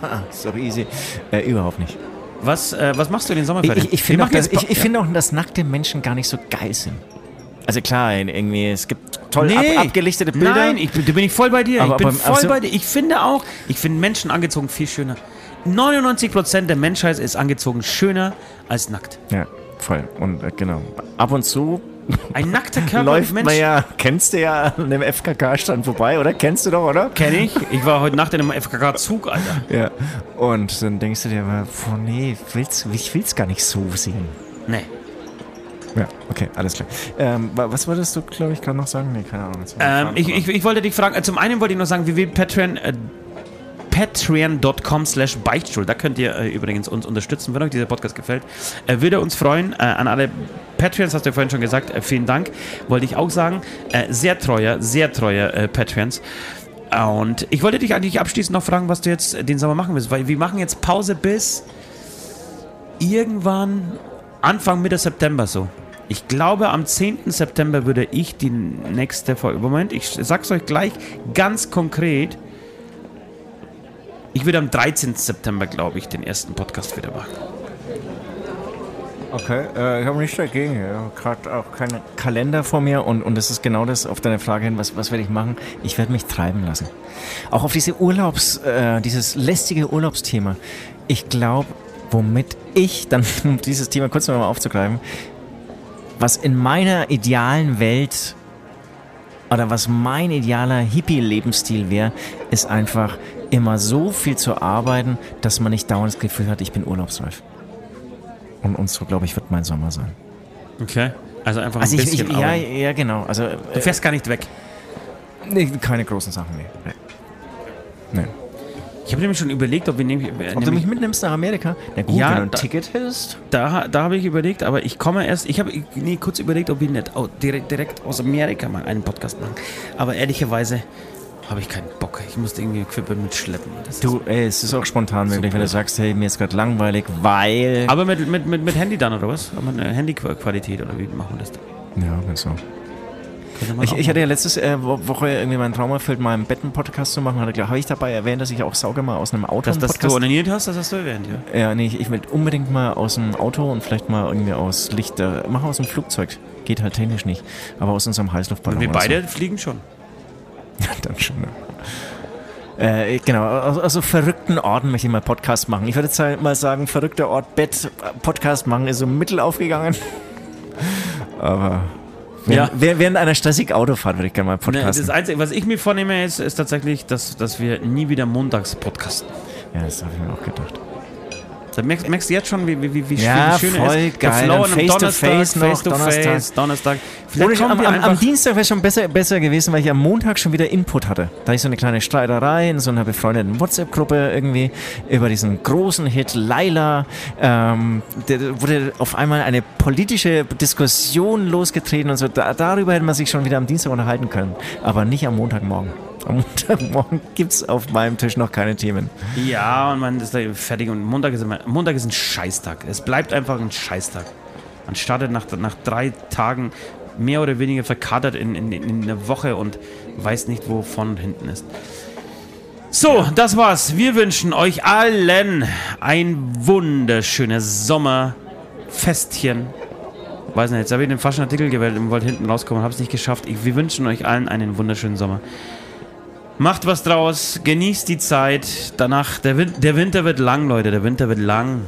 doch easy. Äh, überhaupt nicht. Was, äh, was machst du in den Ich, Sommerferien? ich, ich finde auch, ich, ich finde auch, dass nackte Menschen gar nicht so geil sind. Also klar, irgendwie, es gibt toll Nee. ab, abgelichtete Bilder. Nein, ich, bin- da bin ich voll bei dir. Aber ich bin beim- voll also- bei dir. Ich finde auch, ich finde Menschen angezogen viel schöner. 99% der Menschheit ist angezogen schöner als nackt. Ja, voll. Und äh, genau. Ab und zu Ein nackter Körper läuft Mensch. man ja, kennst du ja an dem FKK-Stand vorbei, oder? Kennst du doch, oder? Kenn ich. Ich war heute Nacht in einem FKK-Zug, Alter. Ja. Und dann denkst du dir aber, boah, nee, will's, ich will's gar nicht so sehen. Nee. Ja, okay, alles klar. Ähm, wa- was wolltest du, glaube ich, gerade noch sagen? Nee, keine Ahnung. Ähm, ich, ich, ich wollte dich fragen, äh, zum einen wollte ich noch sagen, www.patreon äh, patreon.com slash beichtstuhl. Da könnt ihr äh, übrigens uns unterstützen, wenn euch dieser Podcast gefällt. Äh, würde uns freuen. Äh, an alle Patreons, hast du ja vorhin schon gesagt, äh, vielen Dank. Wollte ich auch sagen. Äh, sehr treuer, sehr treuer äh, Patreons. Und ich wollte dich eigentlich abschließend noch fragen, was du jetzt den Sommer machen willst, weil wir machen jetzt Pause bis irgendwann Anfang Mitte September so. Ich glaube, am 10. September würde ich die nächste Folge. Moment, ich sag's euch gleich ganz konkret. Ich würde am 13. September, glaube ich, den ersten Podcast wieder machen. Okay, äh, ich habe nichts dagegen. Ich habe gerade auch keinen Kalender vor mir und, und das ist genau das auf deine Frage hin, was, was werde ich machen? Ich werde mich treiben lassen. Auch auf diese Urlaubs, äh, dieses lästige Urlaubsthema. Ich glaube, womit ich, dann um dieses Thema kurz noch mal aufzugreifen, was in meiner idealen Welt oder was mein idealer Hippie-Lebensstil wäre, ist einfach immer so viel zu arbeiten, dass man nicht dauernd das Gefühl hat, ich bin urlaubsreif. Und, und so, glaube ich, wird mein Sommer sein. Okay. Also einfach ein Also ich, bisschen. ich, ja, arbeiten. ja, genau. Also äh, du fährst gar nicht weg. nee, keine großen Sachen, nee. nee. nee. Ich habe nämlich schon überlegt, ob wir nämlich. Ob du mich mitnimmst nach Amerika? Na gut, Ja, wenn du ein da- Ticket hast. da da habe ich überlegt, aber ich komme erst. Ich habe nee, kurz überlegt, ob wir nicht direkt, direkt aus Amerika mal einen Podcast machen. Aber ehrlicherweise habe ich keinen Bock. Ich musste irgendwie Equipment mitschleppen. Das Du, ey, es ist auch spontan möglich, wenn du sagst, hey, mir ist gerade langweilig, weil... aber mit, mit, mit, mit Handy dann, oder was? Aber eine Handyqualität, oder wie machen wir das dann? Ja, ganz so. Ich, ich hatte ja letzte äh, Wo- Woche irgendwie meinen Traum erfüllt, mal einen Podcast zu machen. Habe ich dabei erwähnt, dass ich auch sauge mal aus einem Auto Dass, dass du onaniert hast, das hast du erwähnt, ja. ja, nee, ich, ich will unbedingt mal aus dem Auto und vielleicht mal irgendwie aus Licht... Äh, mach aus dem Flugzeug. Geht halt technisch nicht. Aber aus unserem Heißluftballon. Wir oder beide fliegen schon. Dann schon? Äh, genau, aus, aus so verrückten Orten möchte ich mal Podcast machen. Ich würde jetzt halt mal sagen, verrückter Ort, Bett, Podcast machen ist so mittel aufgegangen. Aber Ja. während, während- einer stressigen Autofahrt würde ich gerne mal Ne, podcasten. das Einzige, was ich mir vornehme, ist, ist tatsächlich, dass, dass wir nie wieder montags podcasten. ja, das habe ich mir auch gedacht. Da merkst, merkst du jetzt schon, wie, wie, wie, Ja, schön voll ist. geil. Flow an face to Donnerstag, face noch, face to face, Donnerstag. Donnerstag. Ohne, Vielleicht am, am. Dienstag wäre es schon besser, besser gewesen, weil ich am Montag schon wieder Input hatte. Da ich so eine kleine Streiterei in so einer befreundeten WhatsApp-Gruppe irgendwie über diesen großen Hit Laila. Ähm, der wurde auf einmal eine politische Diskussion losgetreten und so. Da, darüber hätte man sich schon wieder am Dienstag unterhalten können. Aber nicht am Montagmorgen. Am Montagmorgen gibt es auf meinem Tisch noch keine Themen. Ja, und man ist fertig. Und Montag ist, immer, Montag ist ein Scheißtag. Es bleibt einfach ein Scheißtag. Man startet nach, nach drei Tagen mehr oder weniger verkatert in, in, in eine Woche und weiß nicht, wo vorne und hinten ist. So, das war's. Wir wünschen euch allen ein wunderschönes Sommerfestchen. Weiß nicht, jetzt habe ich den falschen Artikel gewählt und wollte hinten rauskommen, habe es nicht geschafft. Ich, wir wünschen euch allen einen wunderschönen Sommer. Macht was draus, genießt die Zeit. Danach, der, Win der Winter wird lang, Leute, der Winter wird lang.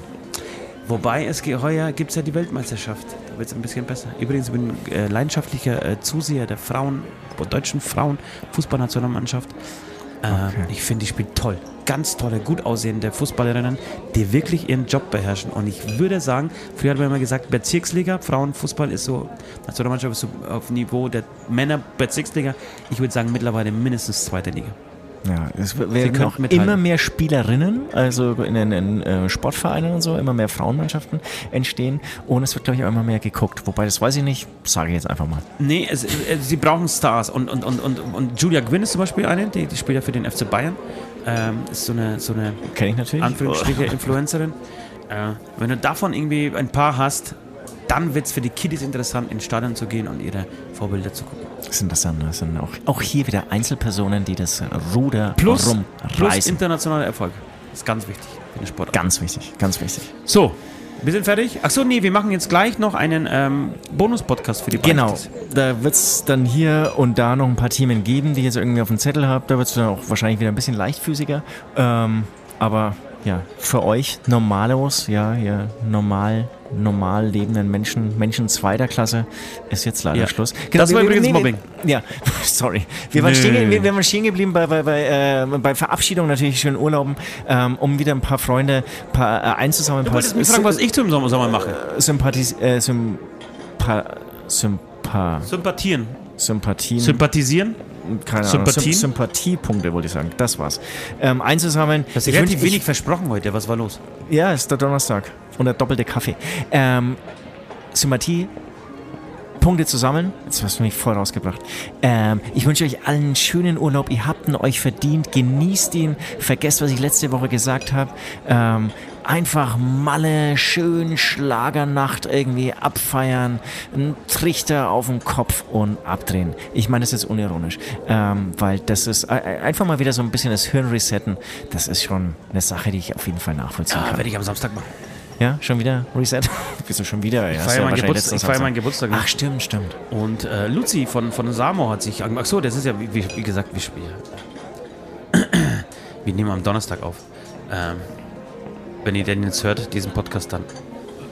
Wobei, es heuer gibt es ja die Weltmeisterschaft. Da wird es ein bisschen besser. Übrigens, ich bin äh, leidenschaftlicher äh, Zuseher der Frauen, der deutschen Frauen-Fußballnationalmannschaft. Äh, Ich finde, die spielt toll. Ganz tolle, gut aussehende Fußballerinnen, die wirklich ihren Job beherrschen. Und ich würde sagen, früher hat man immer gesagt, Bezirksliga, Frauenfußball ist so, Nationalmannschaft ist so auf Niveau der Männer Bezirksliga. Ich würde sagen, mittlerweile mindestens zweite Liga. Ja, es werden auch immer mehr Spielerinnen, also in den äh, Sportvereinen und so, immer mehr Frauenmannschaften entstehen und es wird, glaube ich, auch immer mehr geguckt. Wobei, das weiß ich nicht, sage ich jetzt einfach mal. Nee, es, äh, sie brauchen Stars. Und, und, und, und, und Julia Gwynn ist zum Beispiel eine, die, die spielt ja für den FC Bayern. Ähm, ist so eine, so eine Kenne ich natürlich. Anführungsstriche Influencerin. Äh, wenn du davon irgendwie ein paar hast, dann wird es für die Kiddies interessant, ins Stadion zu gehen und ihre Vorbilder zu gucken. Das sind das dann, das sind auch, auch hier wieder Einzelpersonen, die das Ruder Plus, plus rumreißen. internationaler Erfolg. Das ist ganz wichtig für den Sport. Ganz wichtig, ganz wichtig. So, wir sind fertig. Achso, nee, wir machen jetzt gleich noch einen ähm, Bonus-Podcast für die Genau, Beichtis. da wird es dann hier und da noch ein paar Themen geben, die ich jetzt irgendwie auf dem Zettel habe. Da wird es dann auch wahrscheinlich wieder ein bisschen leichtfüßiger. Ähm, aber ja, für euch Normalos, ja, ihr normal, normal lebenden Menschen, Menschen zweiter Klasse, ist jetzt leider Ja. Schluss. Das war übrigens nee, Mobbing. Nee, ja, sorry. Wir waren, stehen, wir, wir waren stehen geblieben bei, bei, bei, äh, bei Verabschiedung, natürlich schön Urlauben, ähm, um wieder ein paar Freunde paar, äh, einzusammeln. Du wolltest mich fragen, was ich zum Sommer, Sommer mache. Sympathis, äh, Sympa, Sympa, Sympathieren. Sympathien, Sympathisieren? Keine Ahnung, Sympathien? Sym Sympathiepunkte wollte ich sagen, das war's. Ähm, einzusammeln. Das ist Ich relativ wenig versprochen heute. Was war los? Ja, ist der Donnerstag und der doppelte Kaffee. Ähm, Sympathie. Punkte zusammen. Jetzt hast du mich voll rausgebracht. Ähm, ich wünsche euch allen einen schönen Urlaub. Ihr habt ihn euch verdient. Genießt ihn. Vergesst, was ich letzte Woche gesagt habe. Ähm, einfach Malle, schön Schlagernacht irgendwie abfeiern, einen Trichter auf den Kopf und abdrehen. Ich meine das ist unironisch, ähm, weil das ist äh, einfach mal wieder so ein bisschen das Hirn resetten. Das ist schon eine Sache, die ich auf jeden Fall nachvollziehen Ah, kann. werde ich am Samstag machen. Ja, schon wieder Reset? Bist du schon wieder? Ja, Ich feiere du meinen, Geburtstag, ich Samstag. meinen Geburtstag. Ach, stimmt, stimmt. Und äh, Luzi von, von Samo hat sich angemacht. Ach so, das ist ja, wie, wie wie gesagt, wir spielen. Wir nehmen am Donnerstag auf. Ähm, wenn ihr den jetzt hört, diesen Podcast, dann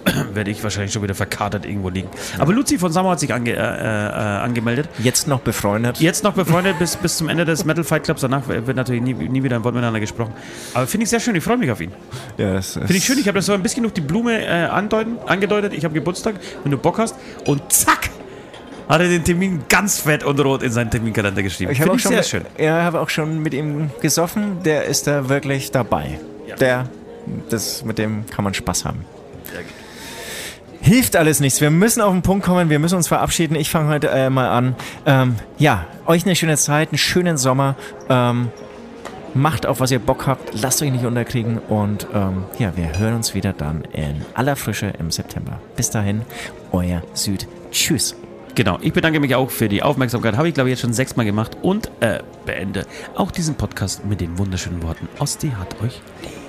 werde ich wahrscheinlich schon wieder verkatert irgendwo liegen. Aber Luzi von Samo hat sich ange, äh, äh, angemeldet. Jetzt noch befreundet. Jetzt noch befreundet bis, bis zum Ende des Metal Fight Clubs. Danach wird natürlich nie, nie wieder ein Wort miteinander gesprochen. Aber finde ich sehr schön. Ich freue mich auf ihn. Ja, Finde ich schön. Ich habe das so ein bisschen durch die Blume äh, andeuten, angedeutet. Ich habe Geburtstag, wenn du Bock hast. Und zack, hat er den Termin ganz fett und rot in seinen Terminkalender geschrieben. Ich habe Finde auch, schon sehr mit- schön. ja, habe auch schon mit ihm gesoffen. Der ist da wirklich dabei. Der, das, mit dem kann man Spaß haben. Hilft alles nichts. Wir müssen auf den Punkt kommen. Wir müssen uns verabschieden. Ich fange heute äh, mal an. Ähm, ja, euch eine schöne Zeit, einen schönen Sommer. Ähm, macht auf, was ihr Bock habt. Lasst euch nicht unterkriegen. Und ähm, ja, wir hören uns wieder dann in aller Frische im September. Bis dahin, euer Süd. Tschüss. Genau. Ich bedanke mich auch für die Aufmerksamkeit. Habe ich, glaube ich, jetzt schon sechsmal gemacht. Und äh, beende auch diesen Podcast mit den wunderschönen Worten. Osti hat euch lieb.